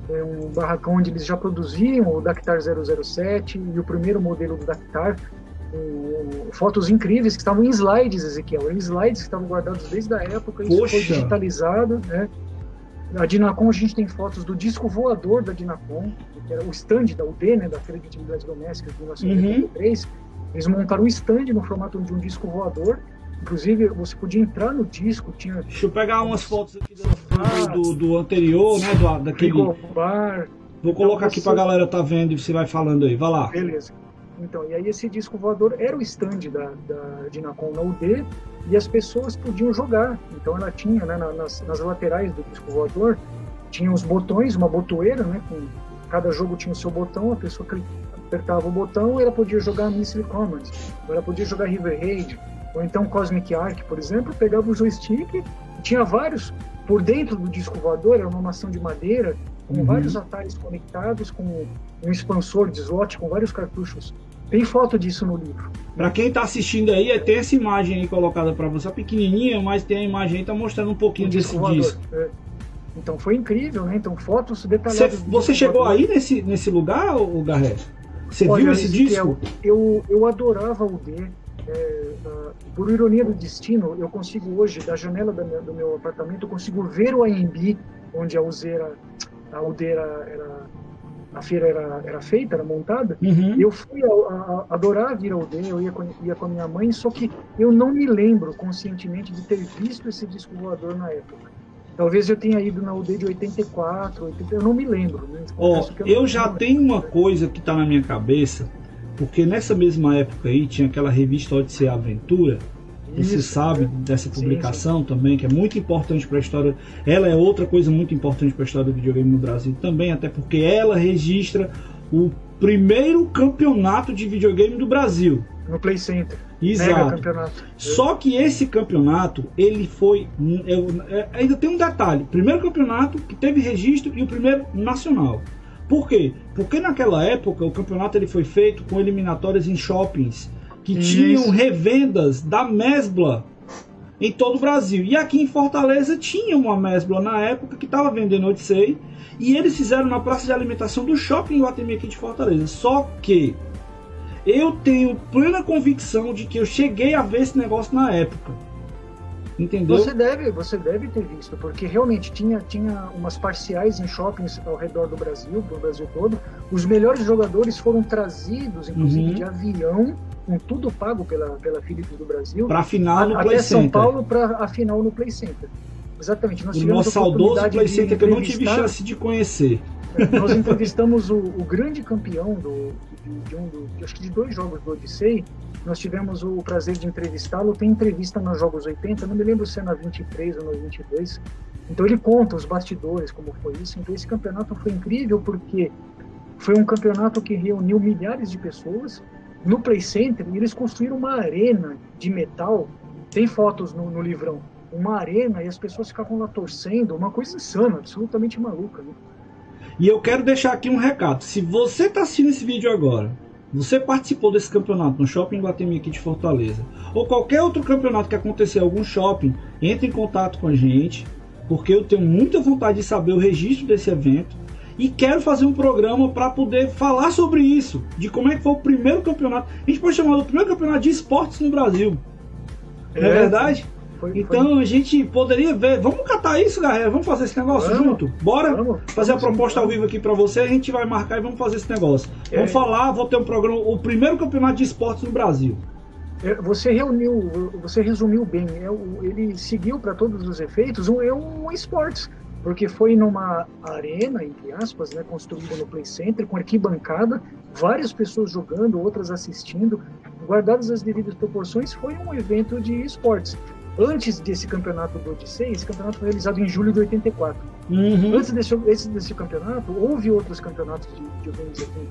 É um barracão onde eles já produziam o Dactar 007 e o primeiro modelo do Dactar. Um, fotos incríveis que estavam em slides, Ezequiel, em slides que estavam guardados desde a época, isso Poxa. foi digitalizado, né? A Dinacom, a gente tem fotos do disco voador da Dinacom, que era o stand da UD, né, da Feira de Atividades Domésticas de 1983. Uhum. Eles montaram um stand no formato de um disco voador Inclusive, você podia entrar no disco, tinha. Deixa eu pegar umas fotos aqui do, do, do anterior, né? Do, daquele. Frigobar. Vou colocar então, aqui você... pra galera tá vendo e você vai falando aí. Vai lá. Beleza. Então, e aí esse disco voador era o stand da, da Dinacom na UD e as pessoas podiam jogar. Então ela tinha, né, nas, nas laterais do disco voador, tinha os botões, uma botoeira, né? Com, cada jogo tinha o seu botão, a pessoa apertava o botão e ela podia jogar Missile Command, ela podia jogar River Raid, ou então Cosmic Arc, por exemplo, pegava o joystick, tinha vários, por dentro do disco voador, era uma maçã de madeira, com uhum. vários atalhos conectados, com um expansor de slot, com vários cartuchos Tem foto disso no livro. Para quem está assistindo aí, tem essa imagem aí colocada para você, pequenininha, mas tem a imagem aí tá mostrando um pouquinho desse disco. disco. É. Então foi incrível, né? Então fotos detalhadas. Você, você chegou aí nesse, nesse lugar, o Garrett? Você Olha, viu esse disco? Eu, eu adorava o D. É, uh, por ironia do destino, eu consigo hoje, da janela da minha, do meu apartamento, eu consigo ver o AMB, onde a Uzeira, a UD era, a feira era, era feita, era montada, uhum. eu fui a, a, adorar vir ao UD, eu ia com, ia com a minha mãe, só que eu não me lembro conscientemente de ter visto esse disco voador na época. Talvez eu tenha ido na UD de 84, 80, eu não me lembro. Né? Oh, eu, eu já tenho uma coisa que está na minha cabeça, porque nessa mesma época aí tinha aquela revista Odisseia Aventura, você sabe dessa publicação sim, sim. também, que é muito importante para a história. Ela é outra coisa muito importante para a história do videogame no Brasil também, até porque ela registra o primeiro campeonato de videogame do Brasil. No Play Center. Exato. Só que esse campeonato, ele foi. Eu, é, ainda tem um detalhe: primeiro campeonato que teve registro e o primeiro nacional. Por quê? Porque naquela época o campeonato ele foi feito com eliminatórias em shoppings que Isso. tinham revendas da Mesbla em todo o Brasil. E aqui em Fortaleza tinha uma Mesbla na época que estava vendendo Odyssey e eles fizeram na praça de alimentação do shopping Guatemi aqui de Fortaleza. Só que eu tenho plena convicção de que eu cheguei a ver esse negócio na época. Entendeu? Você deve, você deve ter visto, porque realmente tinha, tinha umas parciais em shoppings ao redor do Brasil, do Brasil todo. Os melhores jogadores foram trazidos, inclusive uhum. de avião, com tudo pago pela, pela Philips do Brasil. Para a final no Play Center. Até São Paulo para a final no Play Center. Exatamente. Nós o nosso saudoso Play Center que eu não tive chance de conhecer. É, nós entrevistamos o, o grande campeão do, de, de um do, acho que de dois jogos do Odyssey, nós tivemos o prazer de entrevistá-lo. Tem entrevista nos Jogos 80, não me lembro se é na 23 ou na 22. Então ele conta os bastidores, como foi isso. Então esse campeonato foi incrível porque foi um campeonato que reuniu milhares de pessoas no Play Center e eles construíram uma arena de metal. Tem fotos no, no livrão. Uma arena e as pessoas ficavam lá torcendo, uma coisa insana, absolutamente maluca. Né? E eu quero deixar aqui um recado. Se você está assistindo esse vídeo agora você participou desse campeonato no Shopping Guatemi aqui de Fortaleza, ou qualquer outro campeonato que acontecer em algum shopping, entre em contato com a gente, porque eu tenho muita vontade de saber o registro desse evento e quero fazer um programa para poder falar sobre isso, de como é que foi o primeiro campeonato. A gente pode chamar do primeiro campeonato de esportes no Brasil. É, não é verdade? Foi, então foi. a gente poderia ver. Vamos catar isso, galera. Vamos fazer esse negócio vamos, junto? Bora vamos, fazer vamos, a proposta ao vivo aqui para você. A gente vai marcar e vamos fazer esse negócio. É. Vamos falar, vou ter um programa, o primeiro campeonato de esportes no Brasil. É, você reuniu, você resumiu bem. É ele seguiu para todos os efeitos um, é um esportes porque foi numa arena, entre aspas, né, construída no Play Center, com arquibancada, várias pessoas jogando, outras assistindo, guardadas as devidas proporções, foi um evento de esportes antes desse campeonato do Odyssey, esse campeonato foi realizado em julho de 84. Uhum. Antes desse, desse, desse, campeonato, houve outros campeonatos de, games aqui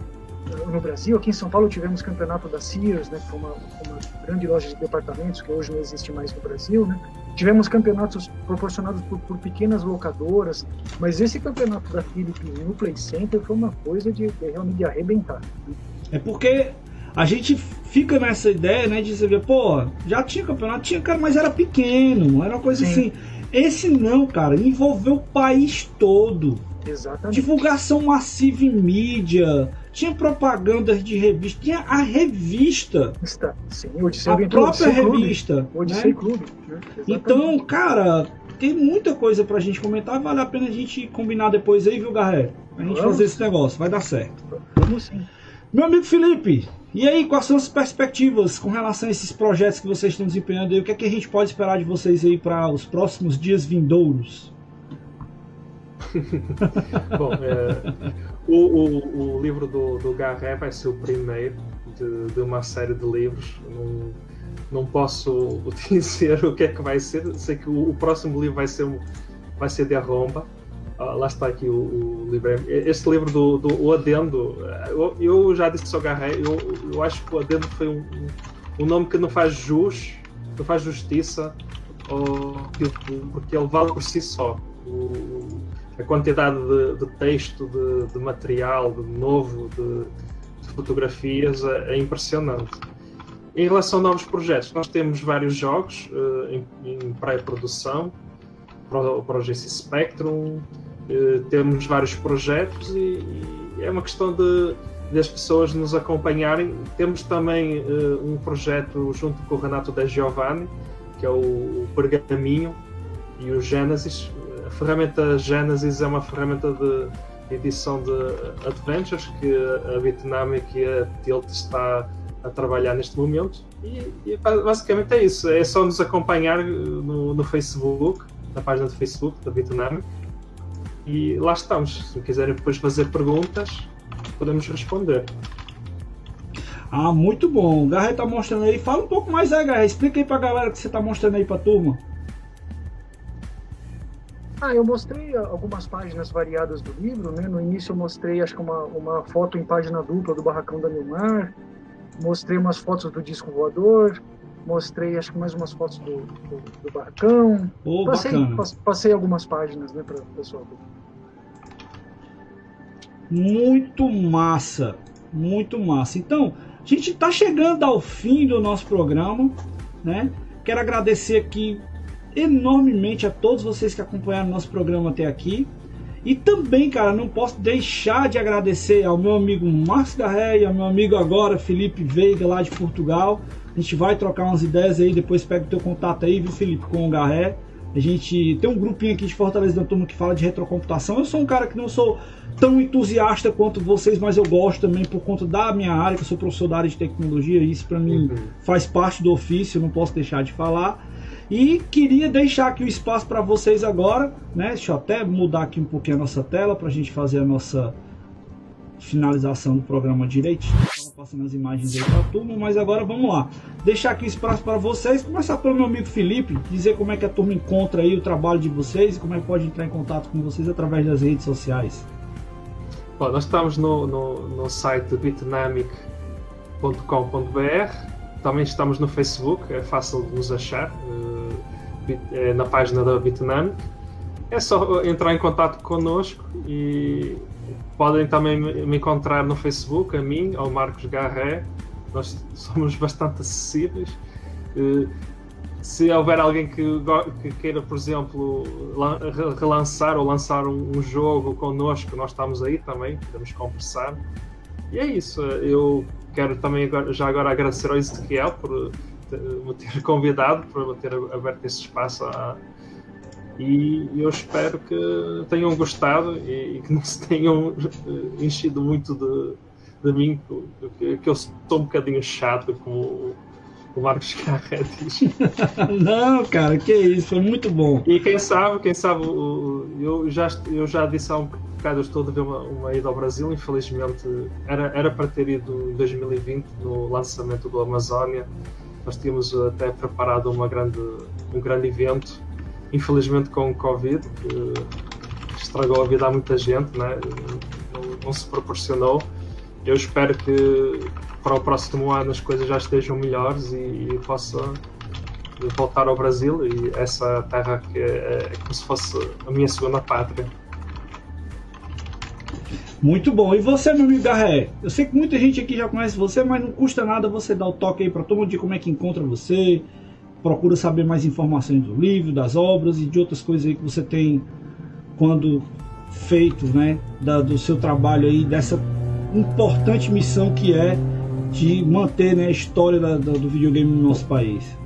no Brasil. Aqui em São Paulo tivemos campeonato da Sears, né, que foi uma, uma, grande loja de departamentos que hoje não existe mais no Brasil. Né. Tivemos campeonatos proporcionados por, por, pequenas locadoras, mas esse campeonato da Philips no Play Center foi uma coisa de, de realmente de arrebentar. Né. É porque a gente fica nessa ideia, né, de você ver, pô, já tinha campeonato, tinha, cara, mas era pequeno, era uma coisa Sim. assim. Esse não, cara, envolveu o país todo. Exatamente. Divulgação massiva em mídia, tinha propagandas de revista, tinha a revista. Está, sim, a própria revista. Odyssey né? Clube. Né? Então, cara, tem muita coisa pra gente comentar, vale a pena a gente combinar depois aí, viu, Garré? A gente Vamos. fazer esse negócio, vai dar certo. Vamos sim. Meu amigo Felipe, e aí, quais são as perspectivas com relação a esses projetos que vocês estão desempenhando aí? O que é que a gente pode esperar de vocês aí para os próximos dias vindouros? Bom, é, o, o, o, livro do, do Garré vai ser o primeiro de, de uma série de livros. Não, não posso dizer o que é que vai ser. Sei que o, o próximo livro vai ser, vai ser de Arromba. Ah, lá está aqui o, o, livro. Este livro do, do o Adendo, eu, eu já disse ao Garré, eu, eu acho que o Adendo foi um, um nome que não faz jus, não faz justiça, ou, porque ele vale por si só. O, a quantidade de, de texto, de, de, material, de novo, de, de fotografias é, é impressionante. Em relação a novos projetos, nós temos vários jogos uh, em, em pré-produção o GC Spectrum, uh, temos vários projetos e, e, é uma questão de, de as pessoas nos acompanharem. Temos também uh, um projeto junto com o Renato da Giovanni, que é o, o Pergaminho e o Genesis. A ferramenta Genesis é uma ferramenta de edição de Adventures que a Bitnamic e a Tilt está a trabalhar neste momento. E, e, basicamente é isso. É só nos acompanhar eh, no, no Facebook, na página do Facebook da Bitnamic. E lá estamos. Se quiserem depois fazer perguntas, podemos responder. Ah, muito bom. O Garra está mostrando aí. Fala um pouco mais aí, Garra. Explica aí para a galera que você está mostrando aí para a turma. Ah, eu mostrei algumas páginas variadas do livro, né? No início eu mostrei, acho que uma, uma foto em página dupla do Barracão da Milmar, mostrei umas fotos do disco voador, mostrei acho que mais umas fotos do, do, do Barracão. Oh, passei, passei algumas páginas, né, para o pessoal. Muito massa, muito massa. Então, a gente está chegando ao fim do nosso programa, né? Quero agradecer aqui enormemente a todos vocês que acompanharam nosso programa até aqui. E também, cara, não posso deixar de agradecer ao meu amigo Marcos Garré e ao meu amigo agora, Felipe Veiga, lá de Portugal. A gente vai trocar umas ideias aí, depois pega o teu contato aí, viu, Felipe, com o Garré. A gente tem um grupinho aqui de Fortaleza da Turma que fala de retrocomputação. Eu sou um cara que não sou tão entusiasta quanto vocês, mas eu gosto também por conta da minha área, que eu sou professor da área de tecnologia, e isso para mim uhum. faz parte do ofício, não posso deixar de falar. E queria deixar aqui o espaço para vocês agora, né? Deixa eu até mudar aqui um pouquinho a nossa tela para a gente fazer a nossa finalização do programa direitinho. Passando as imagens aí turma, mas agora vamos lá. Deixar aqui espaço para vocês. Começar pelo meu amigo Felipe, dizer como é que a turma encontra aí o trabalho de vocês e como é que pode entrar em contato com vocês através das redes sociais. Bom, nós estamos no, no, no site bitnamic.com.br também estamos no Facebook, é fácil de nos achar, uh, na página da Bitnamic. É só entrar em contato connosco e podem também me encontrar no Facebook, a mim, ao Marcos Garré. Nós somos bastante acessíveis. Uh, se houver alguém que, que, queira, por exemplo, relançar ou lançar um jogo connosco, nós estamos aí também, podemos conversar. E é isso. Eu quero também agora, já agora agradecer ao Ezequiel por me ter convidado, por me ter aberto esse espaço a, e eu espero que tenham gostado e, e que não se tenham eh, enchido muito de, de mim, que, que eu estou um bocadinho chato como o Marcos Carré diz. não, cara, que isso, foi muito bom. E quem sabe, quem sabe, eu já, eu já disse há um bocado, eu estou a ver uma, uma ida ao Brasil, infelizmente era, era para ter ido em 2020 no lançamento do Amazônia. Nós tínhamos até preparado uma grande, um grande evento, infelizmente com o Covid, que estragou a vida a muita gente, né? não, não se proporcionou. Eu espero que para o próximo ano as coisas já estejam melhores e, e possa voltar ao Brasil e essa terra que é, é como se fosse a minha segunda pátria. Muito bom. E você, meu amigo Garré? Eu sei que muita gente aqui já conhece você, mas não custa nada você dar o toque aí para todo mundo de como é que encontra você, procura saber mais informações do livro, das obras e de outras coisas aí que você tem quando feito, né, da, do seu trabalho aí, dessa importante missão que é de manter né, a história da, da, do videogame no nosso país.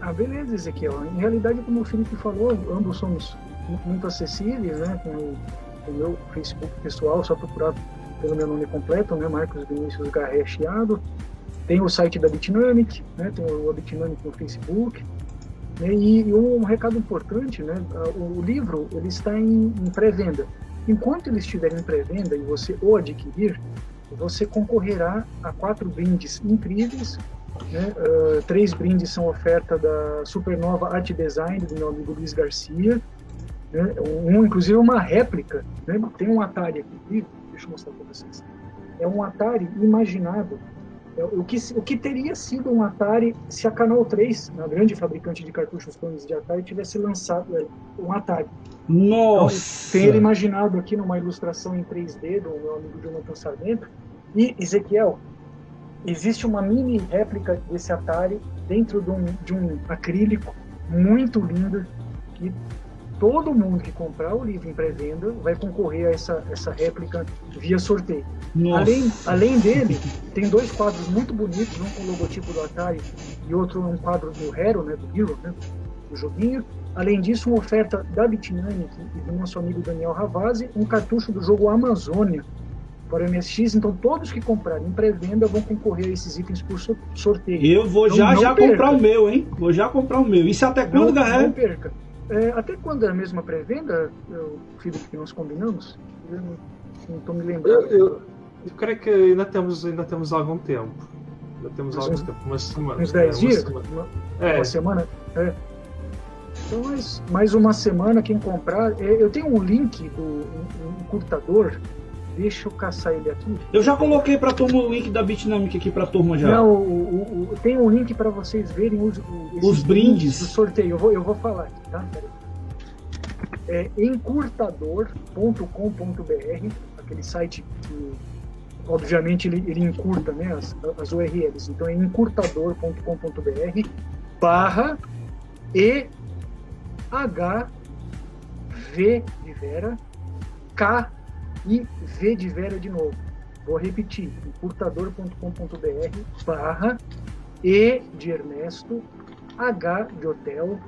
Ah, beleza, Ezequiel. Em realidade, como o Felipe falou, ambos somos muito acessíveis, né? Com o, o meu Facebook pessoal, só procurar pelo meu nome completo, né? Marcos Vinícius Garré Chiado. Tem o site da Bitnamic, né? Tem o Bitnamic no Facebook. Né? E, um recado importante, né? O, o livro ele está em, em pré-venda. Enquanto ele estiver em pré-venda e você o adquirir, você concorrerá a quatro brindes incríveis. Né? Uh, três brindes são oferta da Supernova Art Design, do meu amigo Luiz Garcia. Né? Um, inclusive, uma réplica. Né? Tem um Atari aqui, deixa eu mostrar para vocês. É um Atari imaginado. O, que, o que teria sido um Atari se a Canal 3, a grande fabricante de cartuchos clones de Atari, tivesse lançado é, um Atari. Nossa! Então, ele imaginado aqui numa ilustração em 3D do meu amigo Jonathan Sarmento. E, Ezequiel, existe uma mini réplica desse Atari dentro de um, de um acrílico muito lindo que todo mundo que comprar o livro em pré-venda vai concorrer a essa, essa réplica via sorteio. Além, além dele, tem dois quadros muito bonitos, um com o logotipo do Atari e outro um quadro do Hero, né, do Hero, né, do joguinho. Além disso, uma oferta da Bitnamic e do nosso amigo Daniel Ravazzi, um cartucho do jogo Amazônia para o MSX. Então, todos que comprarem em pré-venda vão concorrer a esses itens por sorteio. Eu vou então, já já perca. comprar o meu, hein? Vou já comprar o meu. Isso até quando, Garré? Não perca. É, até quando é a mesma pré-venda, Felipe, que nós combinamos? Eu não estou me lembrando. Eu, eu, eu, creio que ainda temos, ainda temos algum tempo. Ainda temos algum uns, tempo, uma semana. Uns 10 é, dias? Uma semana. Uma, é. uma semana? É. Então, mais, mais uma semana, quem comprar. É, eu tenho um link do um, um encurtador Deixa eu caçar ele aqui. Eu já coloquei para turma o link da Bitnamic aqui para turma já. Não, o, o, tem um link para vocês verem os, os brindes do sorteio. Eu vou, eu vou falar aqui, tá? É encurtador.com.br, aquele site que obviamente ele, ele encurta né, as, as URLs. Então é encurtador.com.br barra E H V de Vera K e V de Vera de novo. Vou repetir, encurtador.com.br barra E de Ernesto, H de Hotel,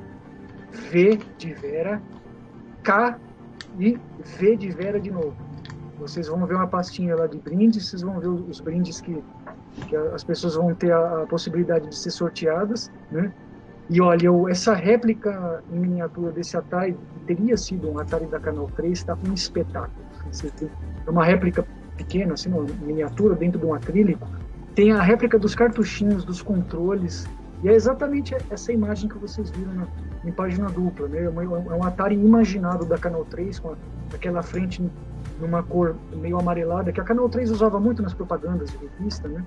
V de Vera, K e V de Vera de novo. Vocês vão ver uma pastinha lá de brindes, vocês vão ver os brindes que, que as pessoas vão ter a, a possibilidade de ser sorteadas, né? E olha, essa réplica em miniatura desse Atari teria sido um Atari da Canal 3, está um espetáculo. É uma réplica pequena, assim, uma miniatura dentro de um acrílico. Tem a réplica dos cartuchinhos, dos controles. E é exatamente essa imagem que vocês viram na, em página dupla. Né? É, é um Atari imaginado da Canal 3, com aquela frente numa cor meio amarelada, que a Canal 3 usava muito nas propagandas de revista, né?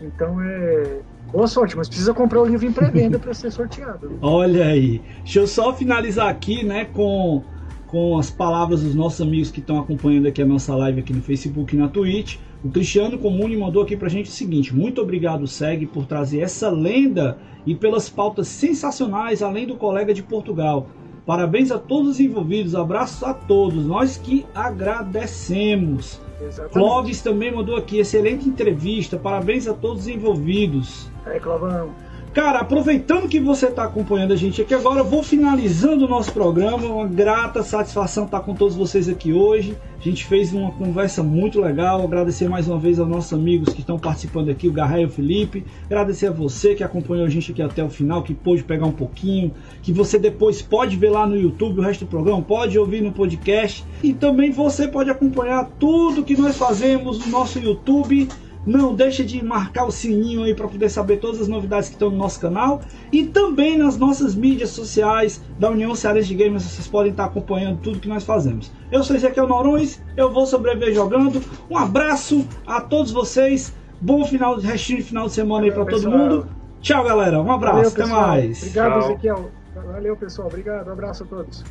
Então é. Boa sorte, mas precisa comprar o livro em pré-venda para ser sorteado. Olha aí. Deixa eu só finalizar aqui, né, com com as palavras dos nossos amigos que estão acompanhando aqui a nossa live aqui no Facebook e na Twitch. O Cristiano Comune mandou aqui pra gente o seguinte: muito obrigado, Seg, por trazer essa lenda e pelas pautas sensacionais, além do colega de Portugal. Parabéns a todos os envolvidos, abraços a todos, nós que agradecemos. Exatamente. Clóvis também mandou aqui, excelente entrevista, parabéns a todos os envolvidos. É, Clovão. Cara, aproveitando que você está acompanhando a gente aqui agora, eu vou finalizando o nosso programa. Uma grata satisfação estar com todos vocês aqui hoje. A gente fez uma conversa muito legal. Agradecer mais uma vez aos nossos amigos que estão participando aqui, o Garra e o Felipe. Agradecer a você que acompanhou a gente aqui até o final, que pôde pegar um pouquinho, que você depois pode ver lá no YouTube o resto do programa, pode ouvir no podcast. E também você pode acompanhar tudo que nós fazemos no nosso YouTube não deixe de marcar o sininho aí para poder saber todas as novidades que estão no nosso canal e também nas nossas mídias sociais da União Cearense de Games, vocês podem estar acompanhando tudo que nós fazemos. Eu sou Ezequiel Norões, eu vou sobreviver jogando. Um abraço a todos vocês. Bom final, restinho de final de semana aí para todo mundo. Tchau, galera. Um abraço. Valeu, Até mais. Obrigado, Tchau. Ezequiel. Valeu, pessoal. Obrigado. Um abraço a todos.